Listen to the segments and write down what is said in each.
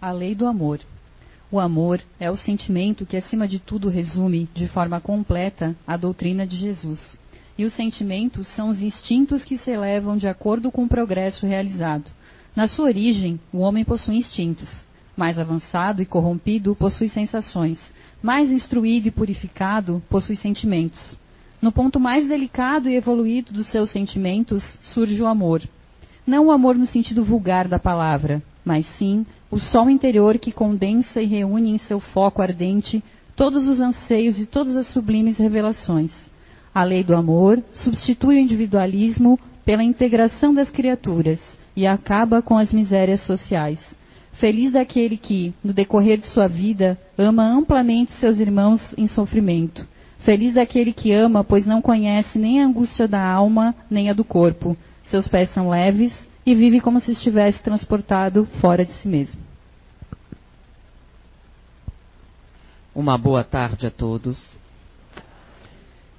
A lei do amor. O amor é o sentimento que, acima de tudo, resume, de forma completa, a doutrina de Jesus. E os sentimentos são os instintos que se elevam de acordo com o progresso realizado. Na sua origem, o homem possui instintos. Mais avançado e corrompido, possui sensações. Mais instruído e purificado, possui sentimentos. No ponto mais delicado e evoluído dos seus sentimentos surge o amor. Não o amor no sentido vulgar da palavra, mas sim o sol interior que condensa e reúne em seu foco ardente todos os anseios e todas as sublimes revelações. A lei do amor substitui o individualismo pela integração das criaturas e acaba com as misérias sociais. Feliz daquele que, no decorrer de sua vida, ama amplamente seus irmãos em sofrimento. Feliz daquele que ama, pois não conhece nem a angústia da alma, nem a do corpo. Seus pés são leves e vive como se estivesse transportado fora de si mesmo. Uma boa tarde a todos.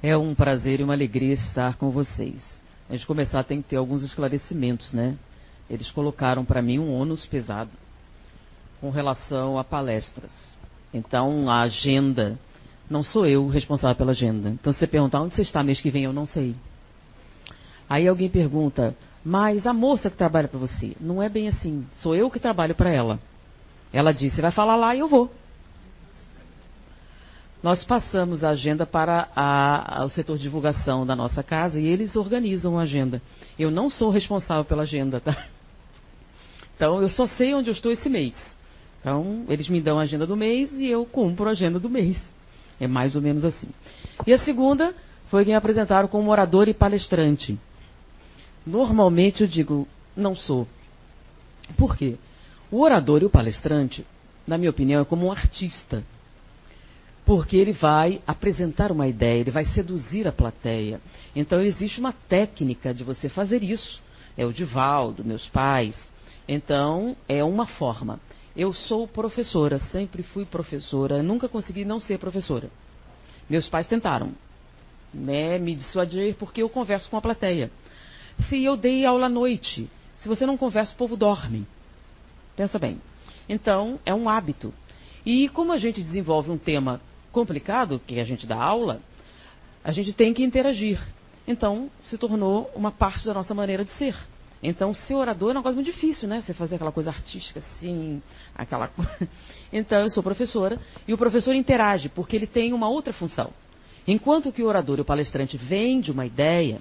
É um prazer e uma alegria estar com vocês. Antes de começar, tem que ter alguns esclarecimentos, né? Eles colocaram para mim um ônus pesado com relação a palestras. Então, a agenda, não sou eu responsável pela agenda. Então, se você perguntar onde você está mês que vem, eu não sei. Aí alguém pergunta, mas a moça que trabalha para você, não é bem assim. Sou eu que trabalho para ela. Ela disse, vai falar lá e eu vou. Nós passamos a agenda para a, a, o setor de divulgação da nossa casa e eles organizam a agenda. Eu não sou responsável pela agenda, tá? Então eu só sei onde eu estou esse mês. Então eles me dão a agenda do mês e eu cumpro a agenda do mês. É mais ou menos assim. E a segunda foi quem apresentaram como orador e palestrante. Normalmente eu digo, não sou. Por quê? O orador e o palestrante, na minha opinião, é como um artista. Porque ele vai apresentar uma ideia, ele vai seduzir a plateia. Então existe uma técnica de você fazer isso. É o Divaldo, meus pais. Então é uma forma. Eu sou professora, sempre fui professora, nunca consegui não ser professora. Meus pais tentaram né, me dissuadir porque eu converso com a plateia. Se eu dei aula à noite, se você não conversa, o povo dorme. Pensa bem. Então, é um hábito. E como a gente desenvolve um tema complicado, que a gente dá aula, a gente tem que interagir. Então, se tornou uma parte da nossa maneira de ser. Então, ser orador é um negócio muito difícil, né? Você fazer aquela coisa artística assim, aquela Então, eu sou professora e o professor interage porque ele tem uma outra função. Enquanto que o orador e o palestrante vende uma ideia,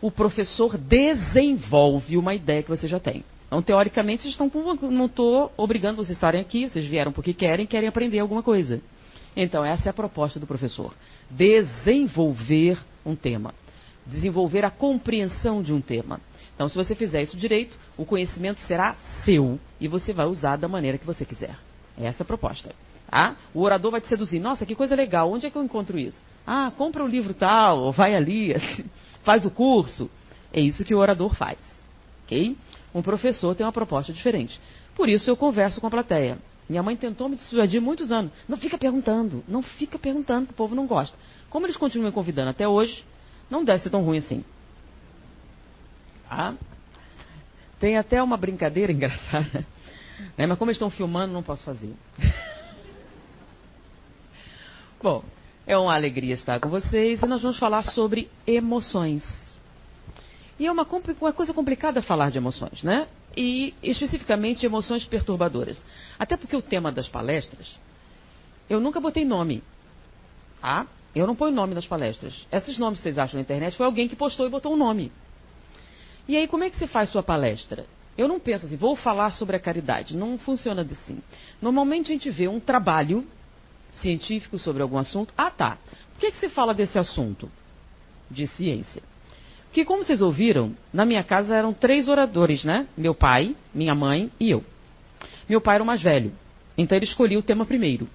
o professor desenvolve uma ideia que você já tem. Então, teoricamente, vocês estão com... não estou obrigando vocês a estarem aqui, vocês vieram porque querem, querem aprender alguma coisa. Então, essa é a proposta do professor. Desenvolver um tema. Desenvolver a compreensão de um tema. Então, se você fizer isso direito, o conhecimento será seu e você vai usar da maneira que você quiser. Essa é a proposta. Tá? O orador vai te seduzir. Nossa, que coisa legal. Onde é que eu encontro isso? Ah, compra o um livro tal, ou vai ali, faz o curso. É isso que o orador faz. Ok? Um professor tem uma proposta diferente. Por isso eu converso com a plateia. Minha mãe tentou me dissuadir muitos anos. Não fica perguntando, não fica perguntando, que o povo não gosta. Como eles continuam me convidando até hoje, não deve ser tão ruim assim. Tá? Tem até uma brincadeira engraçada. Né? Mas como eles estão filmando, não posso fazer. Bom, é uma alegria estar com vocês e nós vamos falar sobre emoções. E é uma, uma coisa complicada falar de emoções, né? E especificamente emoções perturbadoras. Até porque o tema das palestras, eu nunca botei nome. Ah, eu não ponho nome nas palestras. Esses nomes que vocês acham na internet foi alguém que postou e botou um nome. E aí, como é que você faz sua palestra? Eu não penso assim, vou falar sobre a caridade. Não funciona assim. Normalmente a gente vê um trabalho científico sobre algum assunto. Ah, tá. Por que, que você fala desse assunto? De ciência. Porque, como vocês ouviram, na minha casa eram três oradores, né? Meu pai, minha mãe e eu. Meu pai era o mais velho. Então ele escolhia o tema primeiro.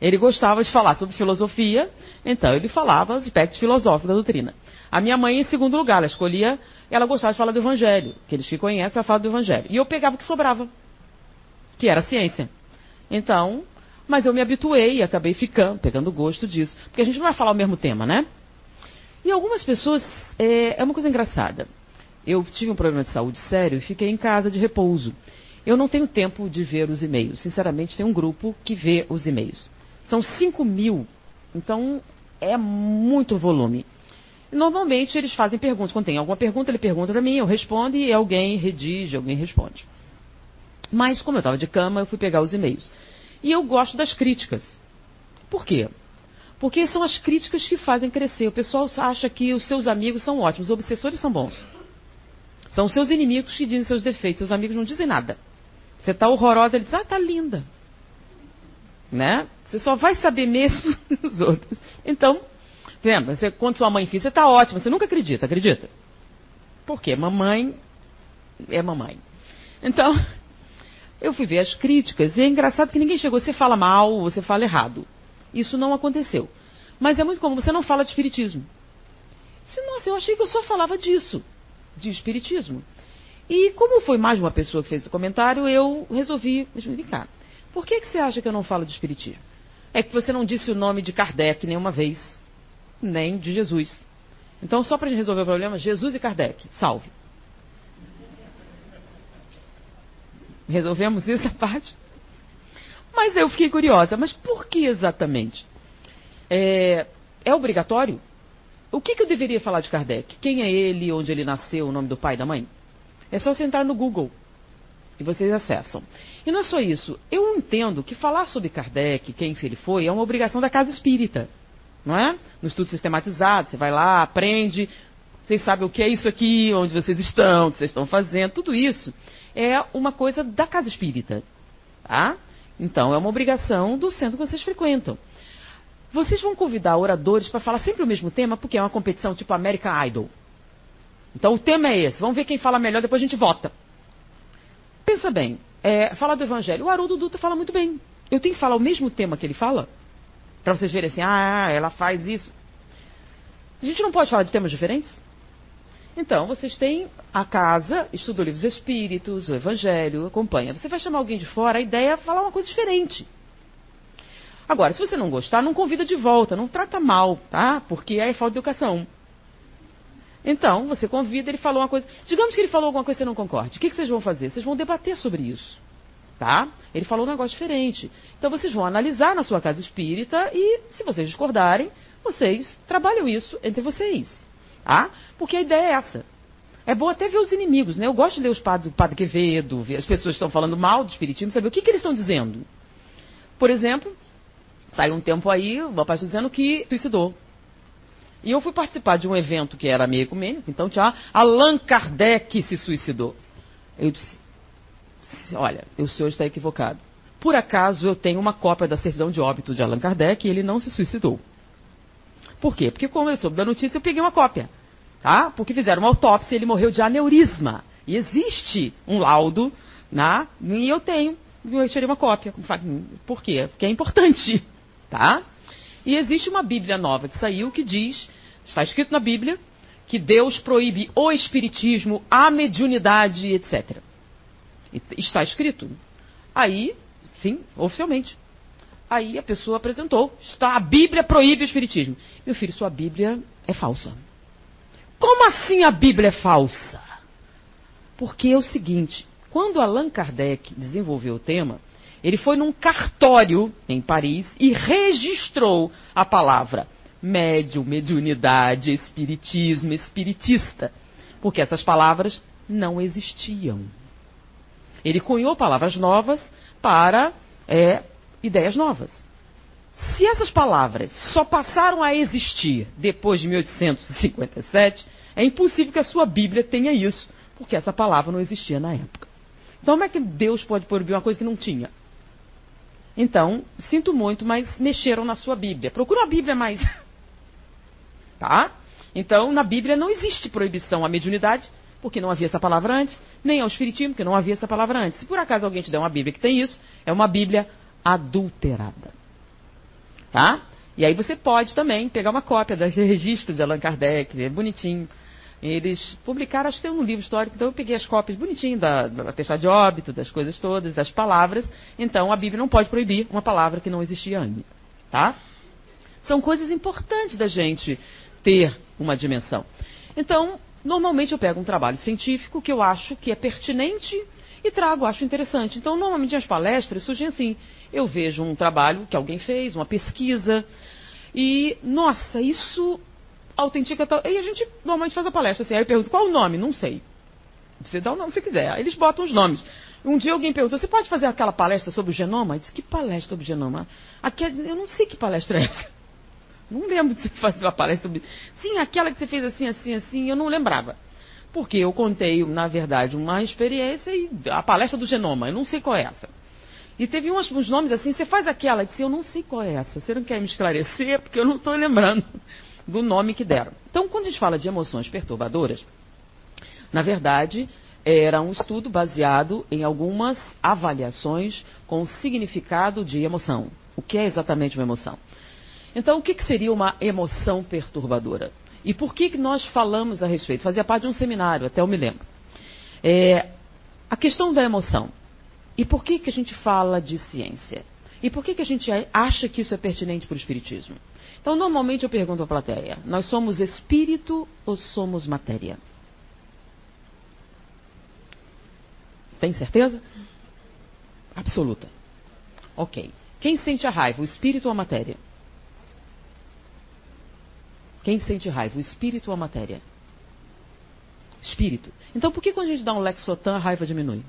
Ele gostava de falar sobre filosofia, então ele falava aspectos filosóficos da doutrina. A minha mãe, em segundo lugar, ela escolhia, ela gostava de falar do Evangelho. Aqueles que conhecem, ela fala do Evangelho. E eu pegava o que sobrava, que era a ciência. Então, mas eu me habituei e acabei ficando, pegando gosto disso. Porque a gente não vai falar o mesmo tema, né? E algumas pessoas, é, é uma coisa engraçada. Eu tive um problema de saúde sério e fiquei em casa de repouso. Eu não tenho tempo de ver os e-mails. Sinceramente, tem um grupo que vê os e-mails. São 5 mil, então é muito volume. Normalmente eles fazem perguntas. Quando tem alguma pergunta, ele pergunta para mim, eu respondo e alguém redige, alguém responde. Mas, como eu estava de cama, eu fui pegar os e-mails. E eu gosto das críticas. Por quê? Porque são as críticas que fazem crescer. O pessoal acha que os seus amigos são ótimos, os obsessores são bons. São os seus inimigos que dizem seus defeitos, seus amigos não dizem nada. Você está horrorosa, ele diz, ah, está linda. Né? Você só vai saber mesmo os outros. Então, lembra, você, quando sua mãe fez, você está ótima, você nunca acredita, acredita? Por quê? Mamãe é mamãe. Então, eu fui ver as críticas e é engraçado que ninguém chegou, você fala mal, você fala errado. Isso não aconteceu. Mas é muito comum, você não fala de espiritismo. Disse, Nossa, eu achei que eu só falava disso, de espiritismo. E como foi mais uma pessoa que fez esse comentário, eu resolvi explicar. Por que, que você acha que eu não falo de espiritismo? É que você não disse o nome de Kardec nenhuma vez, nem de Jesus. Então, só para resolver o problema, Jesus e Kardec, salve. Resolvemos essa parte? Mas eu fiquei curiosa, mas por que exatamente? É, é obrigatório? O que, que, eu deveria falar de Kardec? Quem é ele, onde ele nasceu, o nome do pai e da mãe? É só você entrar no Google e vocês acessam. E não é só isso. Eu entendo que falar sobre Kardec, quem ele foi, é uma obrigação da casa espírita. Não é? No estudo sistematizado, você vai lá, aprende, vocês sabem o que é isso aqui, onde vocês estão, o que vocês estão fazendo, tudo isso é uma coisa da casa espírita. Tá? Então, é uma obrigação do centro que vocês frequentam. Vocês vão convidar oradores para falar sempre o mesmo tema, porque é uma competição tipo American Idol. Então, o tema é esse. Vamos ver quem fala melhor, depois a gente vota. Pensa bem, é, falar do Evangelho. O Haroldo Dutra fala muito bem. Eu tenho que falar o mesmo tema que ele fala? Para vocês verem assim, ah, ela faz isso. A gente não pode falar de temas diferentes? Então, vocês têm a casa, estuda livros espíritos, o evangelho, acompanha. Você vai chamar alguém de fora, a ideia é falar uma coisa diferente. Agora, se você não gostar, não convida de volta, não trata mal, tá? Porque aí é falta de educação. Então, você convida, ele falou uma coisa. Digamos que ele falou alguma coisa que você não concorde. O que, que vocês vão fazer? Vocês vão debater sobre isso. Tá? Ele falou um negócio diferente. Então vocês vão analisar na sua casa espírita e, se vocês discordarem, vocês trabalham isso entre vocês. Ah, porque a ideia é essa. É bom até ver os inimigos, né? Eu gosto de ler os padres, Padre Quevedo, ver as pessoas que estão falando mal do Espiritismo, saber o que, que eles estão dizendo. Por exemplo, saiu um tempo aí, o rapaz dizendo que suicidou. E eu fui participar de um evento que era meio ecumênico, então tinha Allan Kardec se suicidou. Eu disse, olha, o senhor está equivocado. Por acaso eu tenho uma cópia da certidão de óbito de Allan Kardec e ele não se suicidou. Por quê? Porque como eu soube da notícia, eu peguei uma cópia. Tá? Porque fizeram uma autópsia ele morreu de aneurisma. E existe um laudo, né? e eu tenho, eu tirei uma cópia. Por quê? Porque é importante. Tá? E existe uma Bíblia nova que saiu que diz, está escrito na Bíblia, que Deus proíbe o espiritismo, a mediunidade, etc. Está escrito. Aí, sim, oficialmente. Aí a pessoa apresentou. Está, a Bíblia proíbe o Espiritismo. Meu filho, sua Bíblia é falsa. Como assim a Bíblia é falsa? Porque é o seguinte: quando Allan Kardec desenvolveu o tema, ele foi num cartório em Paris e registrou a palavra médium, mediunidade, espiritismo, espiritista. Porque essas palavras não existiam. Ele cunhou palavras novas para é, ideias novas. Se essas palavras só passaram a existir depois de 1857, é impossível que a sua Bíblia tenha isso, porque essa palavra não existia na época. Então, como é que Deus pode proibir uma coisa que não tinha? Então, sinto muito, mas mexeram na sua Bíblia. Procura uma Bíblia mais. tá? Então, na Bíblia não existe proibição à mediunidade, porque não havia essa palavra antes, nem ao Espiritismo, porque não havia essa palavra antes. Se por acaso alguém te der uma Bíblia que tem isso, é uma Bíblia adulterada. Tá? E aí você pode também pegar uma cópia do registro de Allan Kardec, é bonitinho. Eles publicaram, acho que tem um livro histórico, então eu peguei as cópias bonitinho da, da de óbito, das coisas todas, das palavras. Então a Bíblia não pode proibir uma palavra que não existia ainda. Tá? São coisas importantes da gente ter uma dimensão. Então, normalmente eu pego um trabalho científico que eu acho que é pertinente e trago, acho interessante. Então, normalmente as palestras surgem assim. Eu vejo um trabalho que alguém fez, uma pesquisa, e, nossa, isso autentica tal. E a gente normalmente faz a palestra assim. Aí eu pergunto, qual o nome? Não sei. Você dá o nome você quiser. Aí eles botam os nomes. Um dia alguém perguntou, você pode fazer aquela palestra sobre o genoma? Eu disse, que palestra sobre o genoma? Aqui, eu não sei que palestra é essa. Não lembro de você fazer uma palestra sobre. Sim, aquela que você fez assim, assim, assim, eu não lembrava. Porque eu contei, na verdade, uma experiência e a palestra do genoma, eu não sei qual é essa. E teve uns, uns nomes assim, você faz aquela, eu disse, eu não sei qual é essa. Você não quer me esclarecer? Porque eu não estou lembrando do nome que deram. Então, quando a gente fala de emoções perturbadoras, na verdade, era um estudo baseado em algumas avaliações com o significado de emoção. O que é exatamente uma emoção? Então, o que, que seria uma emoção perturbadora? E por que, que nós falamos a respeito? Fazia parte de um seminário, até eu me lembro. É, a questão da emoção. E por que, que a gente fala de ciência? E por que, que a gente acha que isso é pertinente para o Espiritismo? Então, normalmente eu pergunto à plateia: nós somos espírito ou somos matéria? Tem certeza? Absoluta. Ok. Quem sente a raiva, o espírito ou a matéria? Quem sente raiva, o espírito ou a matéria? Espírito. Então por que quando a gente dá um Lexotan a raiva diminui?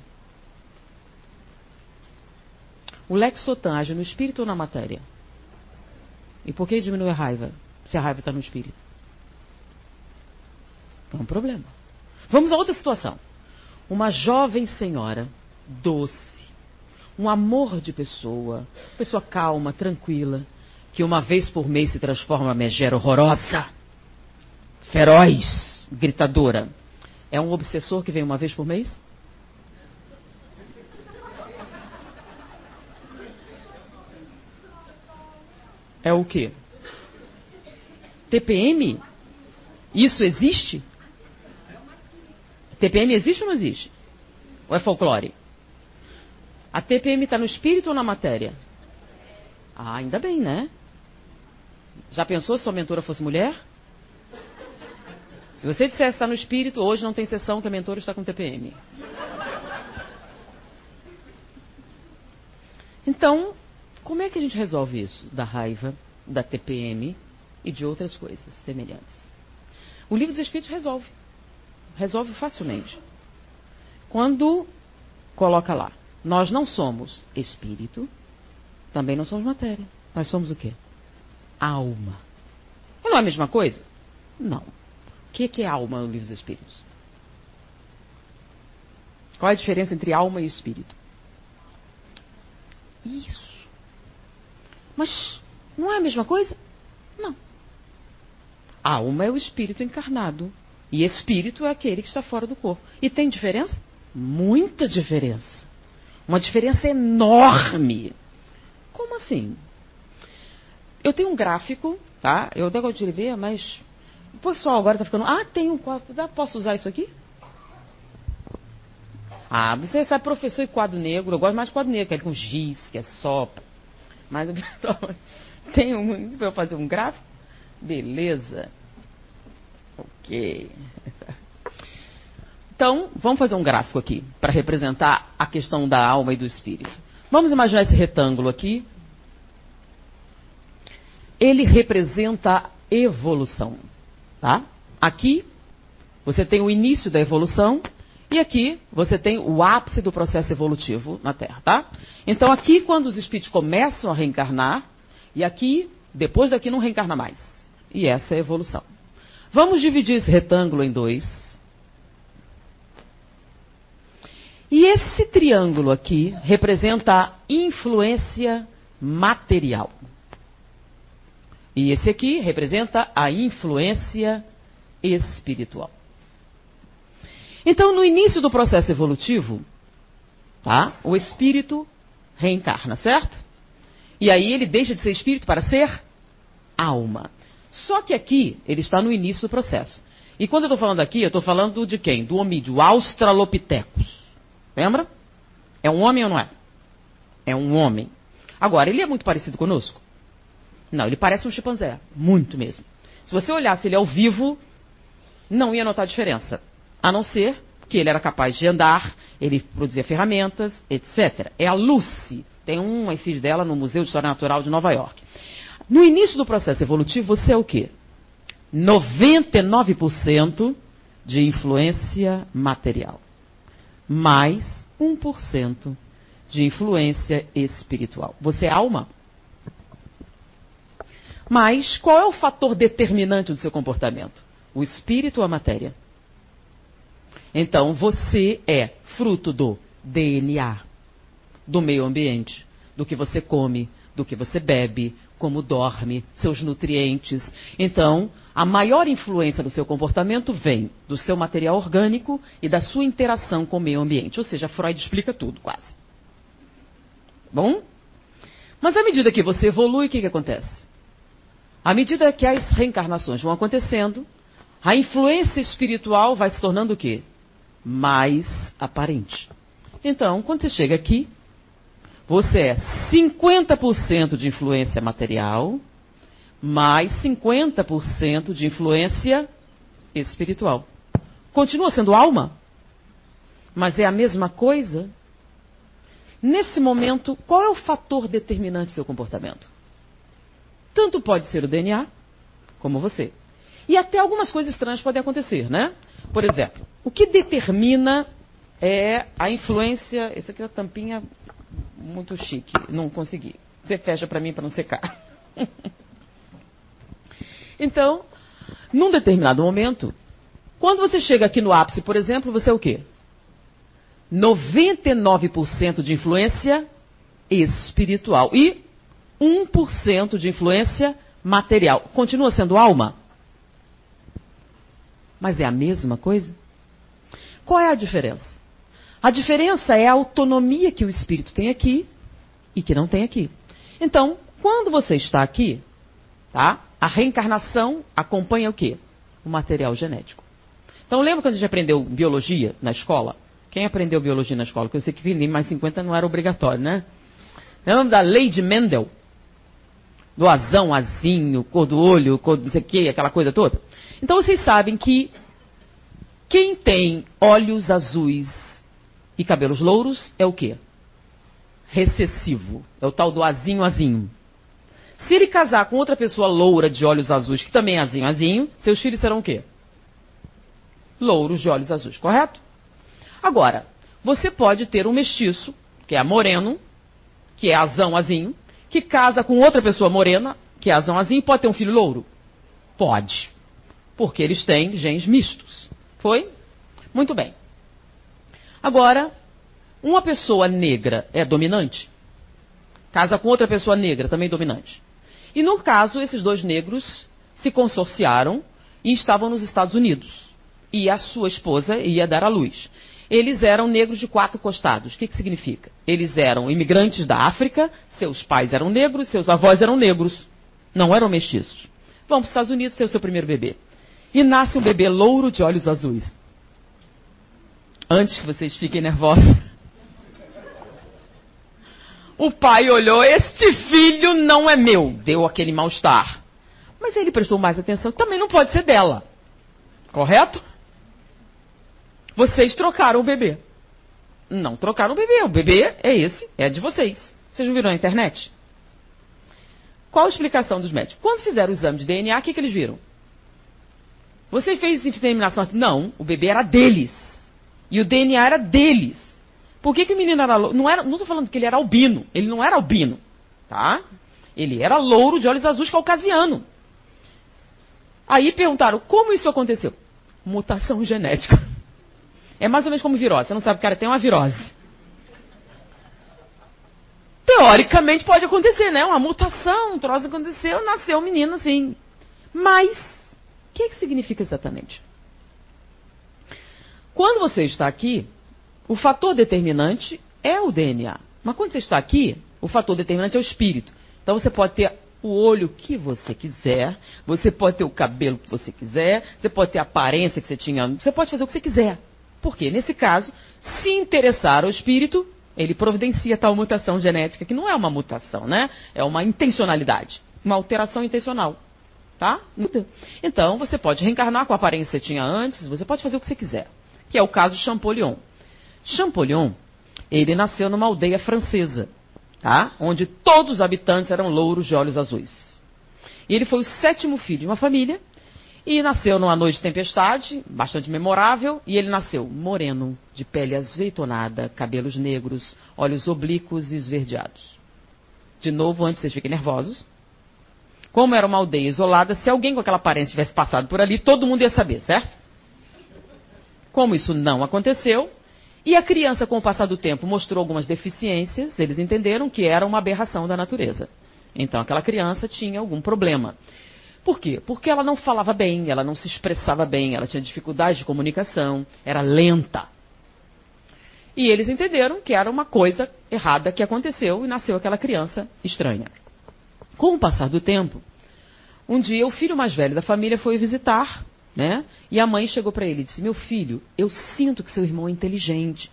O Lexotan age no espírito ou na matéria? E por que diminui a raiva, se a raiva está no espírito? É um problema. Vamos a outra situação. Uma jovem senhora, doce, um amor de pessoa, pessoa calma, tranquila, que uma vez por mês se transforma numa megera horrorosa, feroz, gritadora. É um obsessor que vem uma vez por mês? É o quê? TPM? Isso existe? TPM existe ou não existe? Ou é folclore? A TPM está no espírito ou na matéria? Ah, ainda bem, né? Já pensou se sua mentora fosse mulher? Se você dissesse está no espírito, hoje não tem sessão que a mentora está com TPM. Então, como é que a gente resolve isso? Da raiva, da TPM e de outras coisas semelhantes. O livro dos Espíritos resolve. Resolve facilmente. Quando coloca lá, nós não somos espírito, também não somos matéria. Nós somos o quê? Alma. Não é a mesma coisa? Não. O que é alma no livro dos Espíritos? Qual é a diferença entre alma e espírito? Isso. Mas não é a mesma coisa? Não. Alma é o espírito encarnado. E espírito é aquele que está fora do corpo. E tem diferença? Muita diferença. Uma diferença enorme. Como assim? Eu tenho um gráfico, tá? Eu até gosto de ver, mas o pessoal agora está ficando. Ah, tem um quadro. Posso usar isso aqui? Ah, você sabe, professor e quadro negro. Eu gosto mais de quadro negro, que é com giz, que é sopa. Mas o pessoal tem um. para eu fazer um gráfico? Beleza. Ok. Então, vamos fazer um gráfico aqui, para representar a questão da alma e do espírito. Vamos imaginar esse retângulo aqui, ele representa evolução. Tá? Aqui você tem o início da evolução e aqui você tem o ápice do processo evolutivo na Terra. Tá? Então aqui quando os espíritos começam a reencarnar e aqui depois daqui não reencarna mais. E essa é a evolução. Vamos dividir esse retângulo em dois. E esse triângulo aqui representa a influência material. E esse aqui representa a influência espiritual. Então, no início do processo evolutivo, tá? o espírito reencarna, certo? E aí ele deixa de ser espírito para ser alma. Só que aqui ele está no início do processo. E quando eu estou falando aqui, eu estou falando de quem? Do homídeo Australopithecus. Lembra? É um homem ou não é? É um homem. Agora, ele é muito parecido conosco? Não, ele parece um chimpanzé. Muito mesmo. Se você olhasse ele ao vivo, não ia notar diferença. A não ser que ele era capaz de andar, ele produzia ferramentas, etc. É a Lucy. Tem um efígie dela no Museu de História Natural de Nova York. No início do processo evolutivo, você é o quê? 99% de influência material, mais 1% de influência espiritual. Você é alma? Mas qual é o fator determinante do seu comportamento? O espírito ou a matéria? Então você é fruto do DNA, do meio ambiente, do que você come, do que você bebe, como dorme, seus nutrientes. Então, a maior influência do seu comportamento vem do seu material orgânico e da sua interação com o meio ambiente. Ou seja, Freud explica tudo, quase. Bom? Mas à medida que você evolui, o que, que acontece? À medida que as reencarnações vão acontecendo, a influência espiritual vai se tornando o quê? Mais aparente. Então, quando você chega aqui, você é 50% de influência material, mais 50% de influência espiritual. Continua sendo alma, mas é a mesma coisa. Nesse momento, qual é o fator determinante do seu comportamento? Tanto pode ser o DNA, como você. E até algumas coisas estranhas podem acontecer, né? Por exemplo, o que determina é a influência. Essa aqui é a tampinha muito chique, não consegui. Você fecha para mim para não secar. então, num determinado momento, quando você chega aqui no ápice, por exemplo, você é o quê? 99% de influência espiritual e 1% de influência material. Continua sendo alma? Mas é a mesma coisa? Qual é a diferença? A diferença é a autonomia que o espírito tem aqui e que não tem aqui. Então, quando você está aqui, tá? A reencarnação acompanha o quê? O material genético. Então, lembra quando a gente aprendeu biologia na escola? Quem aprendeu biologia na escola? Porque eu sei que nem mais 50 não era obrigatório, né? Lembra da lei de Mendel? Do azão, azinho, cor do olho, cor não sei o quê, aquela coisa toda? Então, vocês sabem que quem tem olhos azuis e cabelos louros é o quê? Recessivo. É o tal do azinho azinho. Se ele casar com outra pessoa loura de olhos azuis, que também é azinho azinho, seus filhos serão o quê? Louros de olhos azuis, correto? Agora, você pode ter um mestiço, que é moreno, que é azão azinho, que casa com outra pessoa morena, que é azão azinho, e pode ter um filho louro? Pode. Porque eles têm genes mistos. Foi? Muito bem. Agora, uma pessoa negra é dominante? Casa com outra pessoa negra, também dominante. E no caso, esses dois negros se consorciaram e estavam nos Estados Unidos. E a sua esposa ia dar à luz. Eles eram negros de quatro costados. O que, que significa? Eles eram imigrantes da África, seus pais eram negros, seus avós eram negros. Não eram mestiços. Vão para os Estados Unidos ter o seu primeiro bebê. E nasce um bebê louro de olhos azuis. Antes que vocês fiquem nervosos. O pai olhou, este filho não é meu. Deu aquele mal-estar. Mas ele prestou mais atenção. Também não pode ser dela. Correto? Vocês trocaram o bebê. Não trocaram o bebê. O bebê é esse, é de vocês. Vocês não viram na internet? Qual a explicação dos médicos? Quando fizeram o exame de DNA, o que, que eles viram? Você fez inseminação? Não, o bebê era deles. E o DNA era deles. Por que, que o menino era louro? Não estou falando que ele era albino. Ele não era albino. Tá? Ele era louro de olhos azuis caucasiano. Aí perguntaram, como isso aconteceu? Mutação genética. É mais ou menos como virose. Você não sabe, cara, tem uma virose. Teoricamente pode acontecer, né? Uma mutação, um troço aconteceu, nasceu um menino assim. Mas, o que, que significa exatamente? Quando você está aqui, o fator determinante é o DNA. Mas quando você está aqui, o fator determinante é o espírito. Então você pode ter o olho que você quiser, você pode ter o cabelo que você quiser, você pode ter a aparência que você tinha, você pode fazer o que você quiser. Porque, nesse caso, se interessar ao espírito, ele providencia tal mutação genética, que não é uma mutação, né? É uma intencionalidade, uma alteração intencional. Tá? Então, você pode reencarnar com a aparência que você tinha antes, você pode fazer o que você quiser. que é o caso de Champollion. Champollion, ele nasceu numa aldeia francesa, tá? onde todos os habitantes eram louros de olhos azuis. E ele foi o sétimo filho de uma família e nasceu numa noite de tempestade, bastante memorável, e ele nasceu moreno, de pele azeitonada, cabelos negros, olhos oblíquos e esverdeados. De novo, antes vocês fiquem nervosos. Como era uma aldeia isolada, se alguém com aquela aparência tivesse passado por ali, todo mundo ia saber, certo? Como isso não aconteceu, e a criança, com o passar do tempo, mostrou algumas deficiências, eles entenderam que era uma aberração da natureza. Então aquela criança tinha algum problema. Por quê? Porque ela não falava bem, ela não se expressava bem, ela tinha dificuldade de comunicação, era lenta. E eles entenderam que era uma coisa errada que aconteceu e nasceu aquela criança estranha. Com o passar do tempo, um dia o filho mais velho da família foi visitar, né? E a mãe chegou para ele e disse: Meu filho, eu sinto que seu irmão é inteligente.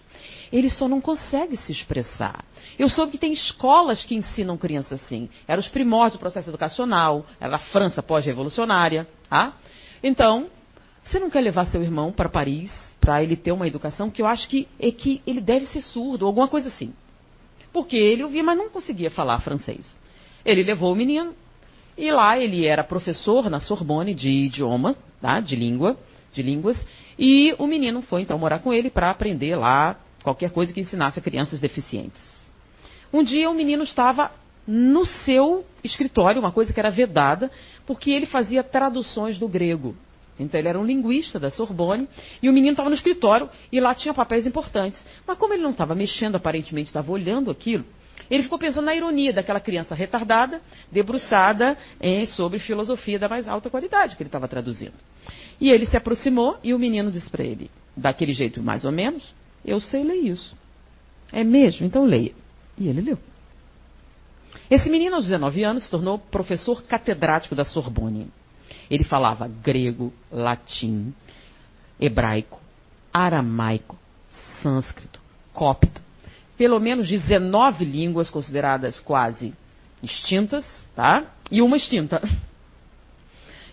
Ele só não consegue se expressar. Eu soube que tem escolas que ensinam crianças assim. Era os primórdios do processo educacional, era a França pós-revolucionária. Tá? Então, você não quer levar seu irmão para Paris para ele ter uma educação que eu acho que é que ele deve ser surdo, alguma coisa assim. Porque ele ouvia, mas não conseguia falar francês. Ele levou o menino e lá ele era professor na Sorbonne de idioma, tá? de língua, de línguas, e o menino foi então morar com ele para aprender lá qualquer coisa que ensinasse a crianças deficientes. Um dia o menino estava no seu escritório, uma coisa que era vedada, porque ele fazia traduções do grego. Então ele era um linguista da Sorbonne e o menino estava no escritório e lá tinha papéis importantes. Mas como ele não estava mexendo, aparentemente estava olhando aquilo, ele ficou pensando na ironia daquela criança retardada, debruçada sobre filosofia da mais alta qualidade que ele estava traduzindo. E ele se aproximou e o menino disse para ele, daquele jeito mais ou menos, eu sei ler isso. É mesmo? Então leia. E ele leu. Esse menino, aos 19 anos, se tornou professor catedrático da Sorbonne. Ele falava grego, latim, hebraico, aramaico, sânscrito, cópito. Pelo menos 19 línguas consideradas quase extintas, tá? E uma extinta.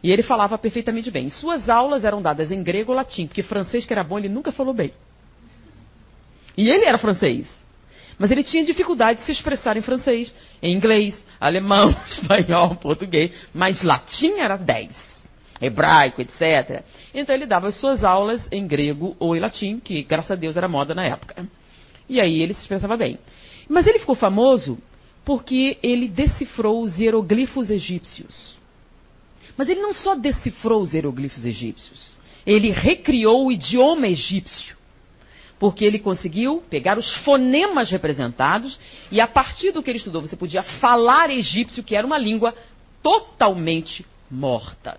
E ele falava perfeitamente bem. Suas aulas eram dadas em grego ou latim, porque francês, que era bom, ele nunca falou bem. E ele era francês. Mas ele tinha dificuldade de se expressar em francês, em inglês, alemão, espanhol, português. Mas latim era 10. Hebraico, etc. Então ele dava as suas aulas em grego ou em latim, que graças a Deus era moda na época. E aí ele se expressava bem. Mas ele ficou famoso porque ele decifrou os hieroglifos egípcios. Mas ele não só decifrou os hieroglifos egípcios, ele recriou o idioma egípcio porque ele conseguiu pegar os fonemas representados e a partir do que ele estudou você podia falar egípcio, que era uma língua totalmente morta.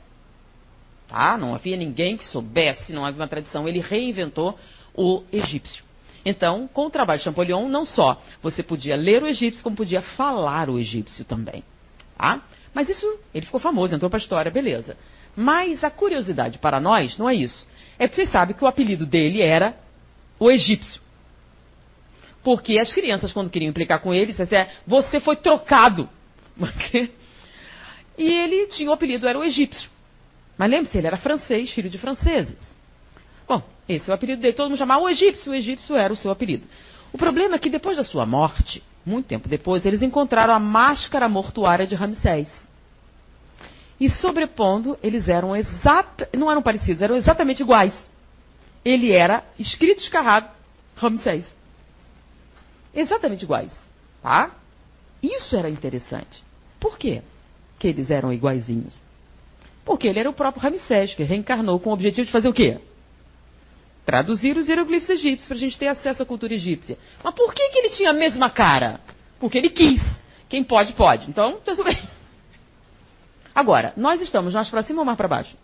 Tá? Não havia ninguém que soubesse, não havia uma tradição. Ele reinventou o egípcio. Então, com o trabalho de Champollion, não só você podia ler o egípcio, como podia falar o egípcio também. Tá? Mas isso, ele ficou famoso, entrou para a história, beleza. Mas a curiosidade para nós não é isso. É porque vocês sabem que o apelido dele era o egípcio. Porque as crianças, quando queriam implicar com ele, assim, você foi trocado. e ele tinha o apelido, era o egípcio. Mas lembre-se, ele era francês, filho de franceses. Bom, esse é o apelido dele. Todo mundo chamava o egípcio. O egípcio era o seu apelido. O problema é que depois da sua morte, muito tempo depois, eles encontraram a máscara mortuária de Ramsés. E sobrepondo, eles eram exata, não eram parecidos, eram exatamente iguais ele era escrito escarrado Ramsés. Exatamente iguais. Tá? Isso era interessante. Por quê que eles eram iguaizinhos? Porque ele era o próprio Ramsés, que reencarnou com o objetivo de fazer o quê? Traduzir os hieroglifos egípcios para a gente ter acesso à cultura egípcia. Mas por que, que ele tinha a mesma cara? Porque ele quis. Quem pode, pode. Então, tudo bem. Agora, nós estamos mais para cima ou mais para baixo?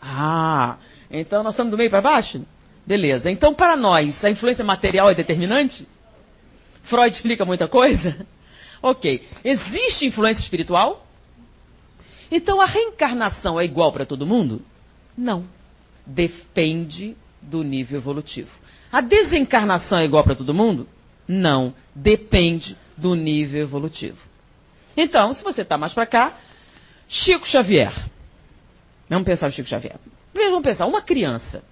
Ah, então nós estamos do meio para baixo? Beleza. Então, para nós, a influência material é determinante? Freud explica muita coisa? Ok. Existe influência espiritual? Então a reencarnação é igual para todo mundo? Não. Depende do nível evolutivo. A desencarnação é igual para todo mundo? Não. Depende do nível evolutivo. Então, se você está mais para cá, Chico Xavier. Vamos pensar o Chico Xavier. Primeiro vamos pensar, uma criança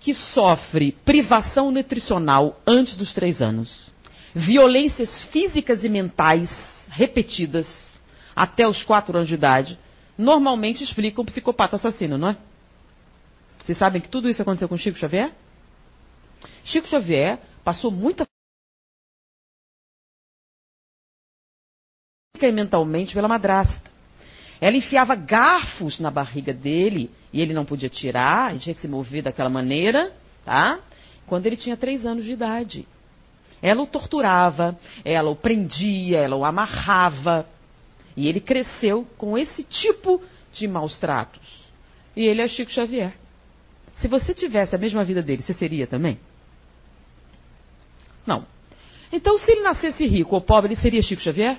que sofre privação nutricional antes dos três anos, violências físicas e mentais repetidas até os quatro anos de idade, normalmente explicam um psicopata assassino, não é? Vocês sabem que tudo isso aconteceu com Chico Xavier? Chico Xavier passou muita e mentalmente pela madrasta. Ela enfiava garfos na barriga dele e ele não podia tirar, ele tinha que se mover daquela maneira, tá? Quando ele tinha três anos de idade. Ela o torturava, ela o prendia, ela o amarrava. E ele cresceu com esse tipo de maus tratos. E ele é Chico Xavier. Se você tivesse a mesma vida dele, você seria também? Não. Então, se ele nascesse rico ou pobre, ele seria Chico Xavier?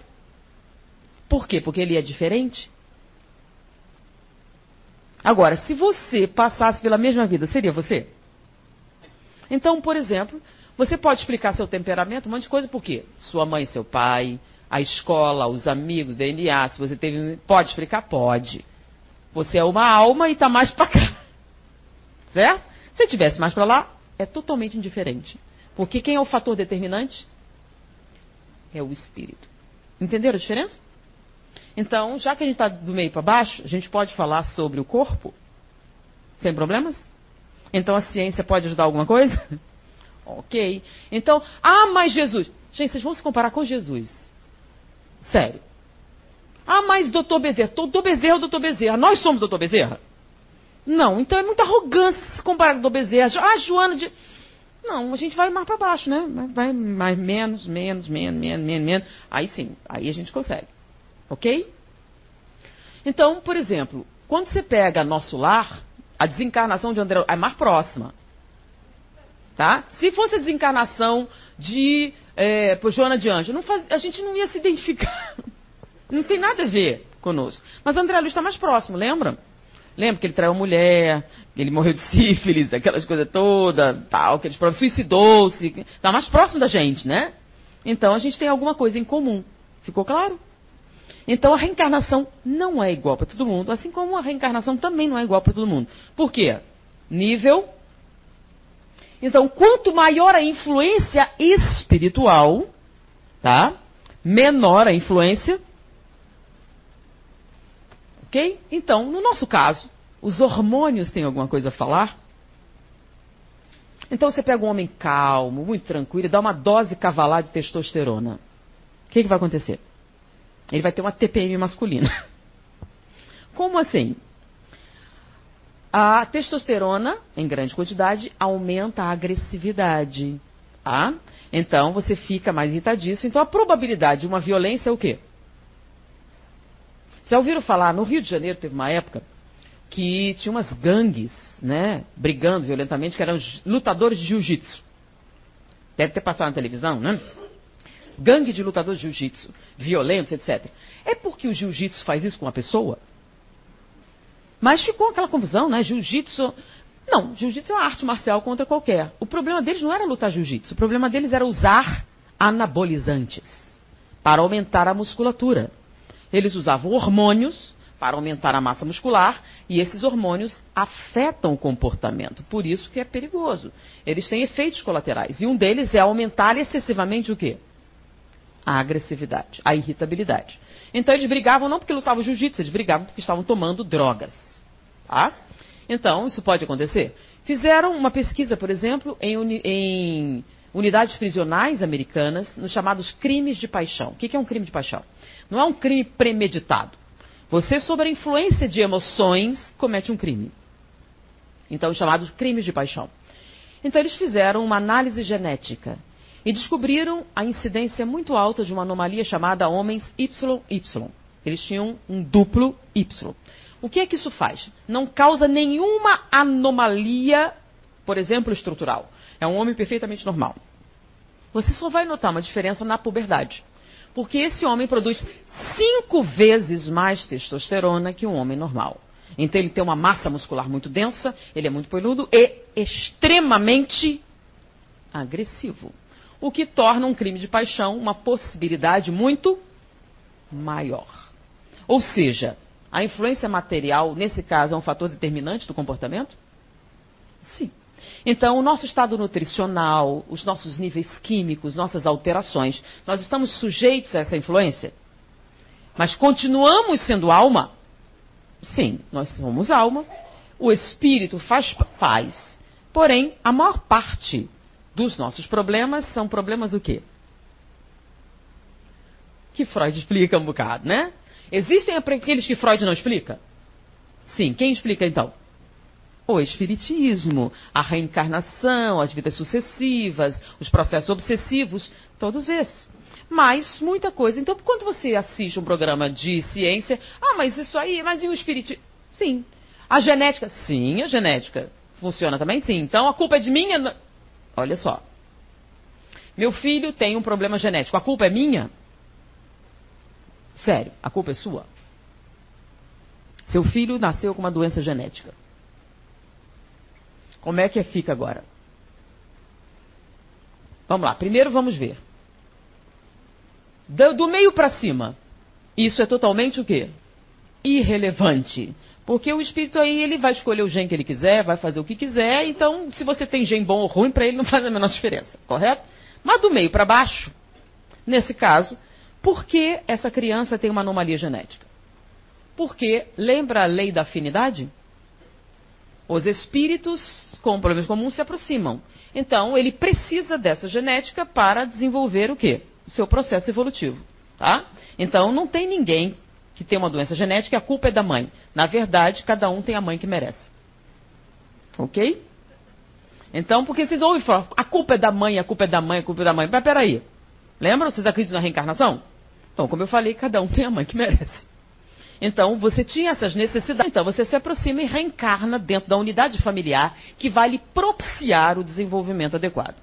Por quê? Porque ele é diferente? Agora, se você passasse pela mesma vida, seria você? Então, por exemplo, você pode explicar seu temperamento, um monte de coisa, por quê? Sua mãe, seu pai, a escola, os amigos, DNA, se você teve. Pode explicar? Pode. Você é uma alma e está mais para cá. Certo? Se tivesse mais para lá, é totalmente indiferente. Porque quem é o fator determinante? É o espírito. Entenderam a diferença? Então, já que a gente está do meio para baixo, a gente pode falar sobre o corpo? Sem problemas? Então a ciência pode ajudar alguma coisa? ok. Então, ah, mas Jesus. Gente, vocês vão se comparar com Jesus. Sério. Ah, mas doutor Bezerra. Doutor Bezerra ou doutor Bezerra? Nós somos doutor Bezerra? Não, então é muita arrogância se comparar com doutor Bezerra. Ah, Joana de. Não, a gente vai mais para baixo, né? Vai mais menos, menos, menos, menos, menos, menos. Aí sim, aí a gente consegue. Ok? Então, por exemplo, quando você pega nosso lar, a desencarnação de André é mais próxima. Tá? Se fosse a desencarnação de é, Joana de Anjo, faz, a gente não ia se identificar. Não tem nada a ver conosco. Mas André Luiz está mais próximo, lembra? Lembra que ele traiu a mulher, que ele morreu de sífilis, aquelas coisas todas, tal, que ele suicidou-se. Está mais próximo da gente, né? Então a gente tem alguma coisa em comum. Ficou claro? Então a reencarnação não é igual para todo mundo, assim como a reencarnação também não é igual para todo mundo. Por quê? Nível. Então, quanto maior a influência espiritual, tá? Menor a influência. Ok? Então, no nosso caso, os hormônios têm alguma coisa a falar? Então você pega um homem calmo, muito tranquilo, e dá uma dose cavalar de testosterona. O que, que vai acontecer? Ele vai ter uma TPM masculina. Como assim? A testosterona, em grande quantidade, aumenta a agressividade. Tá? Então você fica mais irritadiço. Então a probabilidade de uma violência é o quê? Já ouviram falar? No Rio de Janeiro teve uma época que tinha umas gangues, né, brigando violentamente, que eram lutadores de jiu-jitsu. Deve ter passado na televisão, né? Gangue de lutadores de jiu-jitsu, violentos, etc. É porque o jiu-jitsu faz isso com uma pessoa? Mas ficou aquela confusão, né? Jiu-jitsu. Não, jiu-jitsu é uma arte marcial contra qualquer. O problema deles não era lutar jiu-jitsu, o problema deles era usar anabolizantes para aumentar a musculatura. Eles usavam hormônios para aumentar a massa muscular e esses hormônios afetam o comportamento. Por isso que é perigoso. Eles têm efeitos colaterais e um deles é aumentar excessivamente o quê? A agressividade, a irritabilidade. Então eles brigavam não porque lutavam jiu-jitsu, eles brigavam porque estavam tomando drogas. Tá? Então, isso pode acontecer. Fizeram uma pesquisa, por exemplo, em, uni em unidades prisionais americanas, nos chamados crimes de paixão. O que é um crime de paixão? Não é um crime premeditado. Você, sob a influência de emoções, comete um crime. Então, chamados crimes de paixão. Então, eles fizeram uma análise genética e descobriram a incidência muito alta de uma anomalia chamada homens YY. Eles tinham um duplo Y. O que é que isso faz? Não causa nenhuma anomalia, por exemplo, estrutural. É um homem perfeitamente normal. Você só vai notar uma diferença na puberdade. Porque esse homem produz cinco vezes mais testosterona que um homem normal. Então ele tem uma massa muscular muito densa, ele é muito peludo e extremamente agressivo o que torna um crime de paixão uma possibilidade muito maior. Ou seja, a influência material, nesse caso, é um fator determinante do comportamento? Sim. Então, o nosso estado nutricional, os nossos níveis químicos, nossas alterações, nós estamos sujeitos a essa influência? Mas continuamos sendo alma? Sim, nós somos alma. O espírito faz, faz. Porém, a maior parte dos nossos problemas são problemas o quê? Que Freud explica um bocado, né? Existem aqueles que Freud não explica? Sim, quem explica então? O espiritismo, a reencarnação, as vidas sucessivas, os processos obsessivos, todos esses. Mas muita coisa. Então, quando você assiste um programa de ciência, ah, mas isso aí, mas e o espiritismo? Sim. A genética? Sim, a genética. Funciona também? Sim. Então, a culpa é de minha? Olha só. Meu filho tem um problema genético. A culpa é minha? Sério, a culpa é sua. Seu filho nasceu com uma doença genética. Como é que fica agora? Vamos lá, primeiro vamos ver. Do, meio para cima, isso é totalmente o quê? Irrelevante. Porque o espírito aí, ele vai escolher o gene que ele quiser, vai fazer o que quiser, então se você tem gene bom ou ruim, para ele não faz a menor diferença, correto? Mas do meio para baixo, nesse caso, por que essa criança tem uma anomalia genética? Porque, lembra a lei da afinidade? Os espíritos com problemas comuns se aproximam. Então, ele precisa dessa genética para desenvolver o quê? O seu processo evolutivo. Tá? Então, não tem ninguém que tem uma doença genética a culpa é da mãe. Na verdade, cada um tem a mãe que merece. Ok? Então, porque vocês ouvem falar, a culpa é da mãe, a culpa é da mãe, a culpa é da mãe. Mas peraí. Lembram? Vocês acreditam na reencarnação? Então, como eu falei, cada um tem a mãe que merece. Então, você tinha essas necessidades. Então, você se aproxima e reencarna dentro da unidade familiar que vai lhe propiciar o desenvolvimento adequado.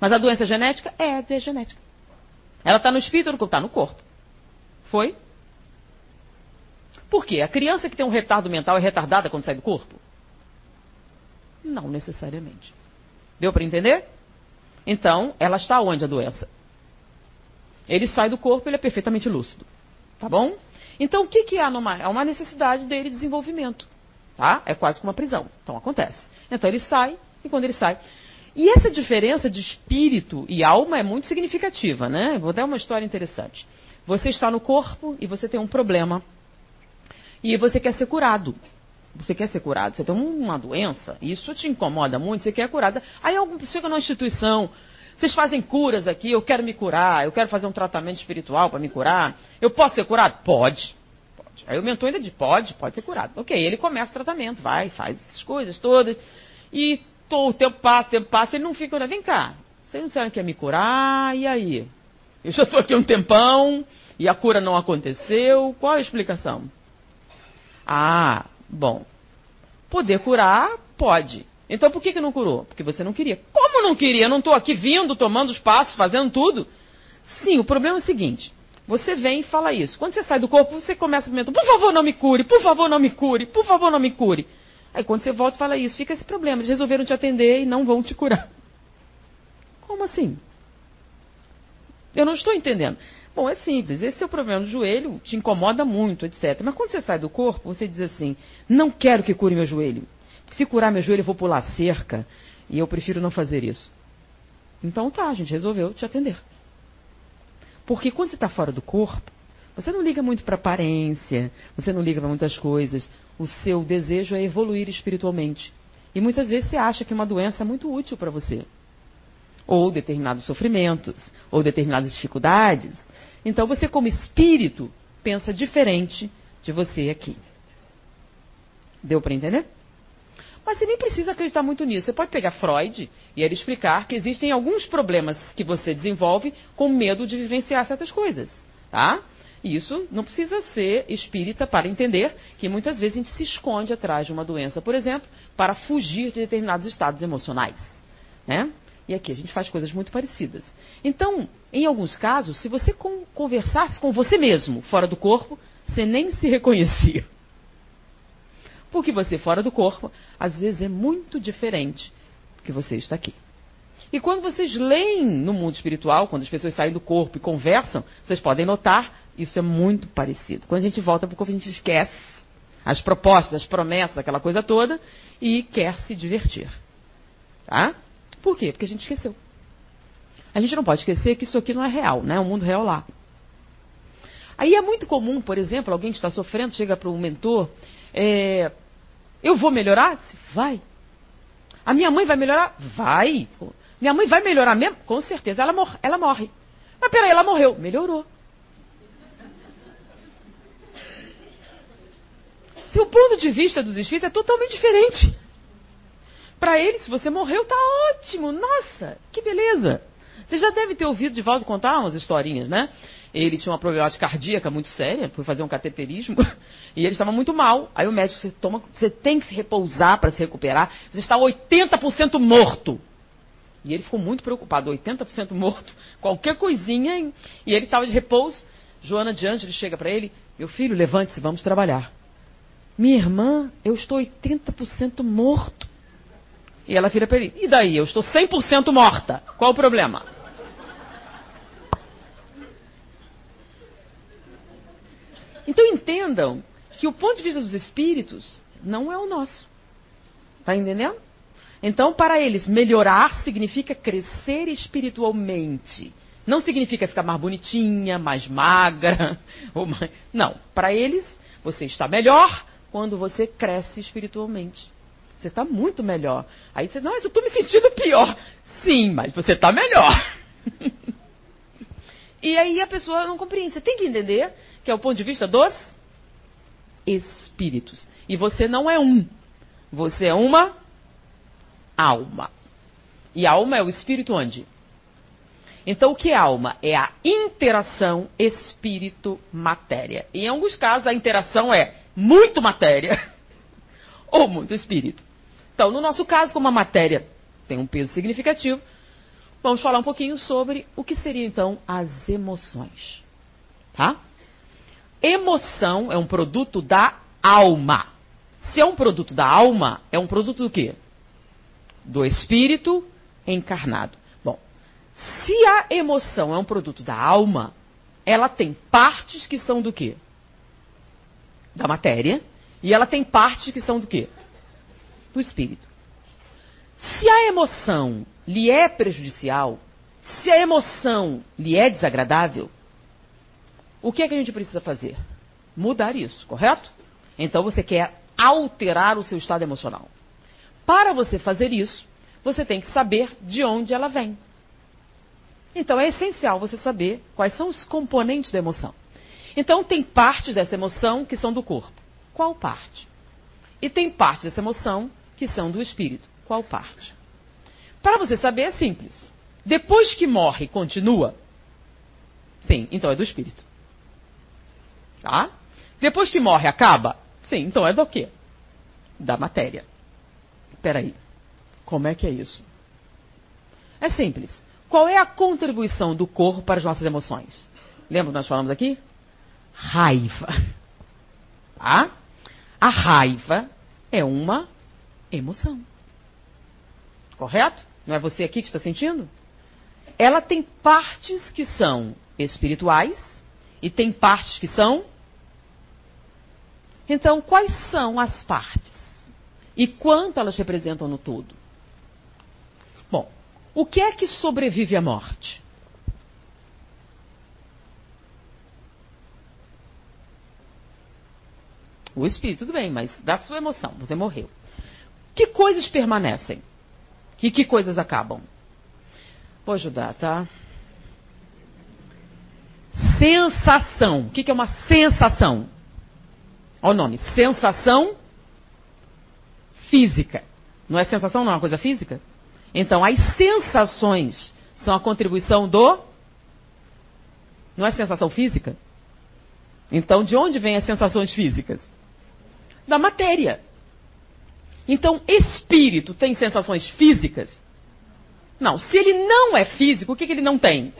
Mas a doença genética é, é genética. Ela está no espírito ou está no corpo? Foi? Por quê? A criança que tem um retardo mental é retardada quando sai do corpo? Não necessariamente. Deu para entender? Então, ela está onde a doença? Ele sai do corpo, ele é perfeitamente lúcido. Tá bom? Então, o que, que é anomalia? É uma necessidade dele de desenvolvimento. Tá? É quase como uma prisão. Então, acontece. Então, ele sai, e quando ele sai. E essa diferença de espírito e alma é muito significativa, né? Vou dar uma história interessante. Você está no corpo e você tem um problema. E você quer ser curado. Você quer ser curado, você tem uma doença, isso te incomoda muito, você quer curada. Aí alguém chega numa instituição, vocês fazem curas aqui, eu quero me curar, eu quero fazer um tratamento espiritual para me curar. Eu posso ser curado? Pode. pode. Aí o mentor ainda diz, pode, pode ser curado. Ok, ele começa o tratamento, vai, faz essas coisas todas. E o tempo passa, o tempo passa, ele não fica, vem cá, vocês não sabem que é me curar, e aí? Eu já estou aqui um tempão e a cura não aconteceu, qual a explicação? Ah, bom, poder curar, pode. Então por que, que não curou? Porque você não queria. Como não queria? Eu não estou aqui vindo, tomando os passos, fazendo tudo? Sim, o problema é o seguinte. Você vem e fala isso. Quando você sai do corpo, você começa a comentar, por favor, não me cure, por favor, não me cure, por favor, não me cure. Aí quando você volta fala isso, fica esse problema. Eles resolveram te atender e não vão te curar. Como assim? Eu não estou entendendo. Bom, é simples. Esse o problema do joelho, te incomoda muito, etc. Mas quando você sai do corpo, você diz assim: não quero que cure meu joelho. Se curar meu joelho, eu vou pular cerca. E eu prefiro não fazer isso. Então tá, a gente resolveu te atender. Porque quando você está fora do corpo, você não liga muito para aparência, você não liga para muitas coisas. O seu desejo é evoluir espiritualmente. E muitas vezes você acha que uma doença é muito útil para você. Ou determinados sofrimentos, ou determinadas dificuldades. Então você, como espírito, pensa diferente de você aqui. Deu para entender? Mas você nem precisa acreditar muito nisso. Você pode pegar Freud e ele explicar que existem alguns problemas que você desenvolve com medo de vivenciar certas coisas. Tá? Isso não precisa ser espírita para entender que muitas vezes a gente se esconde atrás de uma doença, por exemplo, para fugir de determinados estados emocionais. Né? E aqui a gente faz coisas muito parecidas. Então, em alguns casos, se você conversasse com você mesmo fora do corpo, você nem se reconhecia. Porque você fora do corpo, às vezes é muito diferente do que você está aqui. E quando vocês leem no mundo espiritual, quando as pessoas saem do corpo e conversam, vocês podem notar, isso é muito parecido. Quando a gente volta para o corpo, a gente esquece as propostas, as promessas, aquela coisa toda, e quer se divertir. Tá? Por quê? Porque a gente esqueceu. A gente não pode esquecer que isso aqui não é real, né? O mundo real lá. Aí é muito comum, por exemplo, alguém que está sofrendo chega para o mentor, é, eu vou melhorar? Vai. A minha mãe vai melhorar? Vai. Minha mãe vai melhorar mesmo? Com certeza. Ela, ela morre. Mas peraí, ela morreu. Melhorou. Se o ponto de vista dos espíritos é totalmente diferente. Para eles, se você morreu, tá ótimo. Nossa, que beleza. Você já deve ter ouvido de Valdo contar umas historinhas, né? Ele tinha uma problemática cardíaca muito séria, foi fazer um cateterismo, e ele estava muito mal. Aí o médico, você, toma, você tem que se repousar para se recuperar, você está 80% morto. E ele ficou muito preocupado, 80% morto, qualquer coisinha, e ele estava de repouso. Joana de Ângeles chega para ele, meu filho, levante-se, vamos trabalhar. Minha irmã, eu estou 80% morto. E ela vira para ele, e daí? Eu estou 100% morta. Qual o problema? Então entendam que o ponto de vista dos espíritos não é o nosso. Está entendendo? Então, para eles, melhorar significa crescer espiritualmente. Não significa ficar mais bonitinha, mais magra. Mais... Não. Para eles, você está melhor quando você cresce espiritualmente. Você está muito melhor. Aí você, não, mas eu estou me sentindo pior. Sim, mas você está melhor. e aí a pessoa não compreende. Você tem que entender que é o ponto de vista dos espíritos. E você não é um. Você é uma alma. E alma é o espírito onde? Então, o que é alma? É a interação espírito-matéria. Em alguns casos, a interação é muito matéria ou muito espírito. Então, no nosso caso, como a matéria tem um peso significativo, vamos falar um pouquinho sobre o que seriam então as emoções. Tá? Emoção é um produto da alma. Se é um produto da alma, é um produto do quê? Do espírito encarnado. Bom, se a emoção é um produto da alma, ela tem partes que são do quê? Da matéria. E ela tem partes que são do quê? Do espírito. Se a emoção lhe é prejudicial, se a emoção lhe é desagradável, o que é que a gente precisa fazer? Mudar isso, correto? Então você quer alterar o seu estado emocional. Para você fazer isso, você tem que saber de onde ela vem. Então é essencial você saber quais são os componentes da emoção. Então tem partes dessa emoção que são do corpo. Qual parte? E tem partes dessa emoção que são do espírito. Qual parte? Para você saber é simples. Depois que morre, continua? Sim, então é do espírito. Tá? Depois que morre, acaba? Sim, então é do quê? Da matéria. Espera aí. Como é que é isso? É simples. Qual é a contribuição do corpo para as nossas emoções? Lembra que nós falamos aqui? Raiva. Tá? A raiva é uma emoção. Correto? Não é você aqui que está sentindo? Ela tem partes que são espirituais e tem partes que são. Então, quais são as partes? E quanto elas representam no todo? Bom, o que é que sobrevive à morte? O espírito, tudo bem, mas da sua emoção, você morreu. Que coisas permanecem? E que coisas acabam? Vou ajudar, tá? Sensação. O que é uma sensação? Olha o nome. Sensação física. Não é sensação, não é uma coisa física? Então, as sensações são a contribuição do. Não é sensação física? Então, de onde vêm as sensações físicas? Da matéria. Então, espírito tem sensações físicas? Não. Se ele não é físico, o que, que ele não tem?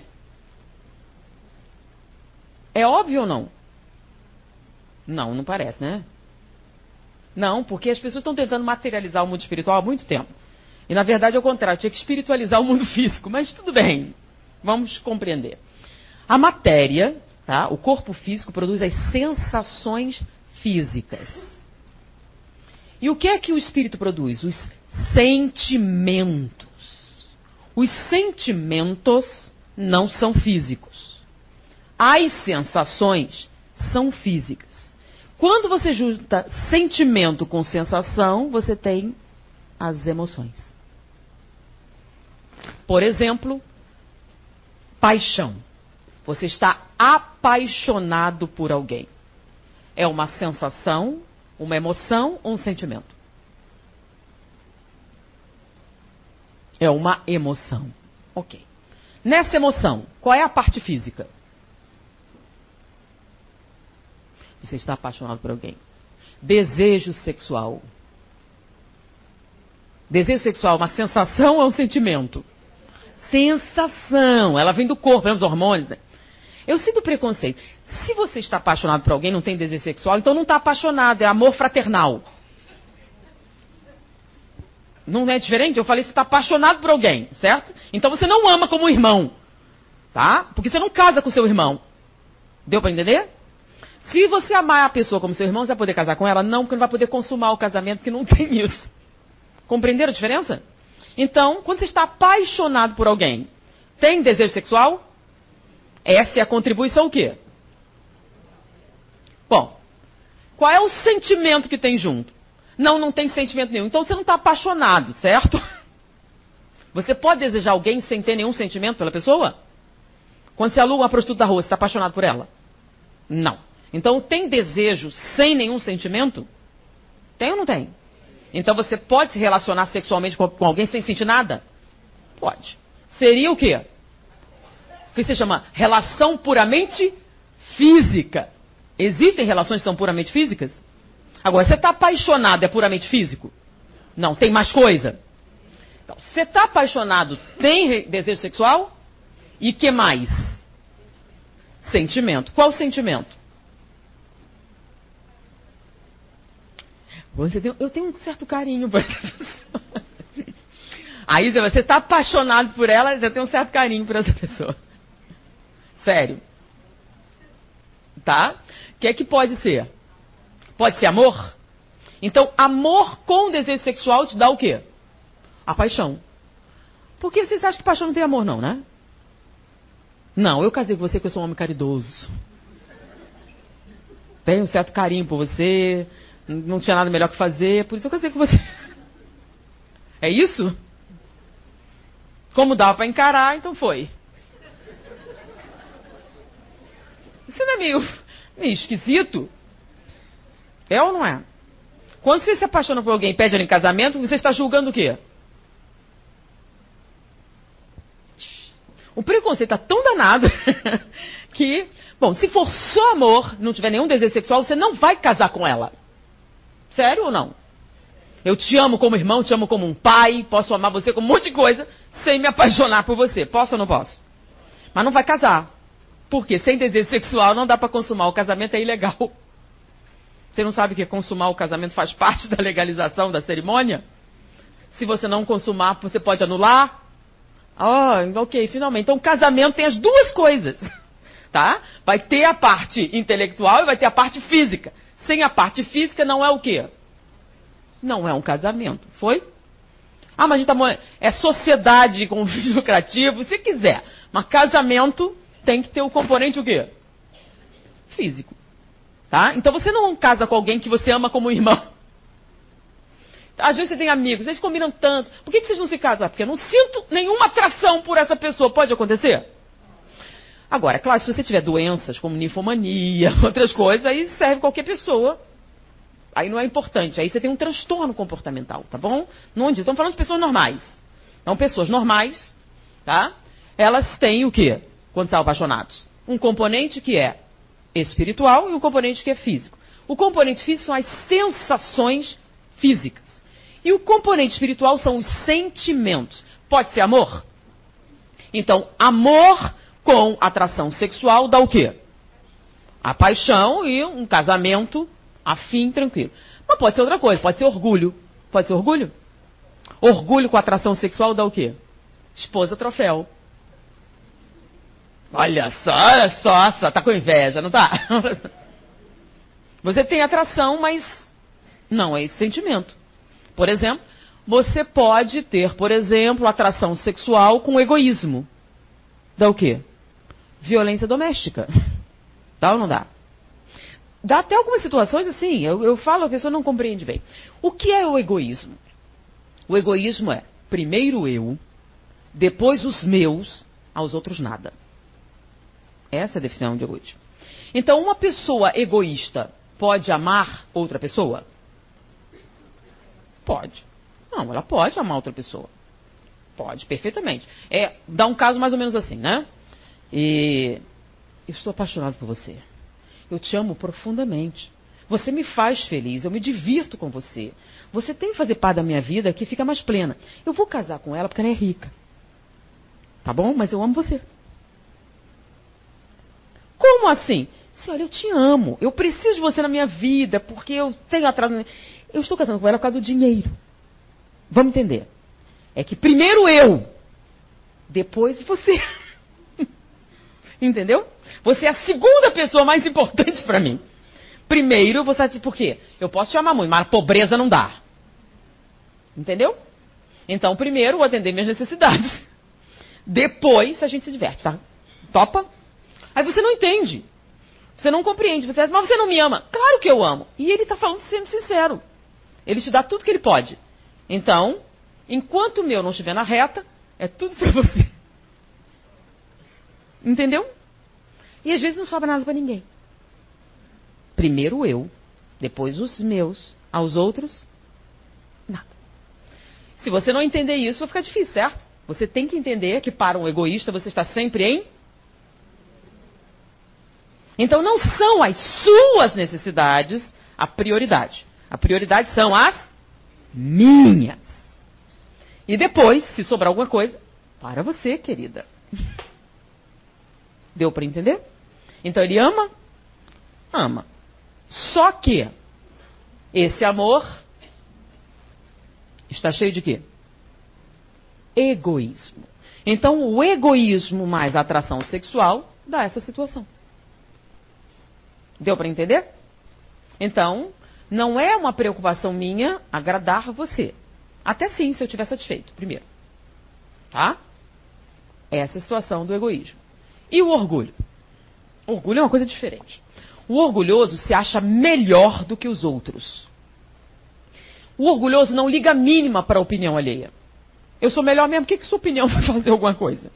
É óbvio ou não? Não, não parece, né? Não, porque as pessoas estão tentando materializar o mundo espiritual há muito tempo. E na verdade é o contrário, tinha que espiritualizar o mundo físico, mas tudo bem. Vamos compreender. A matéria, tá? o corpo físico, produz as sensações físicas. E o que é que o espírito produz? Os sentimentos. Os sentimentos não são físicos. As sensações são físicas. Quando você junta sentimento com sensação, você tem as emoções. Por exemplo, paixão. Você está apaixonado por alguém. É uma sensação, uma emoção ou um sentimento? É uma emoção. Ok. Nessa emoção, qual é a parte física? Você está apaixonado por alguém. Desejo sexual. Desejo sexual é uma sensação ou um sentimento? Sensação. Ela vem do corpo, os hormônios. Né? Eu sinto preconceito. Se você está apaixonado por alguém, não tem desejo sexual, então não está apaixonado, é amor fraternal. Não é diferente? Eu falei, você está apaixonado por alguém, certo? Então você não ama como irmão. Tá? Porque você não casa com seu irmão. Deu para entender? Se você amar a pessoa como seu irmão, você vai poder casar com ela? Não, porque não vai poder consumar o casamento, que não tem isso. Compreenderam a diferença? Então, quando você está apaixonado por alguém, tem desejo sexual? Essa é a contribuição o quê? Bom, qual é o sentimento que tem junto? Não, não tem sentimento nenhum. Então você não está apaixonado, certo? Você pode desejar alguém sem ter nenhum sentimento pela pessoa? Quando você aluga uma prostituta da rua, você está apaixonado por ela? Não. Então tem desejo sem nenhum sentimento? Tem ou não tem? Então você pode se relacionar sexualmente com, alguém sem sentir nada? Pode. Seria o quê? Que se chama relação puramente física. Existem relações que são puramente físicas? Agora, você está apaixonado é puramente físico? Não, tem mais coisa. Então, você está apaixonado, tem desejo sexual? E que mais? Sentimento. Qual sentimento? Tem, eu tenho um certo carinho por essa pessoa. Aí você está apaixonado por ela, você tem um certo carinho por essa pessoa. Sério. Tá? O que é que pode ser? Pode ser amor? Então, amor com desejo sexual te dá o quê? A paixão. Por que vocês acham que paixão não tem amor, não, né? Não, eu casei com você porque eu sou um homem caridoso. Tenho um certo carinho por você, não tinha nada melhor que fazer, por isso eu casei com você. É isso? Como dava para encarar, então foi. Isso não é meio, meio esquisito? É ou não é? Quando você se apaixona por alguém e pede ela em casamento, você está julgando o quê? O preconceito está tão danado que, bom, se for só amor, não tiver nenhum desejo sexual, você não vai casar com ela. Sério ou não? Eu te amo como irmão, te amo como um pai, posso amar você como um monte de coisa, sem me apaixonar por você. Posso ou não posso? Mas não vai casar. Porque sem desejo sexual não dá para consumar. O casamento é ilegal. Você não sabe que consumar o casamento faz parte da legalização da cerimônia? Se você não consumar, você pode anular? Ah, oh, ok, finalmente. Então o casamento tem as duas coisas. Tá? Vai ter a parte intelectual e vai ter a parte física. Sem a parte física não é o quê? Não é um casamento. Foi? Ah, mas a gente tá, é sociedade com lucrativo, se quiser. Mas casamento tem que ter o componente o quê? Físico. Tá? Então você não casa com alguém que você ama como irmão. Às vezes você tem amigos, vocês combinam tanto. Por que, vocês não se casam? Ah, porque eu não sinto nenhuma atração por essa pessoa. Pode acontecer? Agora, é claro, se você tiver doenças como ninfomania, outras coisas, aí serve qualquer pessoa. Aí não é importante. Aí você tem um transtorno comportamental, tá bom? Não diz. Estamos falando de pessoas normais. Então, pessoas normais, tá? Elas têm o quê? Quando estão apaixonados? Um componente que é espiritual e um componente que é físico. O componente físico são as sensações físicas. E o componente espiritual são os sentimentos. Pode ser amor? Então, amor com atração sexual dá o quê? A paixão e um casamento afim, tranquilo. Mas pode ser outra coisa, pode ser orgulho. Pode ser orgulho? Orgulho com atração sexual dá o quê? Esposa troféu. Olha só, olha só, só, tá com inveja, não tá? Você tem atração, mas não é esse sentimento. Por exemplo, você pode ter, por exemplo, atração sexual com egoísmo. Dá o quê? Violência doméstica. Dá ou não dá? Dá até algumas situações assim, eu, eu falo, a pessoa não compreende bem. O que é o egoísmo? O egoísmo é primeiro eu, depois os meus, aos outros nada. Essa é a definição de egoísmo. Então, uma pessoa egoísta pode amar outra pessoa? Pode. Não, ela pode amar outra pessoa. Pode, perfeitamente. É, dá um caso mais ou menos assim, né? E eu estou apaixonado por você. Eu te amo profundamente. Você me faz feliz, eu me divirto com você. Você tem que fazer parte da minha vida que fica mais plena. Eu vou casar com ela porque ela é rica. Tá bom? Mas eu amo você. Como assim? Sim, olha, eu te amo. Eu preciso de você na minha vida porque eu tenho atraso. Eu estou casando com ela por causa do dinheiro. Vamos entender. É que primeiro eu, depois você. Entendeu? Você é a segunda pessoa mais importante para mim. Primeiro você. Por quê? Eu posso te amar muito, mas a pobreza não dá. Entendeu? Então, primeiro, vou atender minhas necessidades. Depois, a gente se diverte, tá? Topa? Aí você não entende. Você não compreende. Você diz, mas você não me ama. Claro que eu amo. E ele está falando sendo sincero. Ele te dá tudo que ele pode. Então, enquanto o meu não estiver na reta, é tudo para você. Entendeu? E às vezes não sobra nada para ninguém. Primeiro eu, depois os meus, aos outros, nada. Se você não entender isso, vai ficar difícil, certo? Você tem que entender que para um egoísta você está sempre em. Então não são as suas necessidades a prioridade. A prioridade são as minhas. E depois, se sobrar alguma coisa, para você, querida. Deu para entender? Então ele ama? Ama. Só que esse amor está cheio de quê? Egoísmo. Então o egoísmo mais a atração sexual dá essa situação. Deu para entender? Então, não é uma preocupação minha agradar você. Até sim, se eu estiver satisfeito, primeiro. Tá? Essa é a situação do egoísmo. E o orgulho? O orgulho é uma coisa diferente. O orgulhoso se acha melhor do que os outros. O orgulhoso não liga a mínima para a opinião alheia. Eu sou melhor mesmo, o que, que sua opinião vai fazer alguma coisa?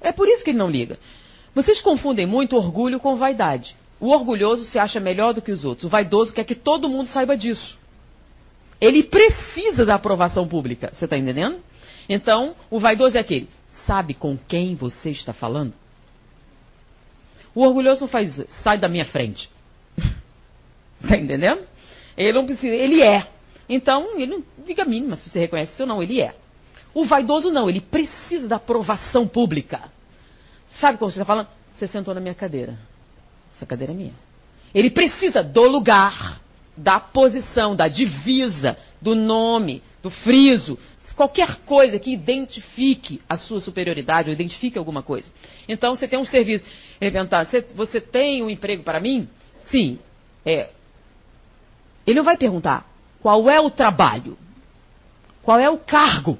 É por isso que ele não liga. Vocês confundem muito orgulho com vaidade. O orgulhoso se acha melhor do que os outros. O vaidoso quer que todo mundo saiba disso. Ele precisa da aprovação pública. Você está entendendo? Então, o vaidoso é aquele. Sabe com quem você está falando? O orgulhoso não faz isso. Sai da minha frente. Está entendendo? Ele não precisa. Ele é. Então, ele não liga a mínima se você reconhece isso ou não. Ele é. O vaidoso não. Ele precisa da aprovação pública. Sabe como você está falando? Você sentou na minha cadeira. Essa cadeira é minha. Ele precisa do lugar, da posição, da divisa, do nome, do friso, qualquer coisa que identifique a sua superioridade ou identifique alguma coisa. Então, você tem um serviço. Perguntar, você, você tem um emprego para mim? Sim. É. Ele não vai perguntar qual é o trabalho, qual é o cargo.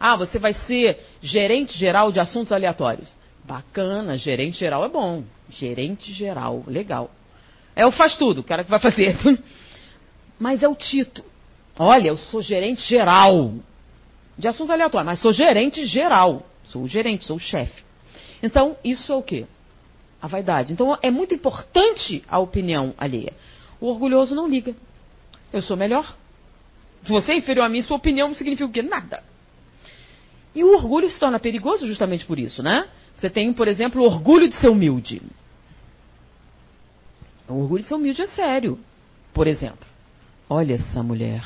Ah, você vai ser gerente geral de assuntos aleatórios. Bacana, gerente geral é bom. Gerente geral, legal. É o faz tudo, o cara que vai fazer. Mas é o título. Olha, eu sou gerente geral de assuntos aleatórios, mas sou gerente geral. Sou o gerente, sou o chefe. Então, isso é o quê? A vaidade. Então, é muito importante a opinião alheia. O orgulhoso não liga. Eu sou melhor. Se você é inferior a mim, sua opinião não significa o quê? Nada. E o orgulho se torna perigoso justamente por isso, né? Você tem, por exemplo, o orgulho de ser humilde. O orgulho de ser humilde é sério. Por exemplo, olha essa mulher.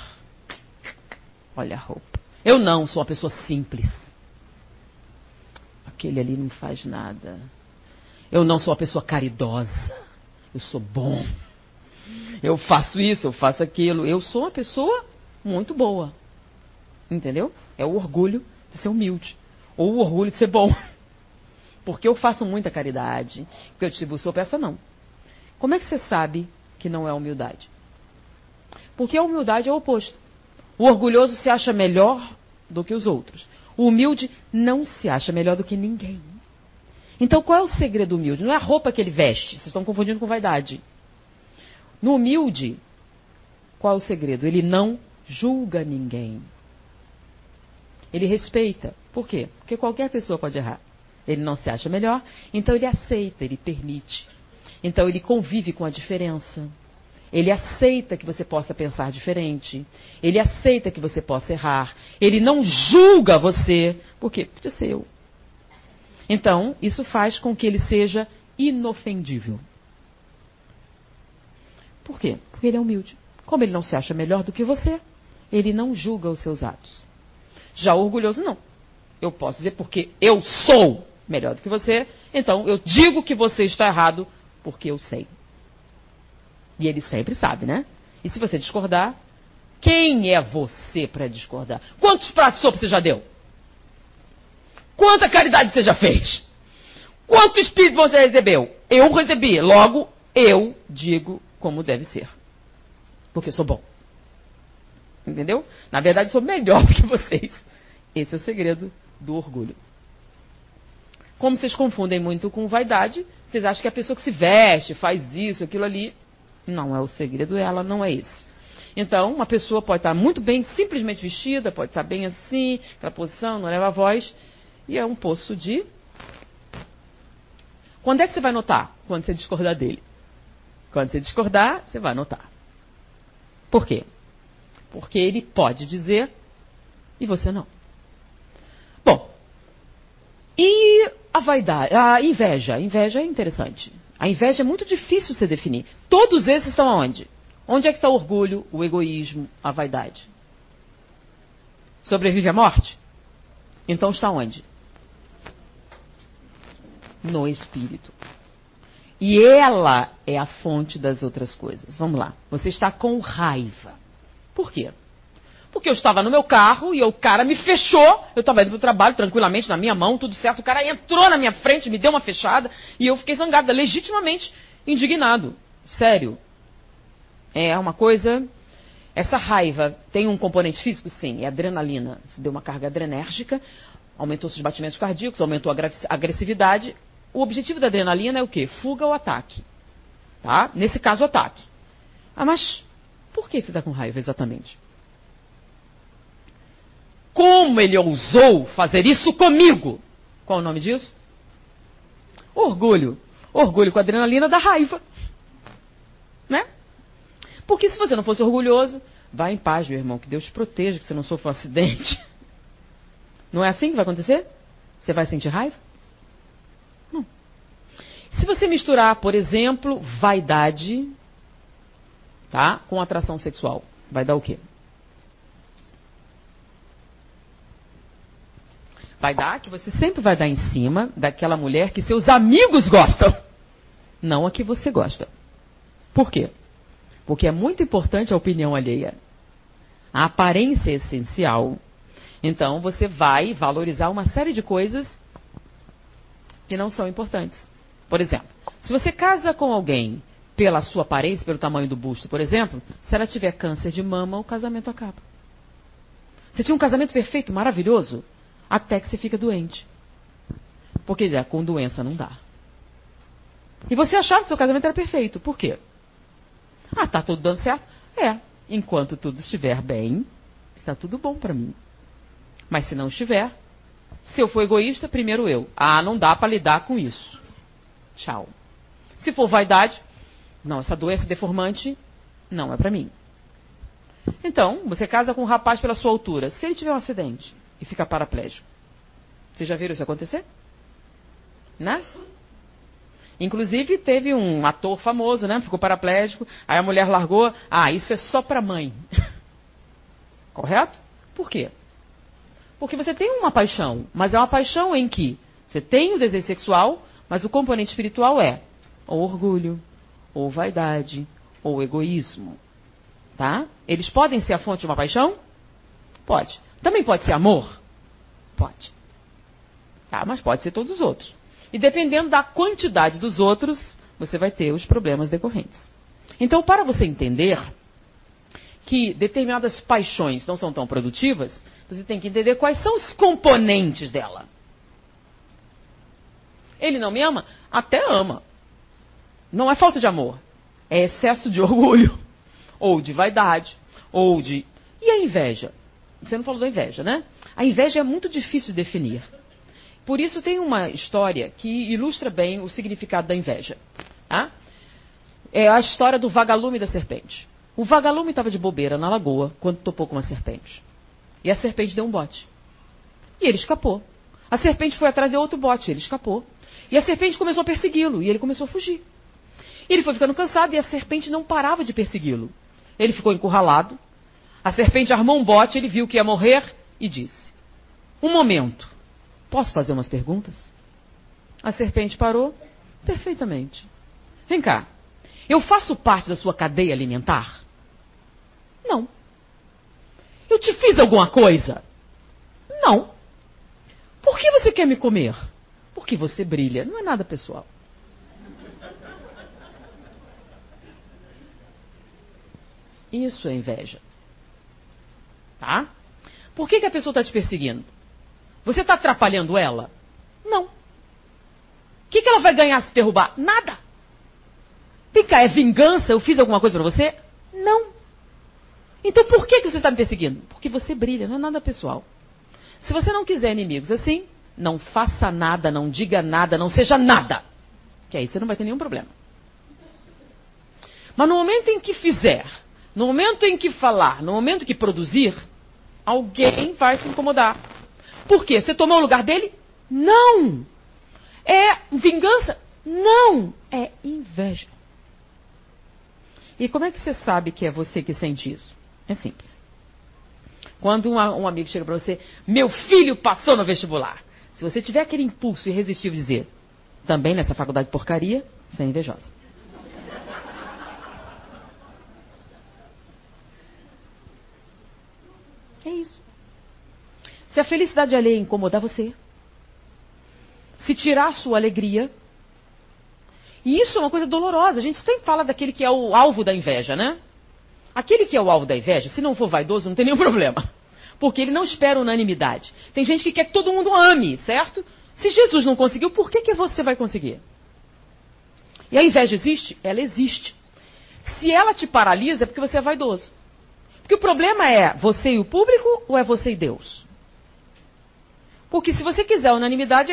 Olha a roupa. Eu não, sou uma pessoa simples. Aquele ali não faz nada. Eu não sou uma pessoa caridosa. Eu sou bom. Eu faço isso, eu faço aquilo. Eu sou uma pessoa muito boa. Entendeu? É o orgulho de ser humilde. Ou o orgulho de ser bom. Porque eu faço muita caridade. Porque eu distribuo sua peça, não. Como é que você sabe que não é humildade? Porque a humildade é o oposto. O orgulhoso se acha melhor do que os outros. O humilde não se acha melhor do que ninguém. Então, qual é o segredo do humilde? Não é a roupa que ele veste, vocês estão confundindo com vaidade. No humilde, qual é o segredo? Ele não julga ninguém. Ele respeita. Por quê? Porque qualquer pessoa pode errar. Ele não se acha melhor, então ele aceita, ele permite. Então ele convive com a diferença. Ele aceita que você possa pensar diferente. Ele aceita que você possa errar. Ele não julga você. Por quê? Podia ser eu. Então, isso faz com que ele seja inofendível. Por quê? Porque ele é humilde. Como ele não se acha melhor do que você, ele não julga os seus atos. Já orgulhoso, não. Eu posso dizer porque eu sou melhor do que você, então eu digo que você está errado porque eu sei. E ele sempre sabe, né? E se você discordar, quem é você para discordar? Quantos pratos de sopa você já deu? Quanta caridade você já fez? Quanto espírito você recebeu? Eu recebi. Logo, eu digo como deve ser. Porque eu sou bom. Entendeu? Na verdade, sou melhor do que vocês. Esse é o segredo do orgulho. Como vocês confundem muito com vaidade, vocês acham que a pessoa que se veste, faz isso, aquilo ali, não é o segredo dela, não é esse. Então, uma pessoa pode estar muito bem, simplesmente vestida, pode estar bem assim, aquela posição, não leva a voz, e é um poço de. Quando é que você vai notar? Quando você discordar dele. Quando você discordar, você vai notar. Por quê? Porque ele pode dizer e você não. Bom, e a vaidade, a inveja. A inveja é interessante. A inveja é muito difícil se definir. Todos esses estão aonde? Onde é que está o orgulho, o egoísmo, a vaidade? Sobrevive à morte? Então está onde? No espírito. E ela é a fonte das outras coisas. Vamos lá. Você está com raiva. Por quê? Porque eu estava no meu carro e o cara me fechou. Eu estava indo para o trabalho tranquilamente, na minha mão, tudo certo. O cara entrou na minha frente, me deu uma fechada e eu fiquei zangada, legitimamente indignado. Sério. É uma coisa. Essa raiva tem um componente físico? Sim, é adrenalina. Você deu uma carga adrenérgica, aumentou seus batimentos cardíacos, aumentou a agressividade. O objetivo da adrenalina é o quê? Fuga ou ataque. Tá? Nesse caso, ataque. Ah, mas por que você está com raiva exatamente? Como ele ousou fazer isso comigo? Qual o nome disso? Orgulho. Orgulho com adrenalina da raiva. Né? Porque se você não fosse orgulhoso, vá em paz, meu irmão, que Deus te proteja, que você não sofra um acidente. Não é assim que vai acontecer? Você vai sentir raiva? Não. Se você misturar, por exemplo, vaidade, tá, com atração sexual, vai dar o quê? Vai dar que você sempre vai dar em cima daquela mulher que seus amigos gostam, não a que você gosta. Por quê? Porque é muito importante a opinião alheia. A aparência é essencial. Então você vai valorizar uma série de coisas que não são importantes. Por exemplo, se você casa com alguém pela sua aparência, pelo tamanho do busto, por exemplo, se ela tiver câncer de mama, o casamento acaba. Você tinha um casamento perfeito, maravilhoso, até que você fica doente. Porque com doença não dá. E você achava que seu casamento era perfeito. Por quê? Ah, tá tudo dando certo? É. Enquanto tudo estiver bem, está tudo bom para mim. Mas se não estiver, se eu for egoísta, primeiro eu. Ah, não dá para lidar com isso. Tchau. Se for vaidade, não, essa doença deformante não é para mim. Então, você casa com um rapaz pela sua altura. Se ele tiver um acidente, e fica paraplégico. Vocês já viram isso acontecer? Né? Inclusive, teve um ator famoso, né? Ficou paraplégico. Aí a mulher largou. Ah, isso é só para mãe. Correto? Por quê? Porque você tem uma paixão, mas é uma paixão em que você tem o desejo sexual, mas o componente espiritual é ou orgulho, ou vaidade, ou egoísmo. Tá? Eles podem ser a fonte de uma paixão? Pode. Também pode ser amor? Pode. Tá, mas pode ser todos os outros. E dependendo da quantidade dos outros, você vai ter os problemas decorrentes. Então, para você entender que determinadas paixões não são tão produtivas, você tem que entender quais são os componentes dela. Ele não me ama? Até ama. Não é falta de amor. É excesso de orgulho, ou de vaidade, ou de. E a inveja? Você não falou da inveja, né? A inveja é muito difícil de definir. Por isso tem uma história que ilustra bem o significado da inveja. Tá? É a história do vagalume da serpente. O vagalume estava de bobeira na lagoa quando topou com uma serpente. E a serpente deu um bote. E ele escapou. A serpente foi atrás de outro bote, ele escapou. E a serpente começou a persegui-lo e ele começou a fugir. E ele foi ficando cansado e a serpente não parava de persegui-lo. Ele ficou encurralado. A serpente armou um bote, ele viu que ia morrer e disse: Um momento. Posso fazer umas perguntas? A serpente parou. Perfeitamente. Vem cá. Eu faço parte da sua cadeia alimentar? Não. Eu te fiz alguma coisa? Não. Por que você quer me comer? Porque você brilha. Não é nada pessoal. Isso é inveja. Tá? Por que, que a pessoa está te perseguindo? Você está atrapalhando ela? Não. O que, que ela vai ganhar se derrubar? Nada. Vem cá, é vingança? Eu fiz alguma coisa para você? Não. Então por que, que você está me perseguindo? Porque você brilha, não é nada pessoal. Se você não quiser inimigos assim, não faça nada, não diga nada, não seja nada. Que aí você não vai ter nenhum problema. Mas no momento em que fizer, no momento em que falar, no momento em que produzir, alguém vai se incomodar. Por quê? Você tomou o lugar dele? Não! É vingança? Não! É inveja. E como é que você sabe que é você que sente isso? É simples. Quando um, um amigo chega para você, meu filho passou no vestibular. Se você tiver aquele impulso irresistível de dizer, também nessa faculdade porcaria, você é invejosa. É isso. Se a felicidade alheia incomodar você, se tirar a sua alegria, e isso é uma coisa dolorosa. A gente sempre fala daquele que é o alvo da inveja, né? Aquele que é o alvo da inveja, se não for vaidoso, não tem nenhum problema. Porque ele não espera unanimidade. Tem gente que quer que todo mundo ame, certo? Se Jesus não conseguiu, por que, que você vai conseguir? E a inveja existe? Ela existe. Se ela te paralisa, é porque você é vaidoso. Porque o problema é você e o público ou é você e Deus? Porque se você quiser unanimidade,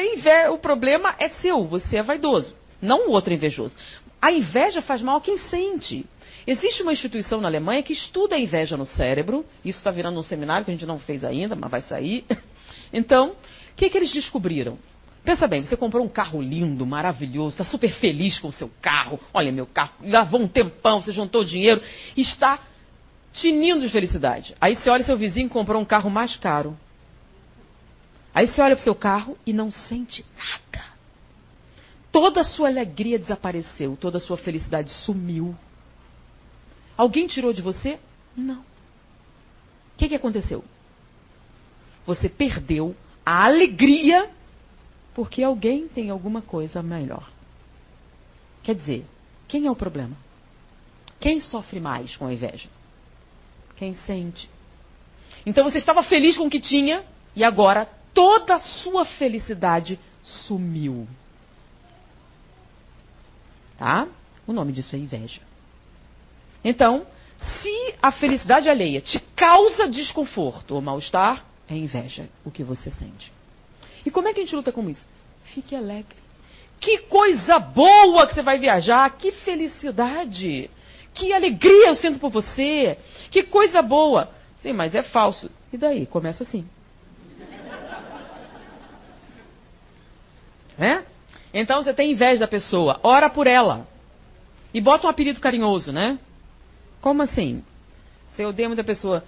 o problema é seu, você é vaidoso não o outro invejoso. A inveja faz mal a quem sente. Existe uma instituição na Alemanha que estuda a inveja no cérebro. Isso está virando um seminário que a gente não fez ainda, mas vai sair. Então, o que, que eles descobriram? Pensa bem, você comprou um carro lindo, maravilhoso, está super feliz com o seu carro. Olha, meu carro, lavou um tempão, você juntou dinheiro, está tinindo de felicidade. Aí você olha seu vizinho comprou um carro mais caro. Aí você olha para o seu carro e não sente nada toda a sua alegria desapareceu, toda a sua felicidade sumiu. Alguém tirou de você? Não. O que, que aconteceu? Você perdeu a alegria porque alguém tem alguma coisa melhor. Quer dizer, quem é o problema? Quem sofre mais com a inveja? Quem sente. Então você estava feliz com o que tinha e agora toda a sua felicidade sumiu. Tá? O nome disso é inveja. Então, se a felicidade alheia te causa desconforto ou mal-estar, é inveja o que você sente. E como é que a gente luta com isso? Fique alegre. Que coisa boa que você vai viajar, que felicidade, que alegria eu sinto por você, que coisa boa. Sim, mas é falso. E daí? Começa assim. É? Então você tem inveja da pessoa, ora por ela. E bota um apelido carinhoso, né? Como assim? Você odeia muita pessoa.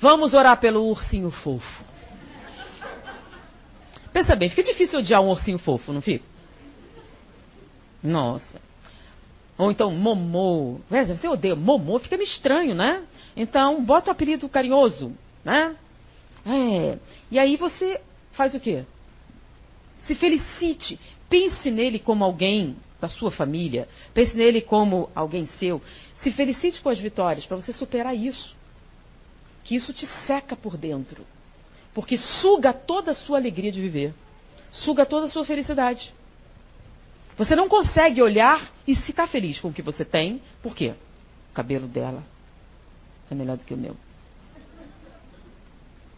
Vamos orar pelo ursinho fofo. Pensa bem, fica difícil odiar um ursinho fofo, não fica? Nossa. Ou então, momô. Você odeia momô, fica meio estranho, né? Então, bota um apelido carinhoso, né? É. E aí você faz o quê? Se felicite. Pense nele como alguém da sua família. Pense nele como alguém seu. Se felicite com as vitórias para você superar isso. que isso te seca por dentro. Porque suga toda a sua alegria de viver. Suga toda a sua felicidade. Você não consegue olhar e ficar feliz com o que você tem. Por quê? O cabelo dela é melhor do que o meu.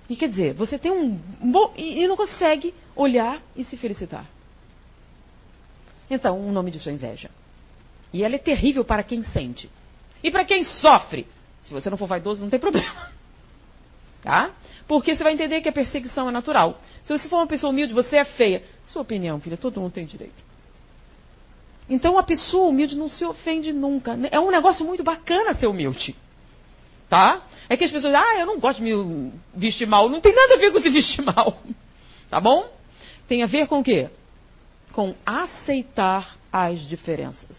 E quer dizer, você tem um. Bom, e, não consegue olhar e se felicitar. Então, o nome disso é inveja. E ela é terrível para quem sente. E para quem sofre. Se você não for vaidoso, não tem problema. Tá? Porque você vai entender que a perseguição é natural. Se você for uma pessoa humilde, você é feia. Sua opinião, filha, todo mundo tem direito. Então a pessoa humilde não se ofende nunca. É um negócio muito bacana ser humilde. Tá? É que as pessoas, ah, eu não gosto de me vestir mal. Não tem nada a ver com se vestir mal. Tá bom? Tem a ver com o quê? Com aceitar as diferenças.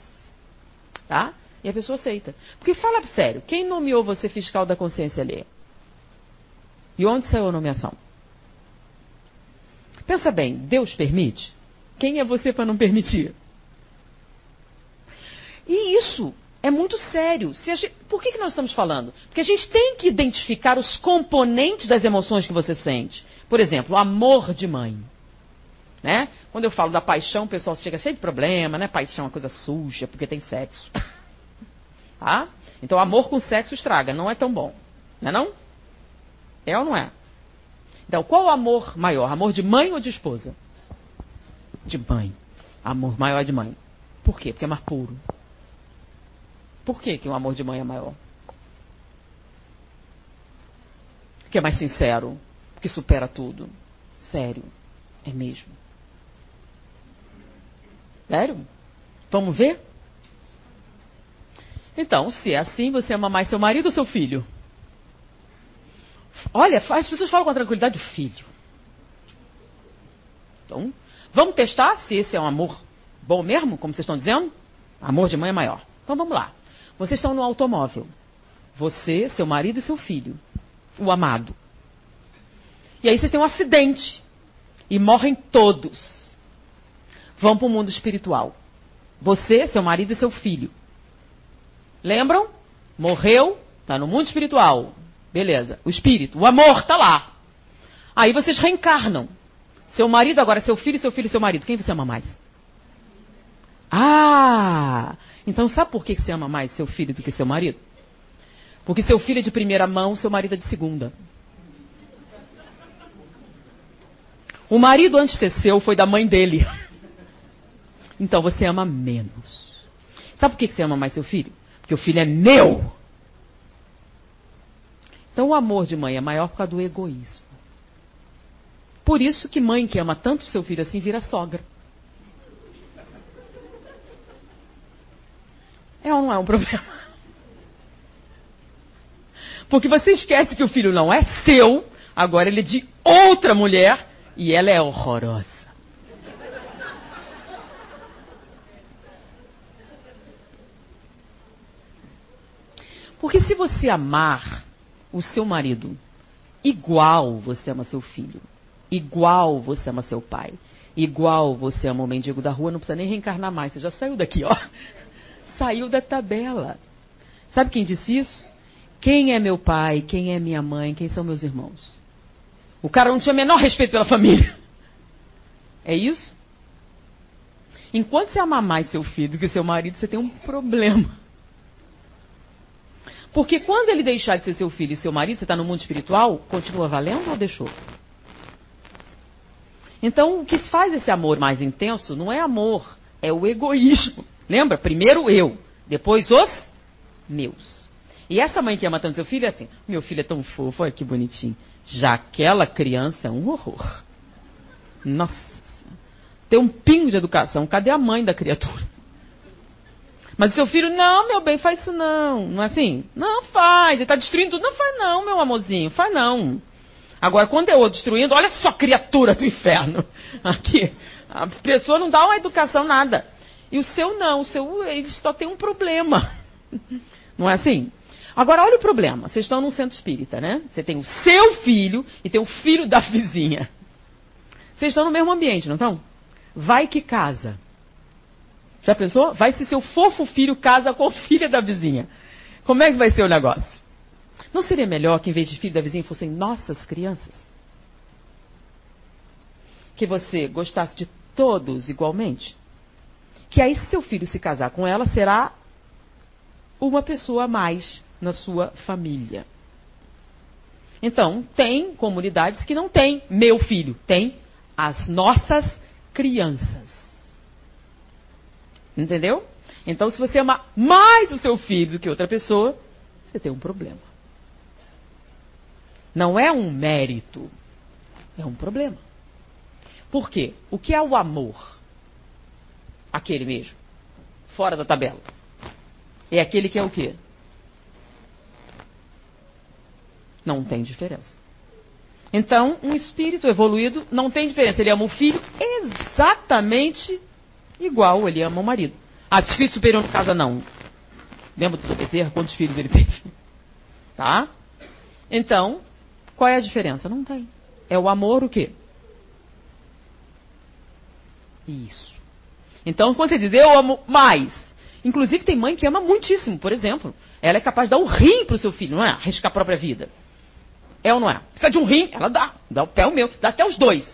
Tá? E a pessoa aceita. Porque fala sério, quem nomeou você fiscal da consciência alheia? E onde saiu a nomeação? Pensa bem, Deus permite? Quem é você para não permitir? E isso é muito sério. Gente, por que, que nós estamos falando? Porque a gente tem que identificar os componentes das emoções que você sente. Por exemplo, o amor de mãe. Né? Quando eu falo da paixão, o pessoal chega cheio de problema, né? Paixão é uma coisa suja, porque tem sexo. tá? Então, amor com sexo estraga, não é tão bom. Não é não? É ou não é? Então, qual o amor maior? Amor de mãe ou de esposa? De mãe. Amor maior é de mãe. Por quê? Porque é mais puro. Por que, que o amor de mãe é maior? Porque é mais sincero, porque supera tudo. Sério, é mesmo. Sério? Vamos ver? Então, se é assim, você ama mais seu marido ou seu filho? Olha, as pessoas falam com tranquilidade do filho. Então, vamos testar se esse é um amor bom mesmo, como vocês estão dizendo? Amor de mãe é maior. Então vamos lá. Vocês estão no automóvel. Você, seu marido e seu filho. O amado. E aí vocês têm um acidente. E morrem todos. Vão para o mundo espiritual. Você, seu marido e seu filho. Lembram? Morreu, está no mundo espiritual. Beleza. O espírito, o amor está lá. Aí vocês reencarnam. Seu marido agora, seu filho, seu filho, seu marido. Quem você ama mais? Ah! Então sabe por que você ama mais seu filho do que seu marido? Porque seu filho é de primeira mão, seu marido é de segunda. O marido antes de ser seu foi da mãe dele. Então você ama menos. Sabe por que você ama mais seu filho? Porque o filho é meu. Então o amor de mãe é maior por causa do egoísmo. Por isso que mãe que ama tanto seu filho assim vira sogra. É ou não é um problema? Porque você esquece que o filho não é seu, agora ele é de outra mulher e ela é horrorosa. Porque se você amar o seu marido igual você ama seu filho, igual você ama seu pai, igual você ama o mendigo da rua, não precisa nem reencarnar mais, você já saiu daqui, ó saiu da tabela. Sabe quem disse isso? Quem é meu pai? Quem é minha mãe? Quem são meus irmãos? O cara não tinha o menor respeito pela família. É isso? Enquanto você ama mais seu filho do que seu marido, você tem um problema. Porque quando ele deixar de ser seu filho e seu marido, você está no mundo espiritual, continua valendo ou deixou? Então, o que faz esse amor mais intenso não é amor, é o egoísmo. Lembra? Primeiro eu, depois os meus. E essa mãe que ama tanto seu filho é assim: meu filho é tão fofo, olha que bonitinho. Já aquela criança é um horror. Nossa. Tem um pingo de educação. Cadê a mãe da criatura? Mas o seu filho, não, meu bem, faz isso não. Não é assim? Não faz. Ele está destruindo tudo. Não faz não, meu amorzinho. Faz não. Agora, quando é outro destruindo, olha só, criatura do inferno. Aqui. A pessoa não dá uma educação nada. E o seu não, o seu ele só tem um problema. Não é assim? Agora, olha o problema. Vocês estão num centro espírita, né? Você tem o seu filho e tem o filho da vizinha. Vocês estão no mesmo ambiente, não estão? Vai que casa. Já pensou? Vai se seu fofo filho casa com a filha da vizinha. Como é que vai ser o negócio? Não seria melhor que, em vez de filho da vizinha, fossem nossas crianças? Que você gostasse de todos igualmente? Que aí, se seu filho se casar com ela, será uma pessoa a mais na sua família. Então, tem comunidades que não têm meu filho, tem as nossas crianças. Entendeu? Então, se você ama mais o seu filho do que outra pessoa, você tem um problema. Não é um mérito, é um problema. Por quê? O que é o amor? Aquele mesmo, fora da tabela. É aquele que é o quê? Não tem diferença. Então, um espírito evoluído não tem diferença. Ele ama o filho exatamente igual ele ama o marido. Ah, espírito superior no casa não. Lembra do Bezerra? Quantos filhos ele teve? Tá? Então, qual é a diferença? Não tem. É o amor o quê? Isso. Então, quando ele diz eu amo mais, inclusive tem mãe que ama muitíssimo, por exemplo. Ela é capaz de dar um rim para o seu filho, não é? Arriscar a própria vida. É ou não é? Precisa de um rim? Ela dá. Dá o pé o meu. Dá até os dois.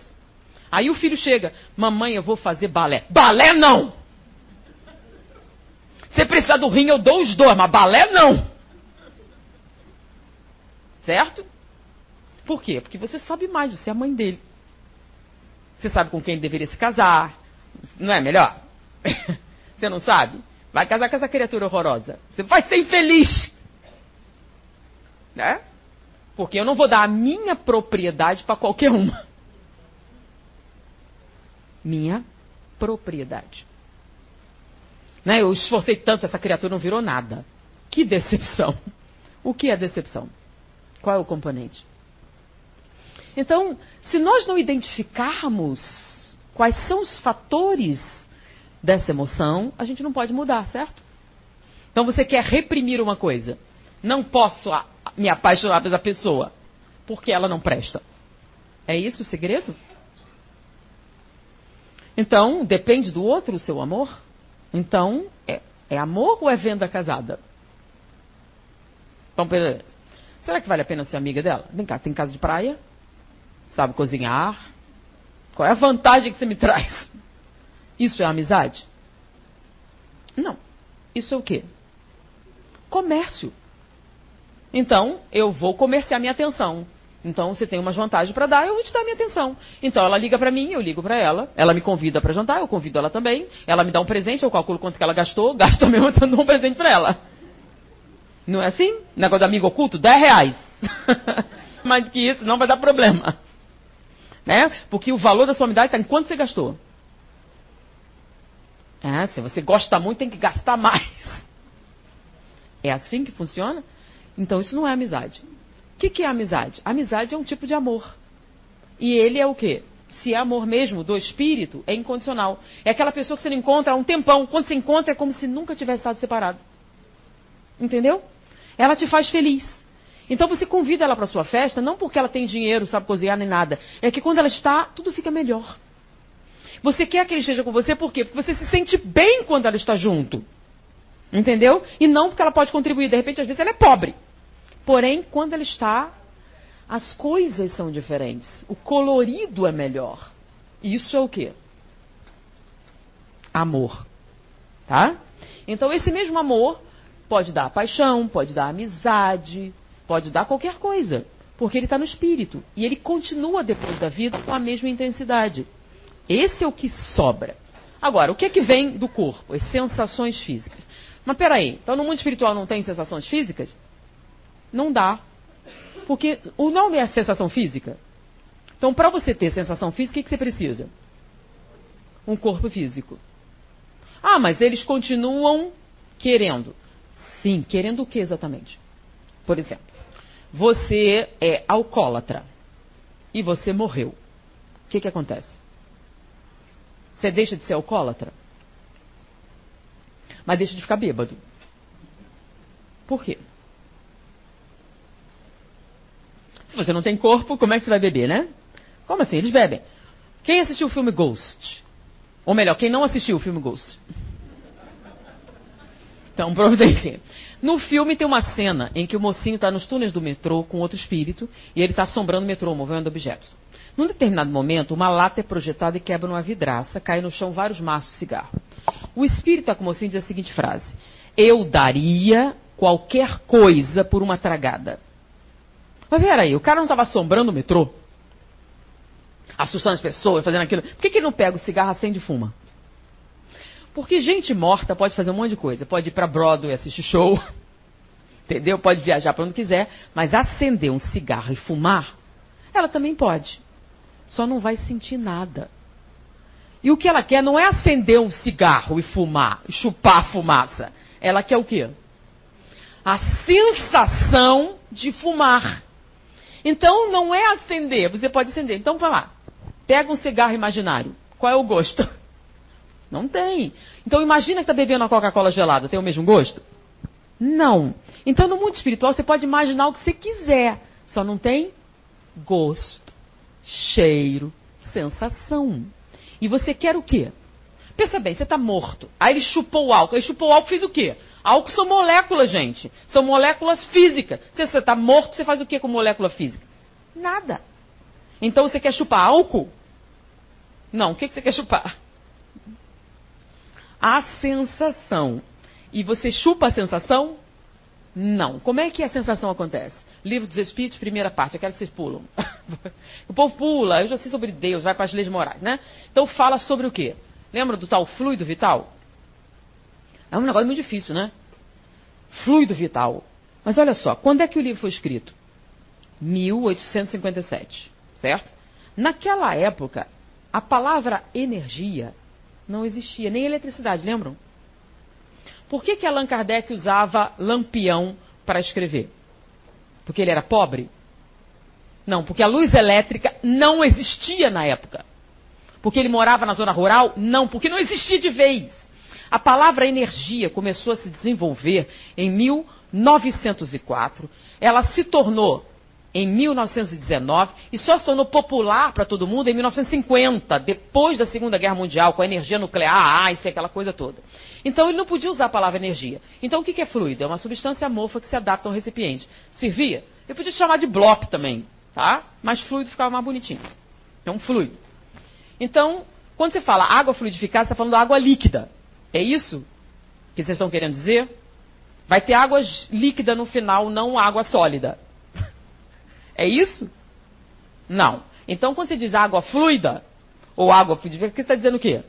Aí o filho chega, mamãe, eu vou fazer balé. Balé não! Se precisar do rim, eu dou os dois, mas balé não! Certo? Por quê? Porque você sabe mais, você é a mãe dele. Você sabe com quem ele deveria se casar. Não é melhor? você não sabe? Vai casar com essa criatura horrorosa. Você vai ser infeliz. Né? Porque eu não vou dar a minha propriedade para qualquer uma. Minha propriedade. Né? Eu esforcei tanto, essa criatura não virou nada. Que decepção. O que é decepção? Qual é o componente? Então, se nós não identificarmos quais são os fatores dessa emoção, a gente não pode mudar, certo? Então você quer reprimir uma coisa. Não posso me apaixonar pela pessoa porque ela não presta. É isso o segredo? Então, depende do outro o seu amor? Então, é, é amor ou é venda casada? Então, será que vale a pena ser amiga dela? Vem cá, tem casa de praia? Sabe cozinhar? Qual é a vantagem que você me traz? Isso é amizade? Não. Isso é o quê? Comércio. Então, eu vou comerciar minha atenção. Então, você tem umas vantagens para dar, eu vou te dar minha atenção. Então, ela liga para mim, eu ligo para ela. Ela me convida para jantar, eu convido ela também. Ela me dá um presente, eu calculo quanto que ela gastou, gasto mesmo eu um presente para ela. Não é assim? Negócio do amigo oculto, 10 reais. Mais que isso, não vai dar problema. Né? Porque o valor da sua amizade está em quanto você gastou. É, se você gosta muito, tem que gastar mais. É assim que funciona? Então isso não é amizade. O que, que é amizade? Amizade é um tipo de amor. E ele é o quê? Se é amor mesmo do espírito, é incondicional. É aquela pessoa que você não encontra há um tempão. Quando você encontra, é como se nunca tivesse estado separado. Entendeu? Ela te faz feliz. Então você convida ela para sua festa, não porque ela tem dinheiro, sabe cozinhar nem nada. É que quando ela está, tudo fica melhor. Você quer que ele esteja com você por quê? Porque você se sente bem quando ela está junto. Entendeu? E não porque ela pode contribuir. De repente, às vezes, ela é pobre. Porém, quando ela está, as coisas são diferentes. O colorido é melhor. Isso é o quê? Amor. Tá? Então, esse mesmo amor pode dar paixão, pode dar amizade, pode dar qualquer coisa. Porque ele está no espírito. E ele continua depois da vida com a mesma intensidade. Esse é o que sobra. Agora, o que é que vem do corpo? As sensações físicas. Mas peraí, então no mundo espiritual não tem sensações físicas? Não dá. Porque o nome é sensação física. Então, para você ter sensação física, o que você precisa? Um corpo físico. Ah, mas eles continuam querendo. Sim, querendo o que exatamente? Por exemplo, você é alcoólatra e você morreu. O que, que acontece? Você deixa de ser alcoólatra? Mas deixa de ficar bêbado. Por quê? Se você não tem corpo, como é que você vai beber, né? Como assim? Eles bebem. Quem assistiu o filme Ghost? Ou melhor, quem não assistiu o filme Ghost? Então, providencia. No filme tem uma cena em que o mocinho está nos túneis do metrô com outro espírito e ele está assombrando o metrô, movendo objetos. Num determinado momento, uma lata é projetada e quebra uma vidraça, cai no chão vários maços de cigarro. O espírito está com o mocinho diz a seguinte frase: Eu daria qualquer coisa por uma tragada. Mas peraí, o cara não estava assombrando o metrô? Assustando as pessoas, fazendo aquilo. Por que, que ele não pega o cigarro, acende e fuma? Porque gente morta pode fazer um monte de coisa. Pode ir para Broadway assistir show, entendeu? Pode viajar para onde quiser, mas acender um cigarro e fumar, ela também pode. Só não vai sentir nada. E o que ela quer não é acender um cigarro e fumar, e chupar a fumaça. Ela quer o quê? A sensação de fumar. Então não é acender, você pode acender. Então vai lá, pega um cigarro imaginário. Qual é o gosto? Não tem. Então imagina que está bebendo uma Coca-Cola gelada, tem o mesmo gosto? Não. Então no mundo espiritual você pode imaginar o que você quiser, só não tem gosto, cheiro, sensação. E você quer o quê? Pensa bem, você está morto. Aí ele chupou o álcool. Ele chupou o álcool fez o quê? Álcool são moléculas, gente. São moléculas físicas. Se você está morto, você faz o quê com molécula física? Nada. Então você quer chupar álcool? Não. O que, que você quer chupar? A sensação. E você chupa a sensação? Não. Como é que a sensação acontece? Livro dos Espíritos, primeira parte, aquela que vocês pulam. o povo pula, eu já sei sobre Deus, vai para as leis morais, né? Então fala sobre o quê? Lembra do tal fluido vital? É um negócio muito difícil, né? Fluido vital. Mas olha só, quando é que o livro foi escrito? 1857, certo? Naquela época, a palavra energia não existia, nem eletricidade, lembram? Por que, que Allan Kardec usava lampião para escrever? Porque ele era pobre? Não, porque a luz elétrica não existia na época. Porque ele morava na zona rural? Não, porque não existia de vez. A palavra energia começou a se desenvolver em 1904. Ela se tornou em 1919 e só se tornou popular para todo mundo em 1950, depois da Segunda Guerra Mundial, com a energia nuclear, Einstein, aquela coisa toda. Então ele não podia usar a palavra energia. Então o que é fluido? É uma substância amorfa que se adapta a um recipiente. Servia? Eu podia chamar de bloco também, tá? Mas fluido ficava mais bonitinho. É um fluido. Então, quando você fala água fluidificada, você está falando água líquida. É isso que vocês estão querendo dizer? Vai ter água líquida no final, não água sólida. É isso? Não. Então, quando você diz água fluida, ou água fluida, você está dizendo o quê?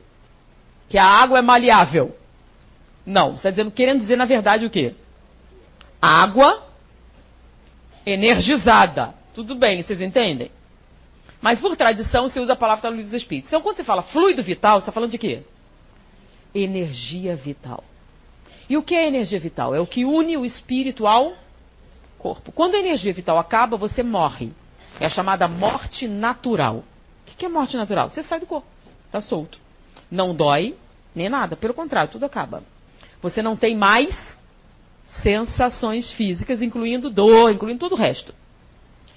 Que a água é maleável. Não, você está dizendo, querendo dizer, na verdade, o quê? Água energizada. Tudo bem, vocês entendem? Mas por tradição, você usa a palavra no livro dos Espíritos. Então, quando você fala fluido vital, você está falando de quê? Energia vital. E o que é energia vital? É o que une o espírito ao corpo. Quando a energia vital acaba, você morre. É a chamada morte natural. O que é morte natural? Você sai do corpo, está solto. Não dói nem nada, pelo contrário, tudo acaba. Você não tem mais sensações físicas, incluindo dor, incluindo todo o resto.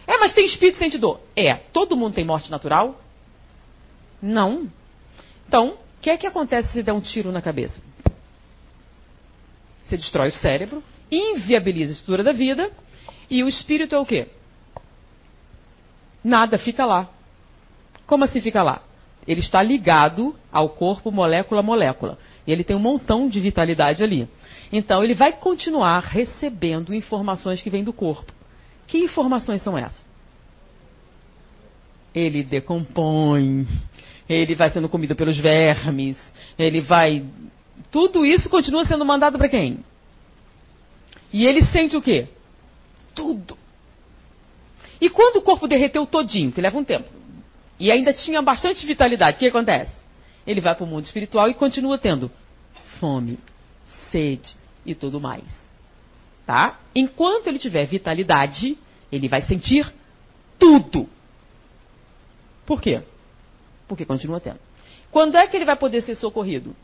É, mas tem espírito sente dor. É. Todo mundo tem morte natural? Não. Então, o que é que acontece se der um tiro na cabeça? Você destrói o cérebro, inviabiliza a estrutura da vida e o espírito é o quê? Nada, fica lá. Como assim fica lá? Ele está ligado ao corpo molécula a molécula. E ele tem um montão de vitalidade ali. Então ele vai continuar recebendo informações que vêm do corpo. Que informações são essas? Ele decompõe, ele vai sendo comido pelos vermes, ele vai. Tudo isso continua sendo mandado para quem? E ele sente o quê? Tudo. E quando o corpo derreteu todinho, que leva um tempo, e ainda tinha bastante vitalidade, o que acontece? Ele vai para o mundo espiritual e continua tendo fome, sede e tudo mais. Tá? Enquanto ele tiver vitalidade, ele vai sentir tudo. Por quê? Porque continua tendo. Quando é que ele vai poder ser socorrido?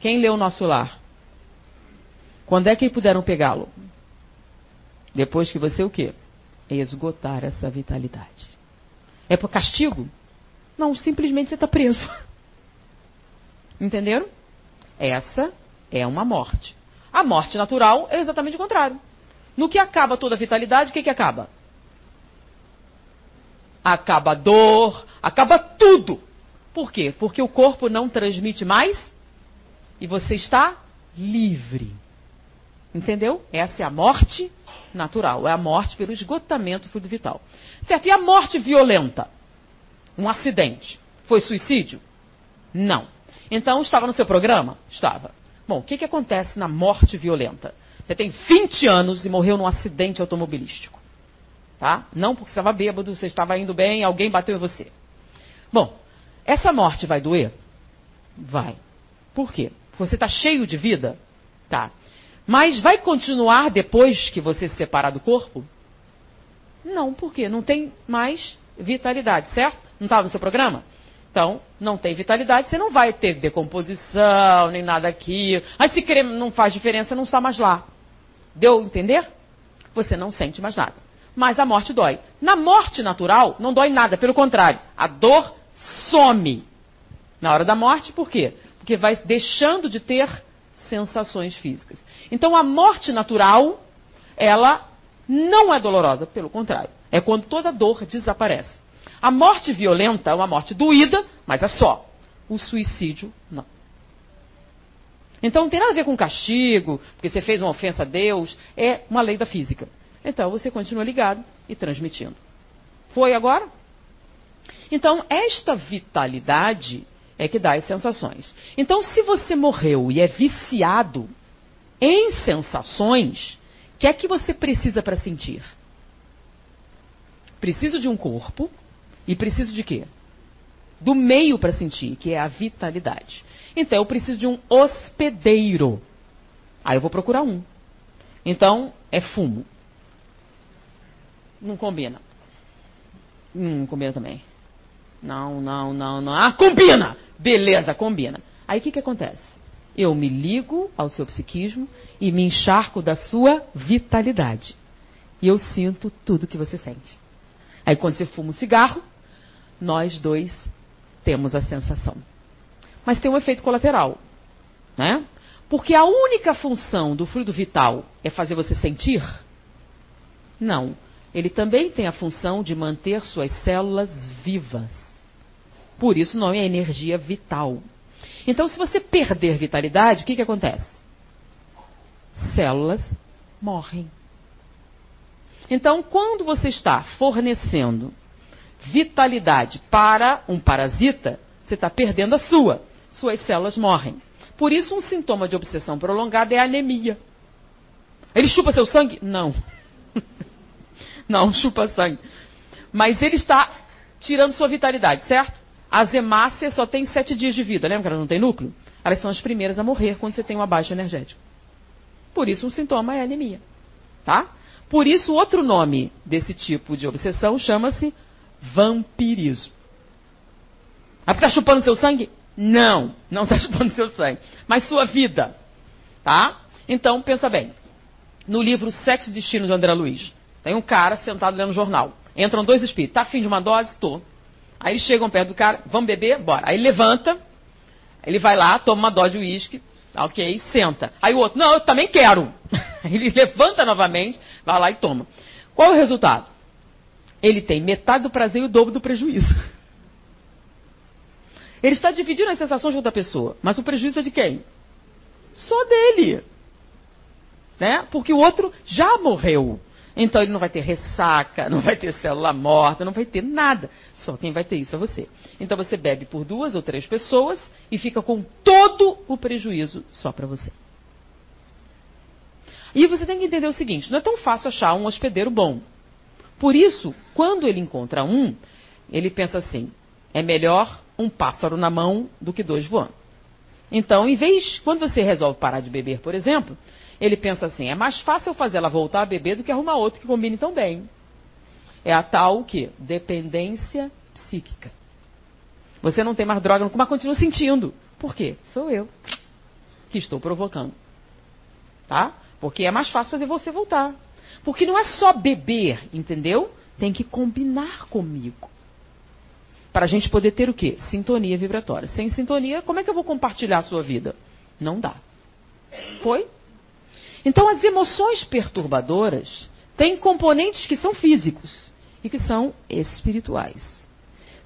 Quem leu o nosso lar? Quando é que puderam pegá-lo? Depois que você o quê? Esgotar essa vitalidade. É por castigo? Não, simplesmente você está preso. Entenderam? Essa é uma morte. A morte natural é exatamente o contrário. No que acaba toda a vitalidade, o que, que acaba? Acaba a dor, acaba tudo. Por quê? Porque o corpo não transmite mais e você está livre. Entendeu? Essa é a morte natural, é a morte pelo esgotamento do fluido vital. Certo? E a morte violenta? Um acidente. Foi suicídio? Não. Então, estava no seu programa? Estava. Bom, o que, que acontece na morte violenta? Você tem 20 anos e morreu num acidente automobilístico. Tá? Não porque você estava bêbado, você estava indo bem, alguém bateu em você. Bom, essa morte vai doer? Vai. Por quê? Você está cheio de vida? Tá. Mas vai continuar depois que você se separar do corpo? Não, por quê? Não tem mais vitalidade, certo? Não estava no seu programa? Então, não tem vitalidade, você não vai ter decomposição, nem nada aqui. Aí se querer não faz diferença, não está mais lá. Deu a entender? Você não sente mais nada. Mas a morte dói. Na morte natural, não dói nada, pelo contrário, a dor some. Na hora da morte, por quê? Porque vai deixando de ter sensações físicas. Então a morte natural, ela não é dolorosa, pelo contrário. É quando toda dor desaparece. A morte violenta é uma morte doída, mas é só. O suicídio, não. Então não tem nada a ver com castigo, porque você fez uma ofensa a Deus, é uma lei da física. Então você continua ligado e transmitindo. Foi agora? Então, esta vitalidade é que dá as sensações. Então, se você morreu e é viciado em sensações, o que é que você precisa para sentir? Preciso de um corpo e preciso de quê? Do meio para sentir, que é a vitalidade. Então, eu preciso de um hospedeiro. Aí eu vou procurar um. Então, é fumo. Não combina. Hum, não combina também. Não, não, não, não. Ah, combina! Beleza, combina. Aí o que, que acontece? Eu me ligo ao seu psiquismo e me encharco da sua vitalidade. E eu sinto tudo que você sente. Aí quando você fuma um cigarro, nós dois temos a sensação. Mas tem um efeito colateral, né? Porque a única função do fluido vital é fazer você sentir? Não. Ele também tem a função de manter suas células vivas. Por isso o nome é energia vital. Então, se você perder vitalidade, o que, que acontece? Células morrem. Então, quando você está fornecendo vitalidade para um parasita, você está perdendo a sua. Suas células morrem. Por isso, um sintoma de obsessão prolongada é anemia. Ele chupa seu sangue? Não. Não chupa sangue. Mas ele está tirando sua vitalidade, certo? As hemácias só têm sete dias de vida, lembra que elas não têm núcleo? Elas são as primeiras a morrer quando você tem uma baixa energética. Por isso, um sintoma é anemia. Tá? Por isso, outro nome desse tipo de obsessão chama-se vampirismo. Ah, está chupando seu sangue? Não, não está chupando seu sangue. Mas sua vida. Tá? Então, pensa bem. No livro Sexo e Destino de André Luiz, tem um cara sentado lendo jornal. Entram dois espíritos. Tá afim de uma dose? Tô. Aí eles chegam perto do cara, vamos beber? Bora. Aí ele levanta, ele vai lá, toma uma dose de uísque, ok, senta. Aí o outro, não, eu também quero. ele levanta novamente, vai lá e toma. Qual é o resultado? Ele tem metade do prazer e o dobro do prejuízo. Ele está dividindo as sensações de outra pessoa, mas o prejuízo é de quem? Só dele. Né? Porque o outro já morreu. Então ele não vai ter ressaca, não vai ter célula morta, não vai ter nada. Só quem vai ter isso é você. Então você bebe por duas ou três pessoas e fica com todo o prejuízo só para você. E você tem que entender o seguinte: não é tão fácil achar um hospedeiro bom. Por isso, quando ele encontra um, ele pensa assim: é melhor um pássaro na mão do que dois voando. Então, em vez, quando você resolve parar de beber, por exemplo, ele pensa assim: é mais fácil eu fazer ela voltar a beber do que arrumar outro que combine tão bem. É a tal que dependência psíquica. Você não tem mais droga, mas continua sentindo. Por quê? Sou eu que estou provocando. Tá? Porque é mais fácil fazer você voltar. Porque não é só beber, entendeu? Tem que combinar comigo. Para a gente poder ter o quê? Sintonia vibratória. Sem sintonia, como é que eu vou compartilhar a sua vida? Não dá. Foi? Então, as emoções perturbadoras têm componentes que são físicos e que são espirituais.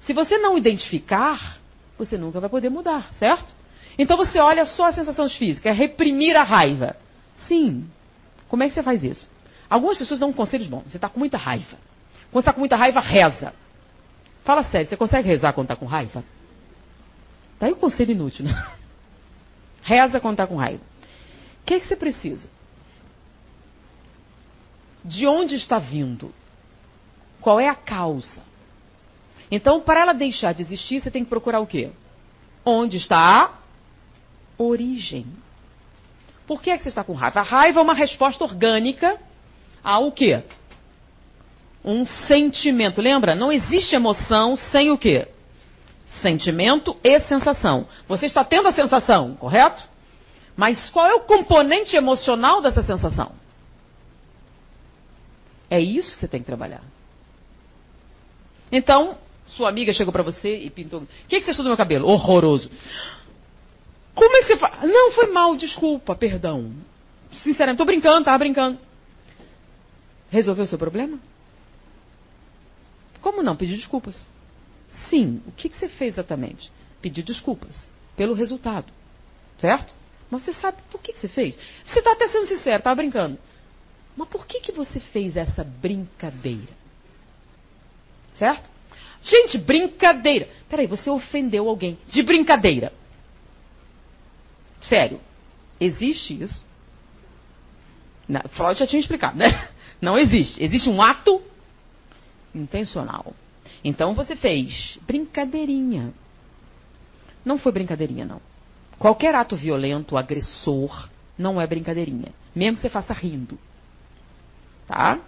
Se você não identificar, você nunca vai poder mudar, certo? Então você olha só as sensações físicas, é reprimir a raiva. Sim. Como é que você faz isso? Algumas pessoas dão um conselho bom. Você está com muita raiva. Quando está com muita raiva, reza. Fala sério, você consegue rezar quando está com raiva? Daí o um conselho inútil, né? Reza quando está com raiva. O que, é que você precisa? De onde está vindo? Qual é a causa? Então, para ela deixar de existir, você tem que procurar o quê? Onde está a origem. Por que, é que você está com raiva? A raiva é uma resposta orgânica ao quê? Um sentimento. Lembra? Não existe emoção sem o quê? Sentimento e sensação. Você está tendo a sensação, correto? Mas qual é o componente emocional dessa sensação? É isso que você tem que trabalhar. Então, sua amiga chegou para você e pintou. O que, que você achou do meu cabelo? Horroroso. Como é que você faz? Não, foi mal, desculpa, perdão. Sinceramente, tô brincando, tava brincando. Resolveu o seu problema? Como não? Pedir desculpas. Sim. O que, que você fez exatamente? Pedir desculpas pelo resultado. Certo? Mas você sabe por que, que você fez? Você está até sendo sincero, estava brincando. Mas por que, que você fez essa brincadeira? Certo? Gente, brincadeira. Peraí, você ofendeu alguém de brincadeira. Sério, existe isso? Não, Freud já tinha explicado, né? Não existe. Existe um ato intencional. Então você fez brincadeirinha. Não foi brincadeirinha, não. Qualquer ato violento, agressor, não é brincadeirinha. Mesmo que você faça rindo. Tá?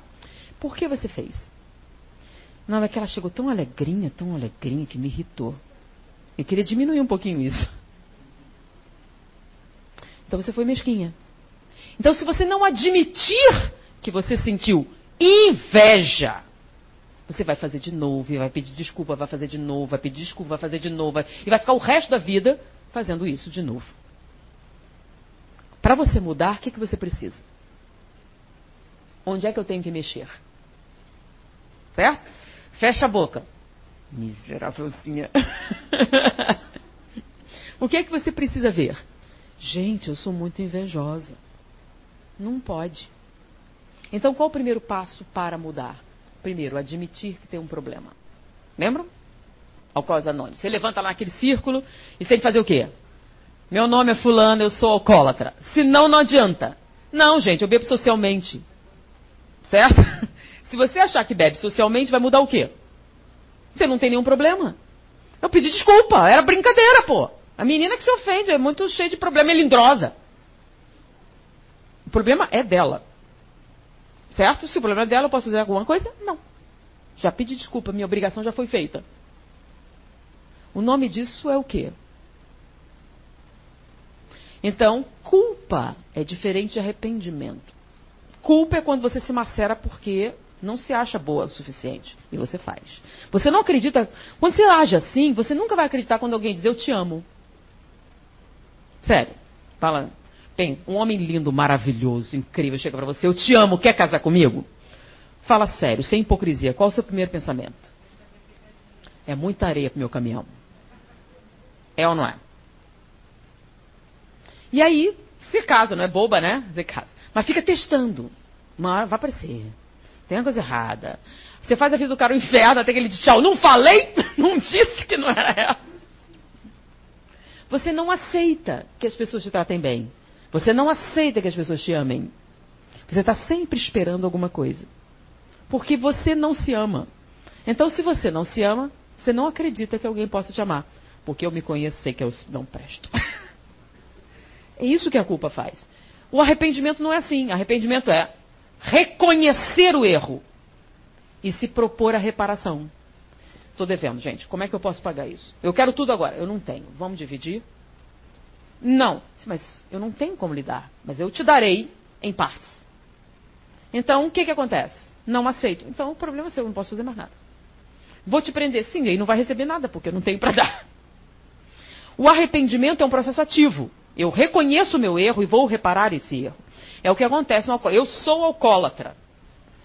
Por que você fez? Não, é que ela chegou tão alegrinha, tão alegrinha, que me irritou. Eu queria diminuir um pouquinho isso. Então você foi mesquinha. Então, se você não admitir que você sentiu inveja, você vai fazer de novo, e vai pedir desculpa, vai fazer de novo, vai pedir desculpa, vai fazer de novo, e vai ficar o resto da vida fazendo isso de novo. Para você mudar, o que, que você precisa? Onde é que eu tenho que mexer? Certo? Fecha a boca. Miserávelzinha. o que é que você precisa ver? Gente, eu sou muito invejosa. Não pode. Então, qual o primeiro passo para mudar? Primeiro, admitir que tem um problema. Lembram? Alcoólicos Anônimos. Você levanta lá aquele círculo e tem que fazer o quê? Meu nome é fulano, eu sou alcoólatra. Senão, não adianta. Não, gente, eu bebo socialmente. Certo? Se você achar que bebe socialmente, vai mudar o quê? Você não tem nenhum problema. Eu pedi desculpa, era brincadeira, pô. A menina que se ofende é muito cheia de problema melindrosa. O problema é dela. Certo? Se o problema é dela, eu posso fazer alguma coisa? Não. Já pedi desculpa, minha obrigação já foi feita. O nome disso é o quê? Então, culpa é diferente de arrependimento. Culpa é quando você se macera porque não se acha boa o suficiente. E você faz. Você não acredita. Quando você age assim, você nunca vai acreditar quando alguém diz eu te amo. Sério. Fala, tem um homem lindo, maravilhoso, incrível, chega para você, eu te amo, quer casar comigo? Fala sério, sem hipocrisia, qual o seu primeiro pensamento? É muita areia pro meu caminhão. É ou não é? E aí, se casa, não é boba, né? Você casa. Mas fica testando. Uma hora vai aparecer. Tem uma coisa errada. Você faz a vida do cara o inferno até que ele diz tchau. Não falei? Não disse que não era ela. Você não aceita que as pessoas te tratem bem. Você não aceita que as pessoas te amem. Você está sempre esperando alguma coisa. Porque você não se ama. Então, se você não se ama, você não acredita que alguém possa te amar. Porque eu me conheço, sei que eu não presto. é isso que a culpa faz. O arrependimento não é assim. Arrependimento é reconhecer o erro e se propor a reparação. Estou devendo, gente. Como é que eu posso pagar isso? Eu quero tudo agora. Eu não tenho. Vamos dividir? Não. Mas eu não tenho como lidar. Mas eu te darei em partes. Então, o que, que acontece? Não aceito. Então, o problema é seu. Eu não posso fazer mais nada. Vou te prender. Sim, aí não vai receber nada, porque eu não tenho para dar. O arrependimento é um processo ativo. Eu reconheço o meu erro e vou reparar esse erro. É o que acontece no alcoólatra. Eu sou alcoólatra.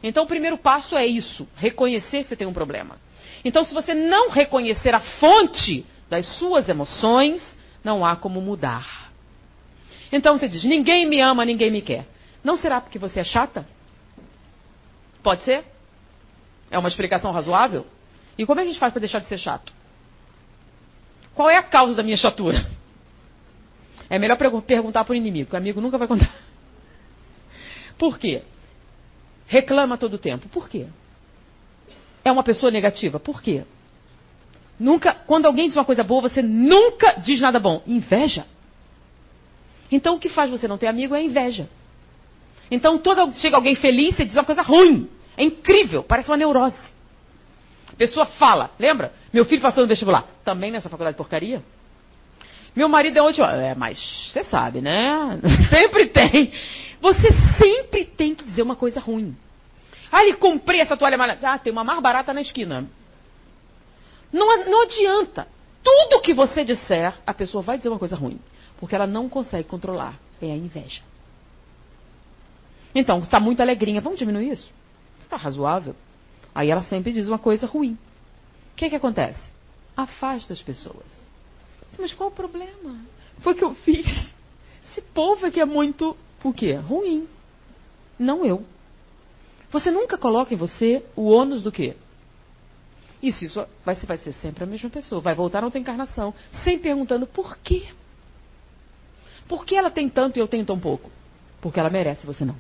Então o primeiro passo é isso, reconhecer que você tem um problema. Então se você não reconhecer a fonte das suas emoções, não há como mudar. Então você diz: ninguém me ama, ninguém me quer. Não será porque você é chata? Pode ser? É uma explicação razoável? E como é que a gente faz para deixar de ser chato? Qual é a causa da minha chatura? É melhor perguntar para o inimigo, que o amigo nunca vai contar. Por quê? Reclama todo o tempo. Por quê? É uma pessoa negativa. Por quê? Nunca, quando alguém diz uma coisa boa, você nunca diz nada bom. Inveja. Então o que faz você não ter amigo é a inveja. Então toda chega alguém feliz e diz uma coisa ruim. É incrível, parece uma neurose. A pessoa fala, lembra? Meu filho passou no vestibular. Também nessa faculdade de porcaria? Meu marido é ótimo. É, mas você sabe, né? sempre tem. Você sempre tem que dizer uma coisa ruim. Ah, ele comprei essa toalha mais. Ah, tem uma mais barata na esquina. Não, não adianta. Tudo que você disser, a pessoa vai dizer uma coisa ruim. Porque ela não consegue controlar. É a inveja. Então, está muito alegrinha. Vamos diminuir isso? Está razoável. Aí ela sempre diz uma coisa ruim. O que, que acontece? Afasta as pessoas. Mas qual o problema? Foi que eu fiz. Esse povo é que é muito, o quê? Ruim. Não eu. Você nunca coloca em você o ônus do quê? Isso, isso vai, vai ser sempre a mesma pessoa. Vai voltar a outra encarnação, sem perguntando por quê. Por que ela tem tanto e eu tenho tão pouco? Porque ela merece, você não.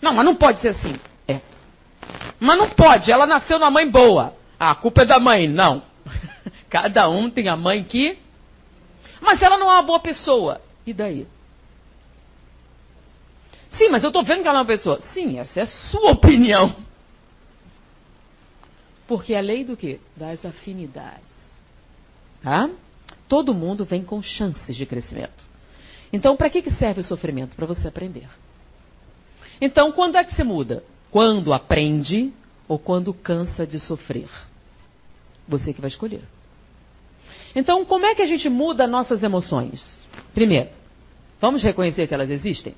Não, mas não pode ser assim. É. Mas não pode, ela nasceu numa mãe boa. Ah, a culpa é da mãe. Não. Cada um tem a mãe que. Mas ela não é uma boa pessoa. E daí? Sim, mas eu estou vendo que ela é uma pessoa. Sim, essa é a sua opinião. Porque é a lei do quê? Das afinidades. Tá? Todo mundo vem com chances de crescimento. Então, para que, que serve o sofrimento? Para você aprender. Então, quando é que você muda? Quando aprende ou quando cansa de sofrer? Você que vai escolher. Então, como é que a gente muda nossas emoções? Primeiro, vamos reconhecer que elas existem?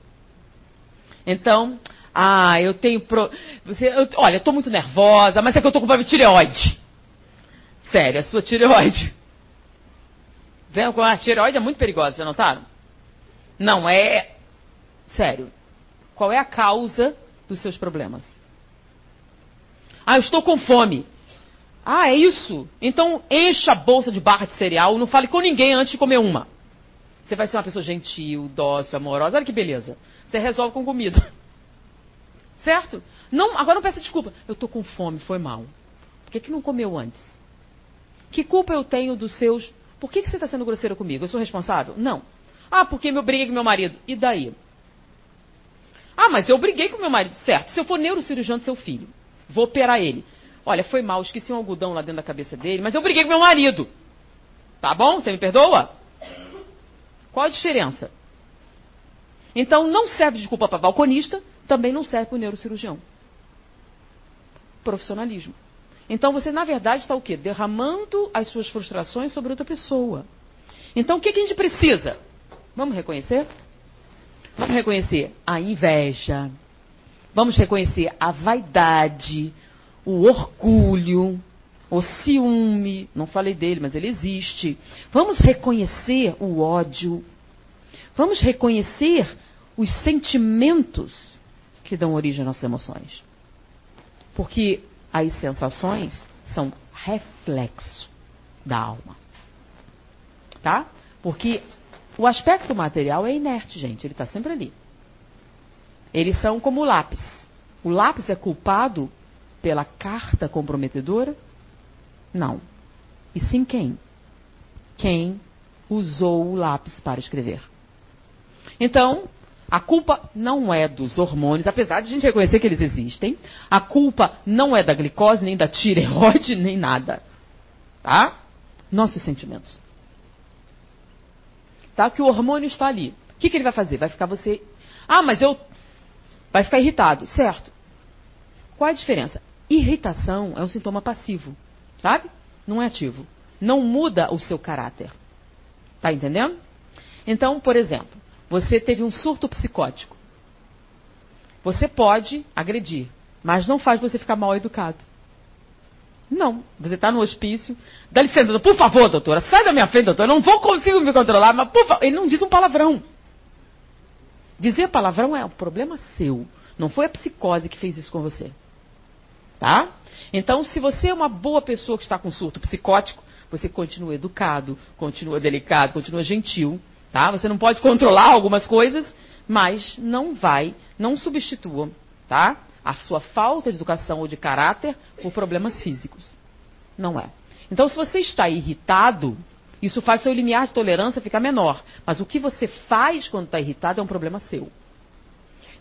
Então, ah, eu tenho. Pro... Você, eu, olha, eu estou muito nervosa, mas é que eu estou com problema de tireoide. Sério, a sua tireoide. A tireoide é muito perigosa, já notaram? Não é. Sério. Qual é a causa dos seus problemas? Ah, eu estou com fome. Ah, é isso? Então encha a bolsa de barra de cereal, não fale com ninguém antes de comer uma. Você vai ser uma pessoa gentil, dócil, amorosa. Olha que beleza. Você resolve com comida. Certo? Não, agora não peça desculpa. Eu estou com fome, foi mal. Por que, que não comeu antes? Que culpa eu tenho dos seus. Por que, que você está sendo grosseiro comigo? Eu sou responsável? Não. Ah, porque eu briguei com meu marido. E daí? Ah, mas eu briguei com meu marido. Certo. Se eu for neurocirurgião do seu filho, vou operar ele. Olha, foi mal, esqueci um algodão lá dentro da cabeça dele, mas eu briguei com meu marido. Tá bom? Você me perdoa? Qual a diferença? Então, não serve de desculpa para balconista, também não serve para o neurocirurgião. Profissionalismo. Então, você, na verdade, está o quê? Derramando as suas frustrações sobre outra pessoa. Então, o que, que a gente precisa? Vamos reconhecer? Vamos reconhecer a inveja. Vamos reconhecer a vaidade o orgulho, o ciúme, não falei dele, mas ele existe. Vamos reconhecer o ódio. Vamos reconhecer os sentimentos que dão origem às nossas emoções. Porque as sensações são reflexo da alma. Tá? Porque o aspecto material é inerte, gente. Ele está sempre ali. Eles são como o lápis. O lápis é culpado pela carta comprometedora? Não. E sim quem? Quem usou o lápis para escrever. Então, a culpa não é dos hormônios, apesar de a gente reconhecer que eles existem. A culpa não é da glicose, nem da tireoide, nem nada. Tá? Nossos sentimentos. Tá? Que o hormônio está ali. O que, que ele vai fazer? Vai ficar você. Ah, mas eu. Vai ficar irritado. Certo. Qual a diferença? Irritação é um sintoma passivo, sabe? Não é ativo. Não muda o seu caráter. Tá entendendo? Então, por exemplo, você teve um surto psicótico. Você pode agredir, mas não faz você ficar mal educado. Não. Você está no hospício. Dá licença, por favor, doutora, sai da minha frente, doutora. Eu não vou conseguir me controlar, mas por favor. Ele não diz um palavrão. Dizer palavrão é um problema seu. Não foi a psicose que fez isso com você. Tá? Então, se você é uma boa pessoa que está com surto psicótico, você continua educado, continua delicado, continua gentil. Tá? Você não pode controlar algumas coisas, mas não vai, não substitua, tá? A sua falta de educação ou de caráter por problemas físicos. Não é. Então, se você está irritado, isso faz seu limiar de tolerância ficar menor. Mas o que você faz quando está irritado é um problema seu.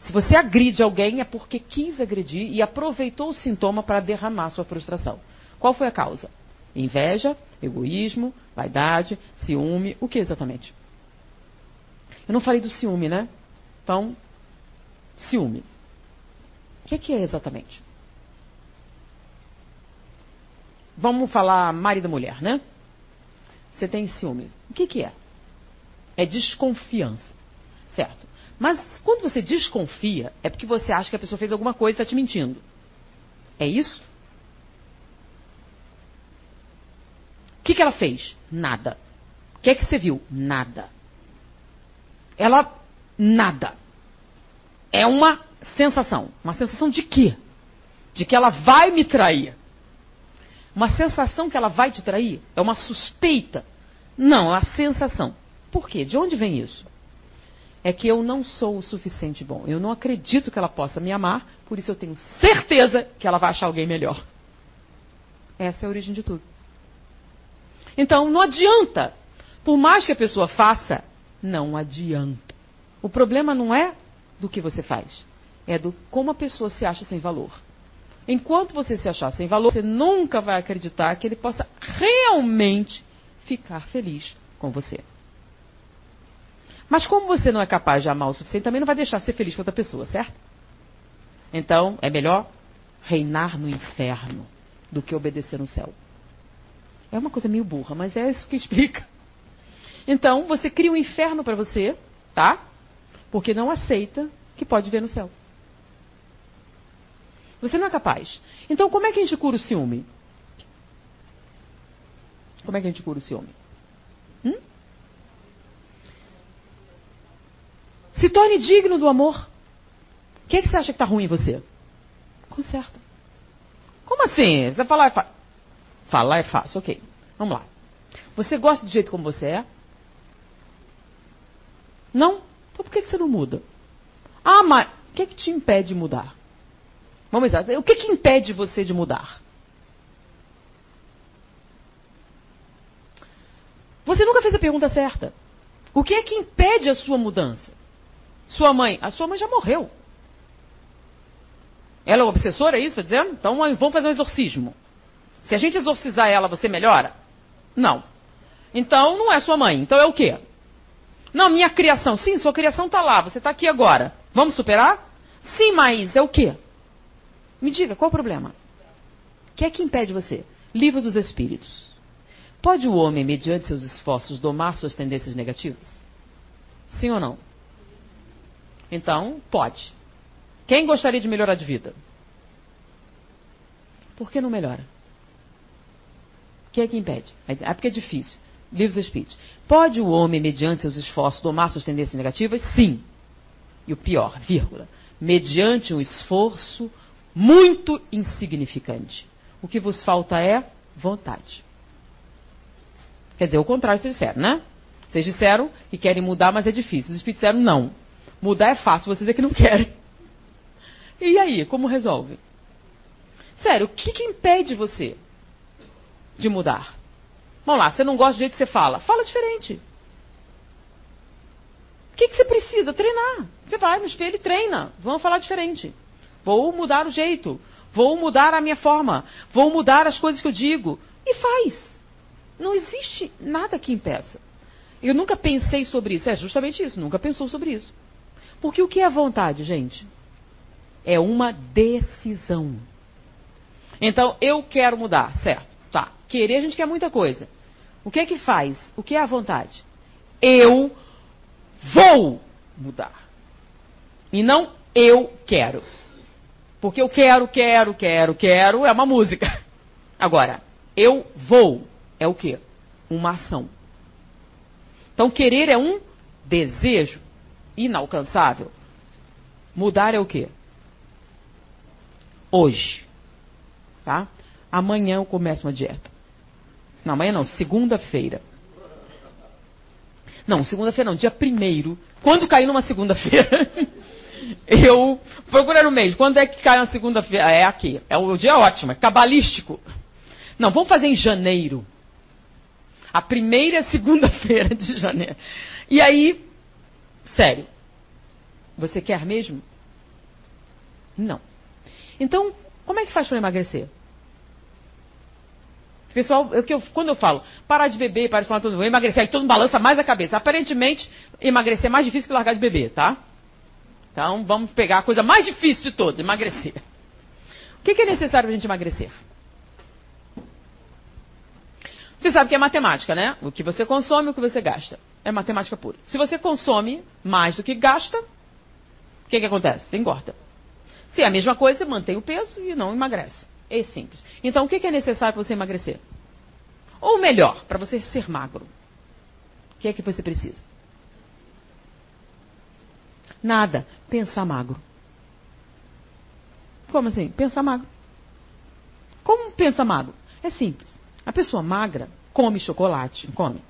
Se você agride alguém é porque quis agredir e aproveitou o sintoma para derramar sua frustração. Qual foi a causa? Inveja, egoísmo, vaidade, ciúme, o que exatamente? Eu não falei do ciúme, né? Então, ciúme. O que, que é exatamente? Vamos falar marido e mulher, né? Você tem ciúme. O que, que é? É desconfiança. Certo. Mas quando você desconfia, é porque você acha que a pessoa fez alguma coisa e está te mentindo. É isso? O que, que ela fez? Nada. O que é que você viu? Nada. Ela. Nada. É uma sensação. Uma sensação de quê? De que ela vai me trair. Uma sensação que ela vai te trair? É uma suspeita? Não, é a sensação. Por quê? De onde vem isso? É que eu não sou o suficiente bom. Eu não acredito que ela possa me amar, por isso eu tenho certeza que ela vai achar alguém melhor. Essa é a origem de tudo. Então, não adianta. Por mais que a pessoa faça, não adianta. O problema não é do que você faz, é do como a pessoa se acha sem valor. Enquanto você se achar sem valor, você nunca vai acreditar que ele possa realmente ficar feliz com você. Mas como você não é capaz de amar o suficiente, também não vai deixar ser feliz com outra pessoa, certo? Então, é melhor reinar no inferno do que obedecer no céu. É uma coisa meio burra, mas é isso que explica. Então, você cria um inferno para você, tá? Porque não aceita que pode ver no céu. Você não é capaz. Então, como é que a gente cura o ciúme? Como é que a gente cura o ciúme? Hum? Se torne digno do amor. O que, é que você acha que está ruim em você? Conserta. Como assim? Você vai falar é fácil. Falar é fácil, ok. Vamos lá. Você gosta do jeito como você é? Não? Então por que, que você não muda? Ah, mas o que, é que te impede de mudar? Vamos lá. O que, que impede você de mudar? Você nunca fez a pergunta certa. O que é que impede a sua mudança? Sua mãe. A sua mãe já morreu. Ela é obsessora, é isso? Está dizendo? Então vamos fazer um exorcismo. Se a gente exorcizar ela, você melhora? Não. Então não é sua mãe. Então é o quê? Não, minha criação. Sim, sua criação está lá. Você está aqui agora. Vamos superar? Sim, mas é o quê? Me diga, qual o problema? O que é que impede você? Livro dos Espíritos. Pode o homem, mediante seus esforços, domar suas tendências negativas? Sim ou não? Então, pode. Quem gostaria de melhorar de vida? Por que não melhora? O que é que impede? É porque é difícil. Livros Espíritos. Pode o homem, mediante seus esforços, domar suas tendências negativas? Sim. E o pior, vírgula, mediante um esforço muito insignificante. O que vos falta é vontade. Quer dizer, o contrário vocês disseram, né? Vocês disseram que querem mudar, mas é difícil. Os espíritos disseram não. Mudar é fácil, vocês é que não querem. E aí, como resolve? Sério, o que, que impede você de mudar? Vamos lá, você não gosta do jeito que você fala. Fala diferente. O que, que você precisa? Treinar. Você vai no espelho e treina. Vamos falar diferente. Vou mudar o jeito. Vou mudar a minha forma. Vou mudar as coisas que eu digo. E faz. Não existe nada que impeça. Eu nunca pensei sobre isso. É justamente isso. Nunca pensou sobre isso. Porque o que é vontade, gente? É uma decisão. Então, eu quero mudar, certo? Tá. Querer, a gente quer muita coisa. O que é que faz? O que é a vontade? Eu vou mudar. E não eu quero. Porque eu quero, quero, quero, quero é uma música. Agora, eu vou é o quê? Uma ação. Então, querer é um desejo inalcançável. Mudar é o quê? Hoje. Tá? Amanhã eu começo uma dieta. Não, amanhã não, segunda-feira. Não, segunda-feira não, dia primeiro. Quando cair numa segunda-feira, eu procuro no mês. Quando é que cai na segunda-feira? É aqui. É o dia ótimo, é cabalístico. Não, vamos fazer em janeiro. A primeira segunda-feira de janeiro. E aí, sério, você quer mesmo? Não. Então, como é que faz para emagrecer? Pessoal, eu, eu, quando eu falo parar de beber, parar de falar tudo, emagrecer, aí todo mundo balança mais a cabeça. Aparentemente, emagrecer é mais difícil que largar de beber, tá? Então, vamos pegar a coisa mais difícil de todas, emagrecer. O que, que é necessário para a gente emagrecer? Você sabe que é matemática, né? O que você consome, o que você gasta. É matemática pura. Se você consome mais do que gasta, o que, que acontece? Você engorda. Se é a mesma coisa, você mantém o peso e não emagrece. É simples. Então, o que é necessário para você emagrecer? Ou melhor, para você ser magro. O que é que você precisa? Nada. Pensar magro. Como assim? Pensar magro. Como pensa magro? É simples. A pessoa magra come chocolate, não come?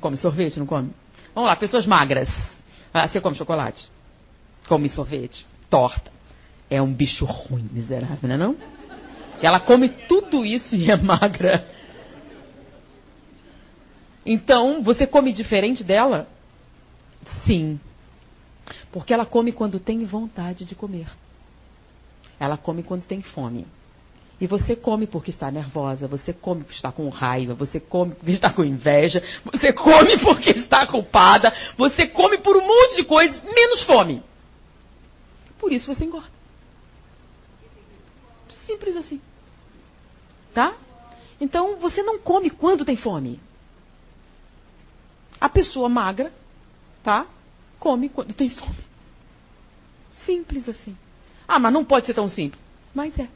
Come sorvete, não come? Vamos lá, pessoas magras. Ah, você come chocolate? Come sorvete? Torta. É um bicho ruim, miserável, não é não? Ela come tudo isso e é magra. Então, você come diferente dela? Sim. Porque ela come quando tem vontade de comer. Ela come quando tem fome. E você come porque está nervosa, você come porque está com raiva, você come porque está com inveja, você come porque está culpada, você come por um monte de coisas, menos fome. Por isso você engorda. Simples assim. Tá? Então você não come quando tem fome. A pessoa magra, tá? Come quando tem fome. Simples assim. Ah, mas não pode ser tão simples. Mas é.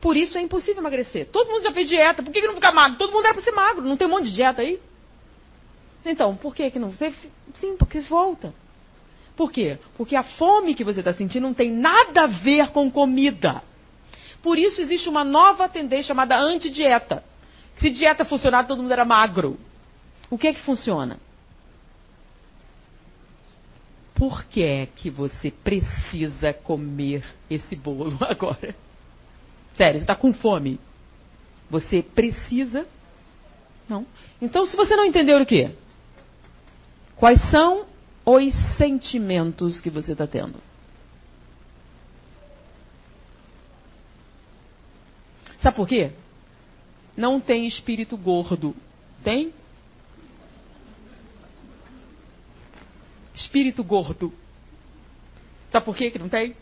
Por isso é impossível emagrecer. Todo mundo já fez dieta. Por que, que não fica magro? Todo mundo era para ser magro. Não tem um monte de dieta aí? Então, por que, que não? Você, sim, porque volta. Por quê? Porque a fome que você está sentindo não tem nada a ver com comida. Por isso existe uma nova tendência chamada antidieta. Se dieta funcionar, todo mundo era magro. O que é que funciona? Por que é que você precisa comer esse bolo agora? Sério, você está com fome. Você precisa? Não. Então, se você não entendeu o quê? Quais são os sentimentos que você está tendo? Sabe por quê? Não tem espírito gordo. Tem? Espírito gordo. Sabe por quê que não tem?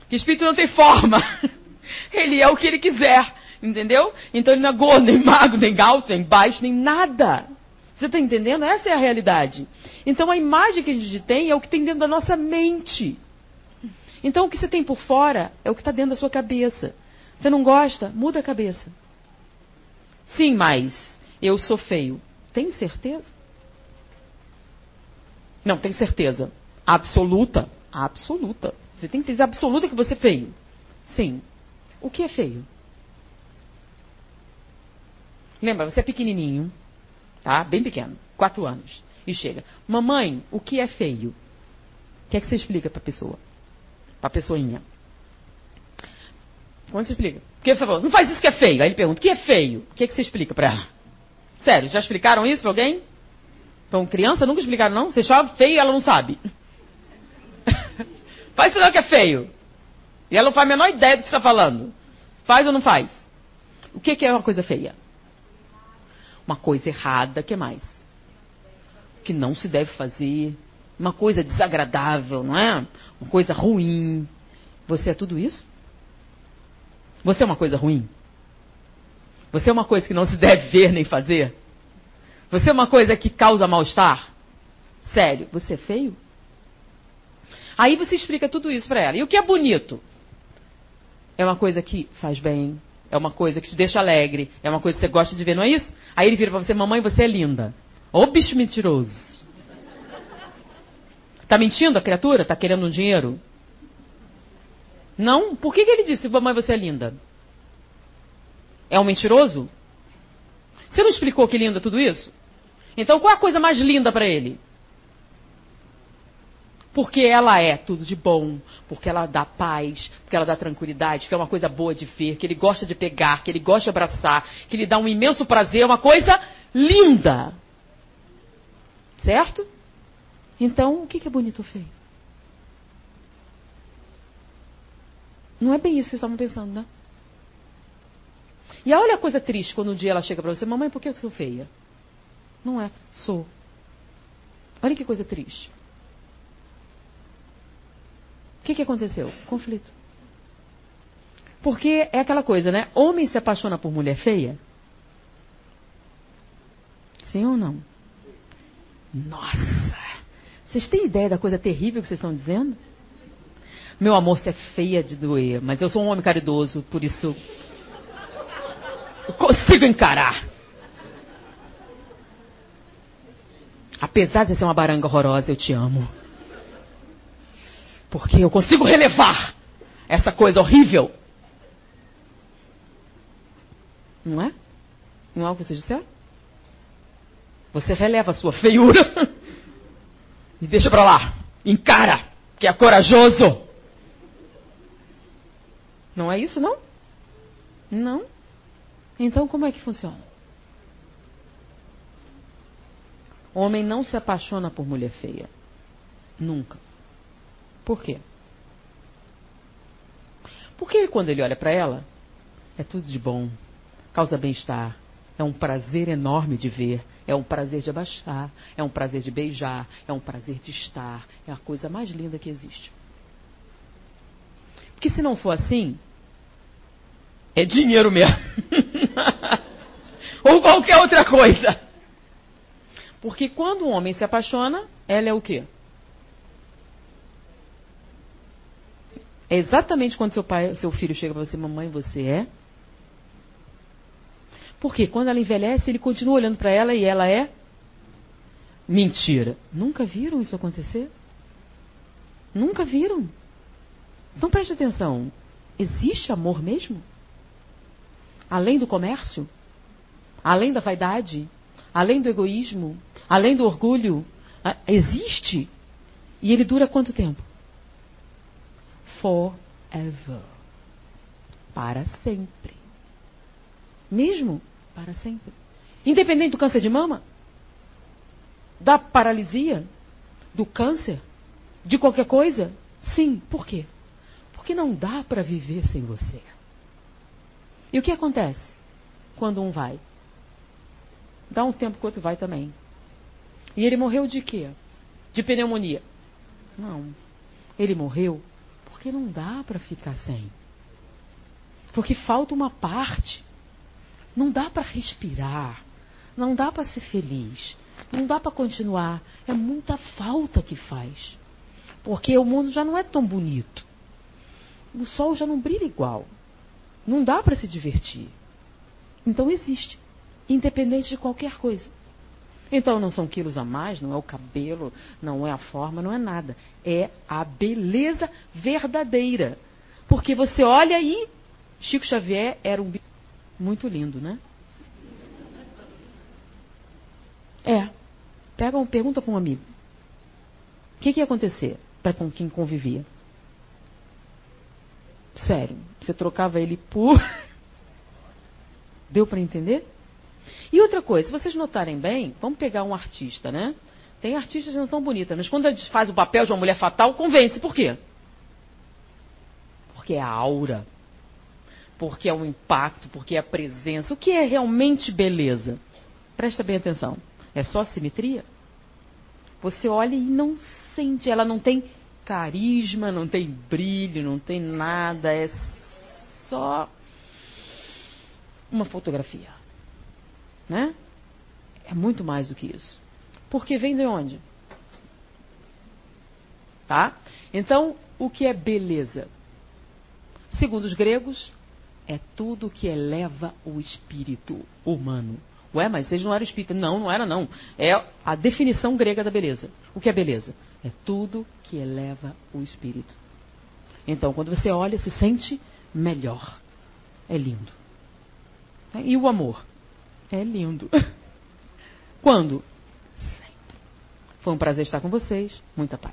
Porque espírito não tem forma. Ele é o que ele quiser, entendeu? Então ele não é gordo, nem magro, nem alto, nem baixo, nem nada. Você está entendendo? Essa é a realidade. Então a imagem que a gente tem é o que tem dentro da nossa mente. Então o que você tem por fora é o que está dentro da sua cabeça. Você não gosta? Muda a cabeça. Sim, mas eu sou feio. Tem certeza? Não, tenho certeza. Absoluta. Absoluta. Você tem certeza absoluta que você é feio. Sim. O que é feio? Lembra, você é pequenininho, tá? Bem pequeno, quatro anos. E chega, mamãe, o que é feio? O que é que você explica para a pessoa? Para a pessoinha. Como você explica? O que você falou? Não faz isso que é feio. Aí ele pergunta, o que é feio? O que, é que você explica para ela? Sério, já explicaram isso para alguém? Então, criança nunca explicaram, não? Você chama feio e ela não sabe. faz isso não que é feio. E ela não faz a menor ideia do que está falando. Faz ou não faz? O que, é uma coisa feia? Uma coisa errada, que mais? Que não se deve fazer. Uma coisa desagradável, não é? Uma coisa ruim. Você é tudo isso? Você é uma coisa ruim? Você é uma coisa que não se deve ver nem fazer? Você é uma coisa que causa mal-estar? Sério, você é feio? Aí você explica tudo isso para ela. E o que é bonito? É uma coisa que faz bem, é uma coisa que te deixa alegre, é uma coisa que você gosta de ver, não é isso? Aí ele vira para você, mamãe, você é linda. Ô bicho mentiroso. Tá mentindo a criatura? Tá querendo um dinheiro? Não? Por que, que ele disse, mamãe, você é linda? É um mentiroso? Você não explicou que linda tudo isso? Então qual é a coisa mais linda para ele? Porque ela é tudo de bom, porque ela dá paz, porque ela dá tranquilidade, que é uma coisa boa de ver, que ele gosta de pegar, que ele gosta de abraçar, que lhe dá um imenso prazer, é uma coisa linda. Certo? Então, o que é bonito ou feio? Não é bem isso que vocês estavam pensando, né? E olha a coisa triste quando um dia ela chega para você, mamãe, por que eu sou feia? Não é, sou. Olha que coisa triste. O que, que aconteceu? Conflito. Porque é aquela coisa, né? Homem se apaixona por mulher feia? Sim ou não? Nossa! Vocês têm ideia da coisa terrível que vocês estão dizendo? Meu amor, você é feia de doer, mas eu sou um homem caridoso, por isso eu consigo encarar. Apesar de ser uma baranga horrorosa, eu te amo. Porque eu consigo relevar essa coisa horrível. Não é? Não é o que vocês disseram? Você releva a sua feiura e deixa pra lá. Encara, que é corajoso. Não é isso, não? Não. Então como é que funciona? Homem não se apaixona por mulher feia. Nunca. Por quê? Porque quando ele olha para ela, é tudo de bom, causa bem-estar, é um prazer enorme de ver, é um prazer de abaixar, é um prazer de beijar, é um prazer de estar, é a coisa mais linda que existe. Porque se não for assim, é dinheiro mesmo. Ou qualquer outra coisa. Porque quando um homem se apaixona, ela é o quê? É exatamente quando seu pai, seu filho chega para você, mamãe, você é? Porque quando ela envelhece, ele continua olhando para ela e ela é mentira. Nunca viram isso acontecer? Nunca viram? Então preste atenção. Existe amor mesmo? Além do comércio? Além da vaidade? Além do egoísmo? Além do orgulho? Existe? E ele dura quanto tempo? Forever. Para sempre. Mesmo para sempre. Independente do câncer de mama, da paralisia, do câncer, de qualquer coisa? Sim. Por quê? Porque não dá para viver sem você. E o que acontece quando um vai? Dá um tempo que o outro vai também. E ele morreu de quê? De pneumonia? Não. Ele morreu porque não dá para ficar sem. Porque falta uma parte. Não dá para respirar. Não dá para ser feliz. Não dá para continuar. É muita falta que faz. Porque o mundo já não é tão bonito. O sol já não brilha igual. Não dá para se divertir. Então existe, independente de qualquer coisa. Então não são quilos a mais, não é o cabelo, não é a forma, não é nada. É a beleza verdadeira. Porque você olha e Chico Xavier era um muito lindo, né? É. Pega um, pergunta para um amigo. O que, que ia acontecer para com quem convivia? Sério, você trocava ele por. Deu para entender? E outra coisa, se vocês notarem bem, vamos pegar um artista, né? Tem artistas que não são bonitas, mas quando gente faz o papel de uma mulher fatal, convence. Por quê? Porque é a aura. Porque é o impacto, porque é a presença. O que é realmente beleza? Presta bem atenção. É só simetria? Você olha e não sente, ela não tem carisma, não tem brilho, não tem nada, é só uma fotografia. Né? É muito mais do que isso. Porque vem de onde? Tá? Então, o que é beleza? Segundo os gregos, é tudo que eleva o espírito humano. Ué, mas vocês não eram espíritas. Não, não era não. É a definição grega da beleza. O que é beleza? É tudo que eleva o espírito. Então, quando você olha, se sente melhor. É lindo. E o amor? É lindo. Quando? Sempre. Foi um prazer estar com vocês. Muita paz.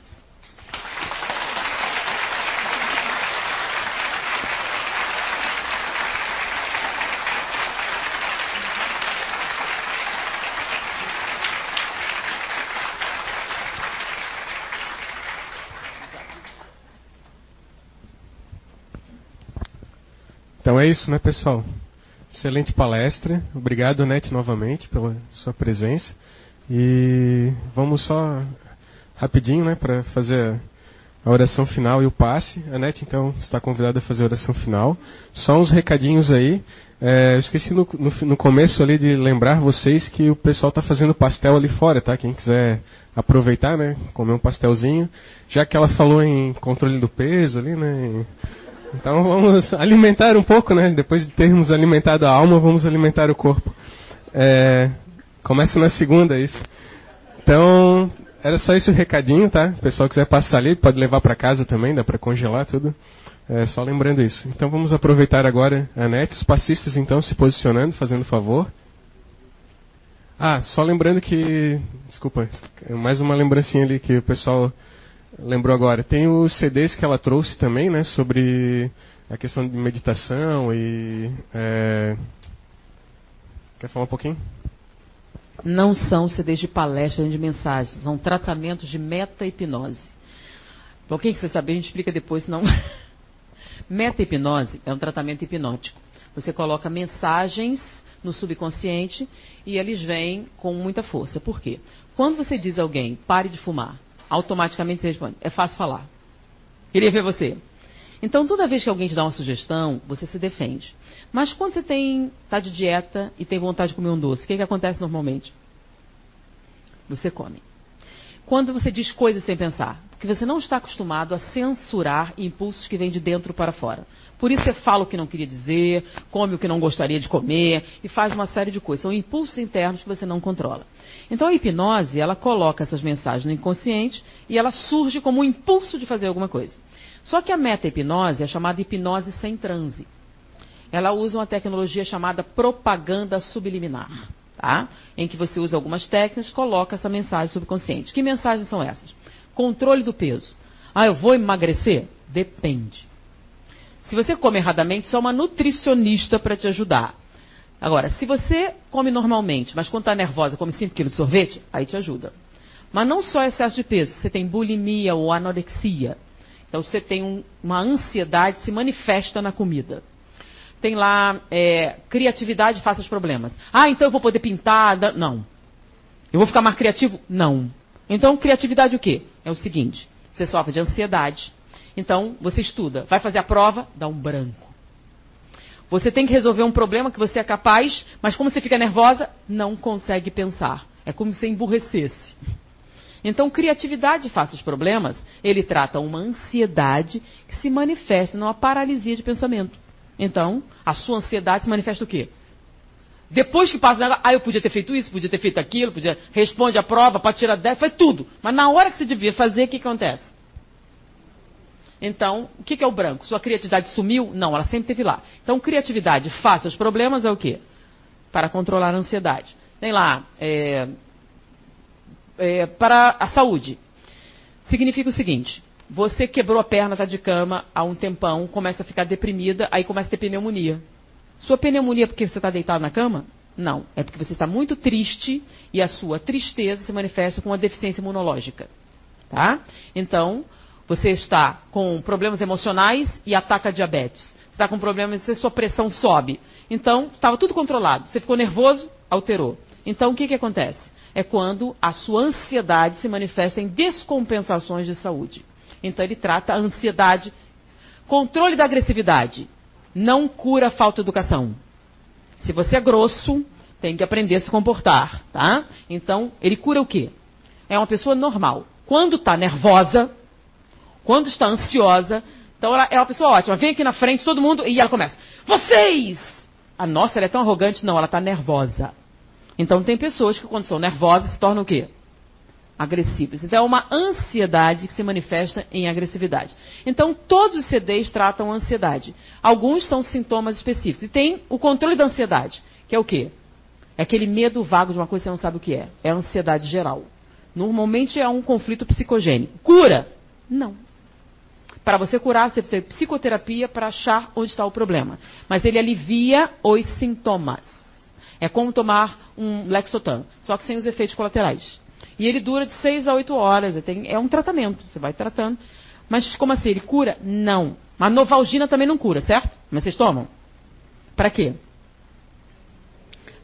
Então é isso, né, pessoal? Excelente palestra. Obrigado, Net, novamente pela sua presença. E vamos só rapidinho, né, para fazer a oração final e o passe. A Net, então, está convidada a fazer a oração final. Só uns recadinhos aí. É, eu esqueci no, no, no, começo ali de lembrar vocês que o pessoal está fazendo pastel ali fora, tá? Quem quiser aproveitar, né, comer um pastelzinho. Já que ela falou em controle do peso ali, né, então vamos alimentar um pouco, né? Depois de termos alimentado a alma, vamos alimentar o corpo. É, começa na segunda isso. Então, era só esse o recadinho, tá? O pessoal quiser passar ali, pode levar para casa também, dá para congelar tudo. É, só lembrando isso. Então vamos aproveitar agora a net, os passistas então se posicionando, fazendo favor. Ah, só lembrando que. Desculpa, mais uma lembrancinha ali que o pessoal lembrou agora. Tem os CDs que ela trouxe também, né? Sobre a questão de meditação e. É... Quer falar um pouquinho? Não são CDs de palestra nem de mensagens, são tratamentos de meta-hipnose. Então, quem quiser saber, a gente explica depois, senão. meta-hipnose é um tratamento hipnótico. Você coloca mensagens no subconsciente e eles vêm com muita força. Por quê? Quando você diz a alguém, pare de fumar, automaticamente responde: é fácil falar. Queria ver você. Então, toda vez que alguém te dá uma sugestão, você se defende. Mas quando você tem está de dieta e tem vontade de comer um doce, o que, que acontece normalmente? Você come. Quando você diz coisas sem pensar, porque você não está acostumado a censurar impulsos que vêm de dentro para fora. Por isso você fala o que não queria dizer, come o que não gostaria de comer e faz uma série de coisas. São impulsos internos que você não controla. Então a hipnose, ela coloca essas mensagens no inconsciente e ela surge como um impulso de fazer alguma coisa. Só que a meta-hipnose é chamada hipnose sem transe. Ela usa uma tecnologia chamada propaganda subliminar, tá? Em que você usa algumas técnicas, coloca essa mensagem subconsciente. Que mensagens são essas? Controle do peso. Ah, eu vou emagrecer? Depende. Se você come erradamente, só uma nutricionista para te ajudar. Agora, se você come normalmente, mas quando está nervosa come 5 kg de sorvete, aí te ajuda. Mas não só excesso de peso, você tem bulimia ou anorexia. Então você tem um, uma ansiedade que se manifesta na comida. Tem lá é, criatividade faça os problemas. Ah, então eu vou poder pintar? Não. Eu vou ficar mais criativo? Não. Então, criatividade o quê? É o seguinte: você sofre de ansiedade. Então, você estuda. Vai fazer a prova? Dá um branco. Você tem que resolver um problema que você é capaz, mas como você fica nervosa, não consegue pensar. É como se emburrecesse. Então, criatividade faça os problemas, ele trata uma ansiedade que se manifesta numa paralisia de pensamento. Então, a sua ansiedade se manifesta o quê? Depois que passa o negócio, ah, eu podia ter feito isso, podia ter feito aquilo, podia. Responde a prova, pode tirar 10, faz tudo. Mas na hora que você devia fazer, o que acontece? Então, o que, é o branco? Sua criatividade sumiu? Não, ela sempre esteve lá. Então, criatividade face aos problemas é o quê? Para controlar a ansiedade. Tem lá, é, é, para a saúde. Significa o seguinte: você quebrou a perna, está de cama há um tempão, começa a ficar deprimida, aí começa a ter pneumonia. Sua pneumonia é porque você está deitado na cama? Não, é porque você está muito triste e a sua tristeza se manifesta com uma deficiência imunológica. Tá? Então, você está com problemas emocionais e ataca diabetes. Você está com problemas e sua pressão sobe. Então, estava tudo controlado. Você ficou nervoso, alterou. Então, o que, que acontece? É quando a sua ansiedade se manifesta em descompensações de saúde. Então, ele trata a ansiedade. Controle da agressividade não cura a falta de educação. Se você é grosso, tem que aprender a se comportar, tá? Então, ele cura o quê? É uma pessoa normal. Quando está nervosa, Quando está ansiosa, então ela é uma pessoa ótima. Vem aqui na frente, todo mundo, e ela começa: Vocês! A nossa, ela é tão arrogante, não, ela está nervosa. Então tem pessoas que quando são nervosas se tornam o quê? Agressivas. Então é uma ansiedade que se manifesta em agressividade. Então todos os CDs tratam ansiedade. Alguns são sintomas específicos. E tem o controle da ansiedade, que é o quê? É aquele medo vago de uma coisa que você não sabe o que é. É a ansiedade geral. Normalmente é um conflito psicogênico. Cura? Não. Para você curar, você precisa de psicoterapia para achar onde está o problema. Mas ele alivia os sintomas. É como tomar um Lexotan, só que sem os efeitos colaterais. E ele dura de 6 a 8 horas. É um tratamento. Você vai tratando. Mas como assim? Ele cura? Não. A novalgina também não cura, certo? Mas vocês tomam? Para quê?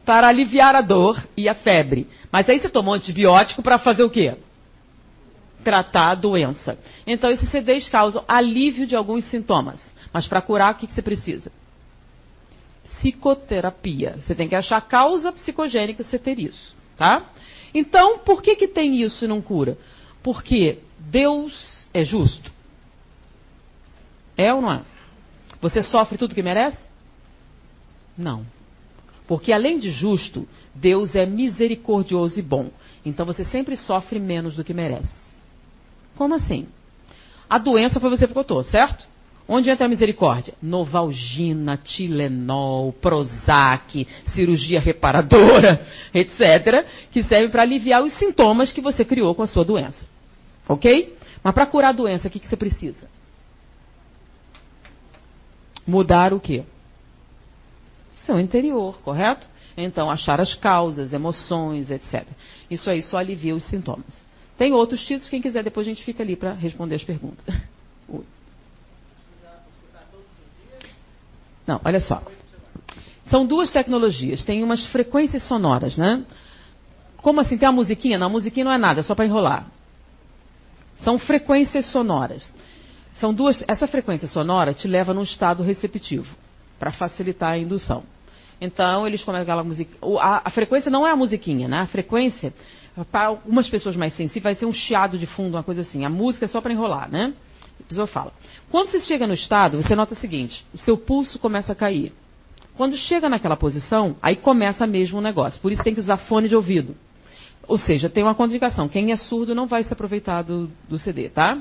Para aliviar a dor e a febre. Mas aí você tomou antibiótico para fazer o quê? Tratar a doença. Então esses CDs causam alívio de alguns sintomas. Mas para curar, o que, que você precisa? psicoterapia. Você tem que achar a causa psicogênica você ter isso, tá? Então, por que que tem isso e não cura? Porque Deus é justo. É ou não é? Você sofre tudo que merece? Não. Porque além de justo, Deus é misericordioso e bom. Então você sempre sofre menos do que merece. Como assim? A doença foi você que botou, certo? Onde entra a misericórdia? Novalgina, Tilenol, Prozac, cirurgia reparadora, etc., que serve para aliviar os sintomas que você criou com a sua doença. Ok? Mas para curar a doença, o que, que você precisa? Mudar o quê? Seu interior, correto? Então, achar as causas, emoções, etc. Isso aí só alivia os sintomas. Tem outros títulos, quem quiser, depois a gente fica ali para responder as perguntas. Não, olha só. São duas tecnologias. Tem umas frequências sonoras, né? Como assim? Tem uma musiquinha? Não, a musiquinha não é nada, é só para enrolar. São frequências sonoras. São duas. Essa frequência sonora te leva num estado receptivo para facilitar a indução. Então eles começam aquela música. A, a, frequência não é a musiquinha, né? A frequência para algumas pessoas mais sensíveis vai ser um chiado de fundo, uma coisa assim. A música é só para enrolar, né? A pessoa fala. Quando você chega no estado, você nota o seguinte: o seu pulso começa a cair. Quando chega naquela posição, aí começa mesmo o negócio. Por isso tem que usar fone de ouvido. Ou seja, tem uma contraindicação. Quem é surdo não vai se aproveitar do, do CD, tá?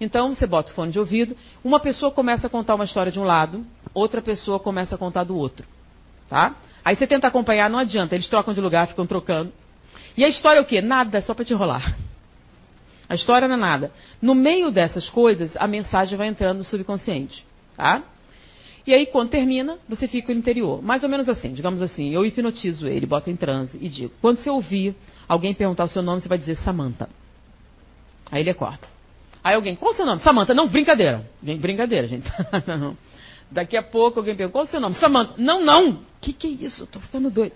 Então você bota o fone de ouvido, uma pessoa começa a contar uma história de um lado, outra pessoa começa a contar do outro. Tá? Aí você tenta acompanhar, não adianta, eles trocam de lugar, ficam trocando. E a história é o quê? Nada, só para te enrolar. A história não é nada. No meio dessas coisas, a mensagem vai entrando no subconsciente. Tá? E aí, quando termina, você fica no interior. Mais ou menos assim, digamos assim, eu hipnotizo ele, boto em transe e digo, quando você ouvir alguém perguntar o seu nome, você vai dizer Samanta. Aí ele acorda. Aí alguém, qual o seu nome? Samanta. Não, brincadeira. Brincadeira, gente. Daqui a pouco alguém pergunta, qual o seu nome? Samanta. Não, não. O que, que é isso? Estou ficando doido.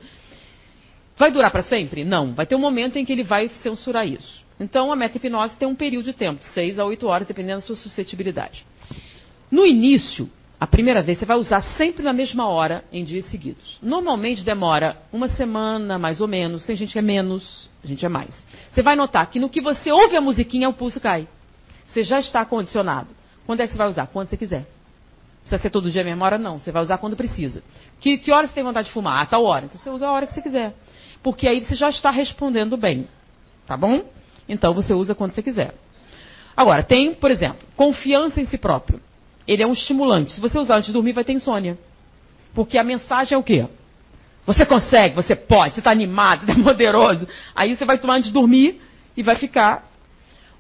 Vai durar para sempre? Não. Vai ter um momento em que ele vai censurar isso. Então, a meta-hipnose tem um período de tempo, 6 a 8 horas, dependendo da sua suscetibilidade. No início, a primeira vez, você vai usar sempre na mesma hora, em dias seguidos. Normalmente demora uma semana, mais ou menos. Tem gente que é menos, gente é mais. Você vai notar que no que você ouve a musiquinha, o pulso cai. Você já está condicionado. Quando é que você vai usar? Quando você quiser. Precisa ser todo dia a mesma hora? Não. Você vai usar quando precisa. Que, que hora você tem vontade de fumar? Ah, tal hora. Então você usa a hora que você quiser. Porque aí você já está respondendo bem. Tá bom? Então você usa quando você quiser. Agora, tem, por exemplo, confiança em si próprio. Ele é um estimulante. Se você usar antes de dormir, vai ter insônia. Porque a mensagem é o quê? Você consegue, você pode, você está animado, você é poderoso. Aí você vai tomar antes de dormir e vai ficar.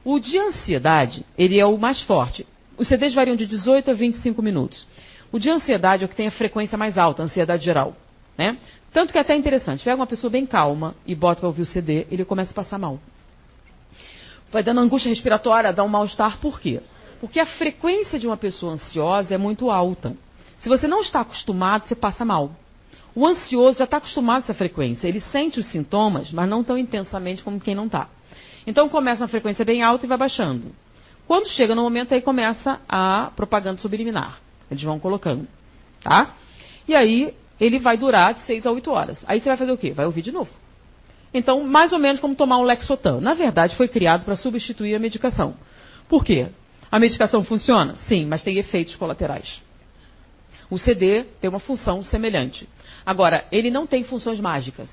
O de ansiedade, ele é o mais forte. Os CDs variam de 18 a 25 minutos. O de ansiedade é o que tem a frequência mais alta, ansiedade geral. Né? Tanto que é até interessante. Pega uma pessoa bem calma e bota para ouvir o CD, ele começa a passar mal vai dando angústia respiratória, dá um mal-estar. Por quê? Porque a frequência de uma pessoa ansiosa é muito alta. Se você não está acostumado, você passa mal. O ansioso já está acostumado a essa frequência. Ele sente os sintomas, mas não tão intensamente como quem não está. Então começa uma frequência bem alta e vai baixando. Quando chega no momento, aí começa a propaganda subliminar. Eles vão colocando. Tá? E aí ele vai durar de 6 a 8 horas. Aí você vai fazer o quê? Vai ouvir de novo. Então, mais ou menos como tomar um Lexotan. Na verdade, foi criado para substituir a medicação. Por quê? A medicação funciona? Sim, mas tem efeitos colaterais. O CD tem uma função semelhante. Agora, ele não tem funções mágicas.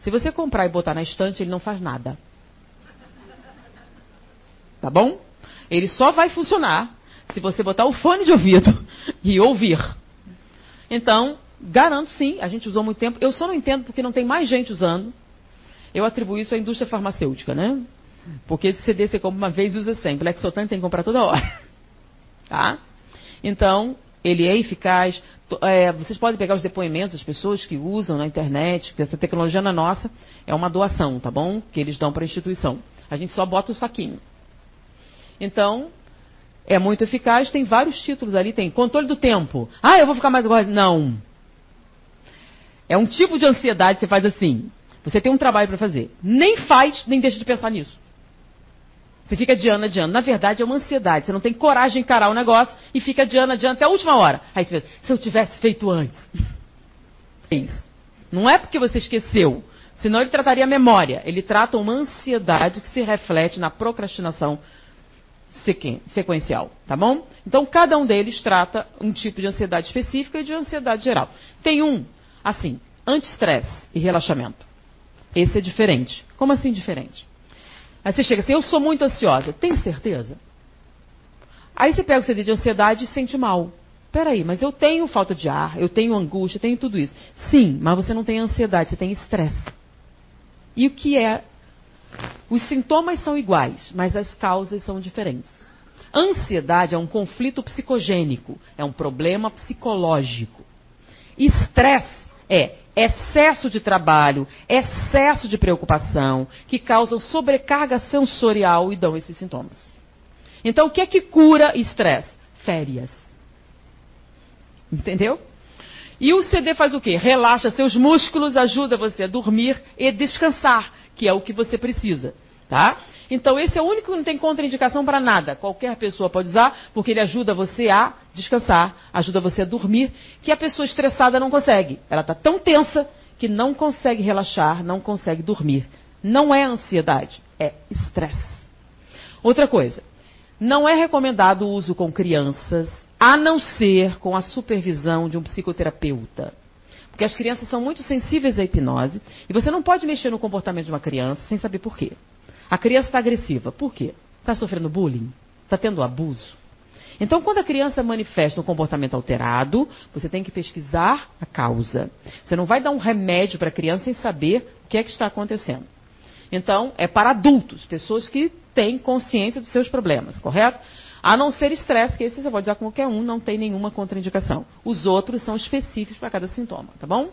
Se você comprar e botar na estante, ele não faz nada. Tá bom? Ele só vai funcionar se você botar o fone de ouvido e ouvir. Então, garanto sim, a gente usou muito tempo. Eu só não entendo porque não tem mais gente usando. Eu atribuo isso à indústria farmacêutica, né? Porque esse CD você compra uma vez e usa sempre. Lexotan tem que comprar toda hora. Tá? Então, ele é eficaz. É, vocês podem pegar os depoimentos das pessoas que usam na internet, que essa tecnologia não é nossa, é uma doação, tá bom? Que eles dão para a instituição. A gente só bota o saquinho. Então, é muito eficaz, tem vários títulos ali, tem controle do tempo. Ah, eu vou ficar mais agora. Não. É um tipo de ansiedade que você faz assim. Você tem um trabalho para fazer. Nem faz, nem deixa de pensar nisso. Você fica adiando, adiando. Na verdade, é uma ansiedade. Você não tem coragem de encarar o negócio e fica adiando, adiando até a última hora. Aí você pensa, se eu tivesse feito antes. É isso. Não é porque você esqueceu. Senão ele trataria a memória. Ele trata uma ansiedade que se reflete na procrastinação sequencial, tá bom? Então, cada um deles trata um tipo de ansiedade específica e de ansiedade geral. Tem um, assim, anti-estresse e relaxamento. Esse é diferente. Como assim diferente? Aí você chega assim, eu sou muito ansiosa. Tem certeza? Aí você pega o CD de ansiedade e sente mal. Peraí, mas eu tenho falta de ar, eu tenho angústia, tenho tudo isso. Sim, mas você não tem ansiedade, você tem estresse. E o que é os sintomas são iguais, mas as causas são diferentes. Ansiedade é um conflito psicogênico, é um problema psicológico. Estresse é excesso de trabalho, excesso de preocupação, que causam sobrecarga sensorial e dão esses sintomas. Então, o que é que cura estresse? Férias. Entendeu? E o CD faz o quê? Relaxa seus músculos, ajuda você a dormir e descansar que é o que você precisa, tá? Então esse é o único que não tem contraindicação para nada. Qualquer pessoa pode usar, porque ele ajuda você a descansar, ajuda você a dormir, que a pessoa estressada não consegue. Ela está tão tensa que não consegue relaxar, não consegue dormir. Não é ansiedade, é estresse. Outra coisa, não é recomendado o uso com crianças, a não ser com a supervisão de um psicoterapeuta. Porque as crianças são muito sensíveis à hipnose e você não pode mexer no comportamento de uma criança sem saber por quê. A criança está agressiva. Por quê? Está sofrendo bullying? Está tendo abuso? Então, quando a criança manifesta um comportamento alterado, você tem que pesquisar a causa. Você não vai dar um remédio para a criança sem saber o que é que está acontecendo. Então, é para adultos, pessoas que têm consciência dos seus problemas, correto? A não ser estresse, que esse você pode usar qualquer um, não tem nenhuma contraindicação. Os outros são específicos para cada sintoma, tá bom?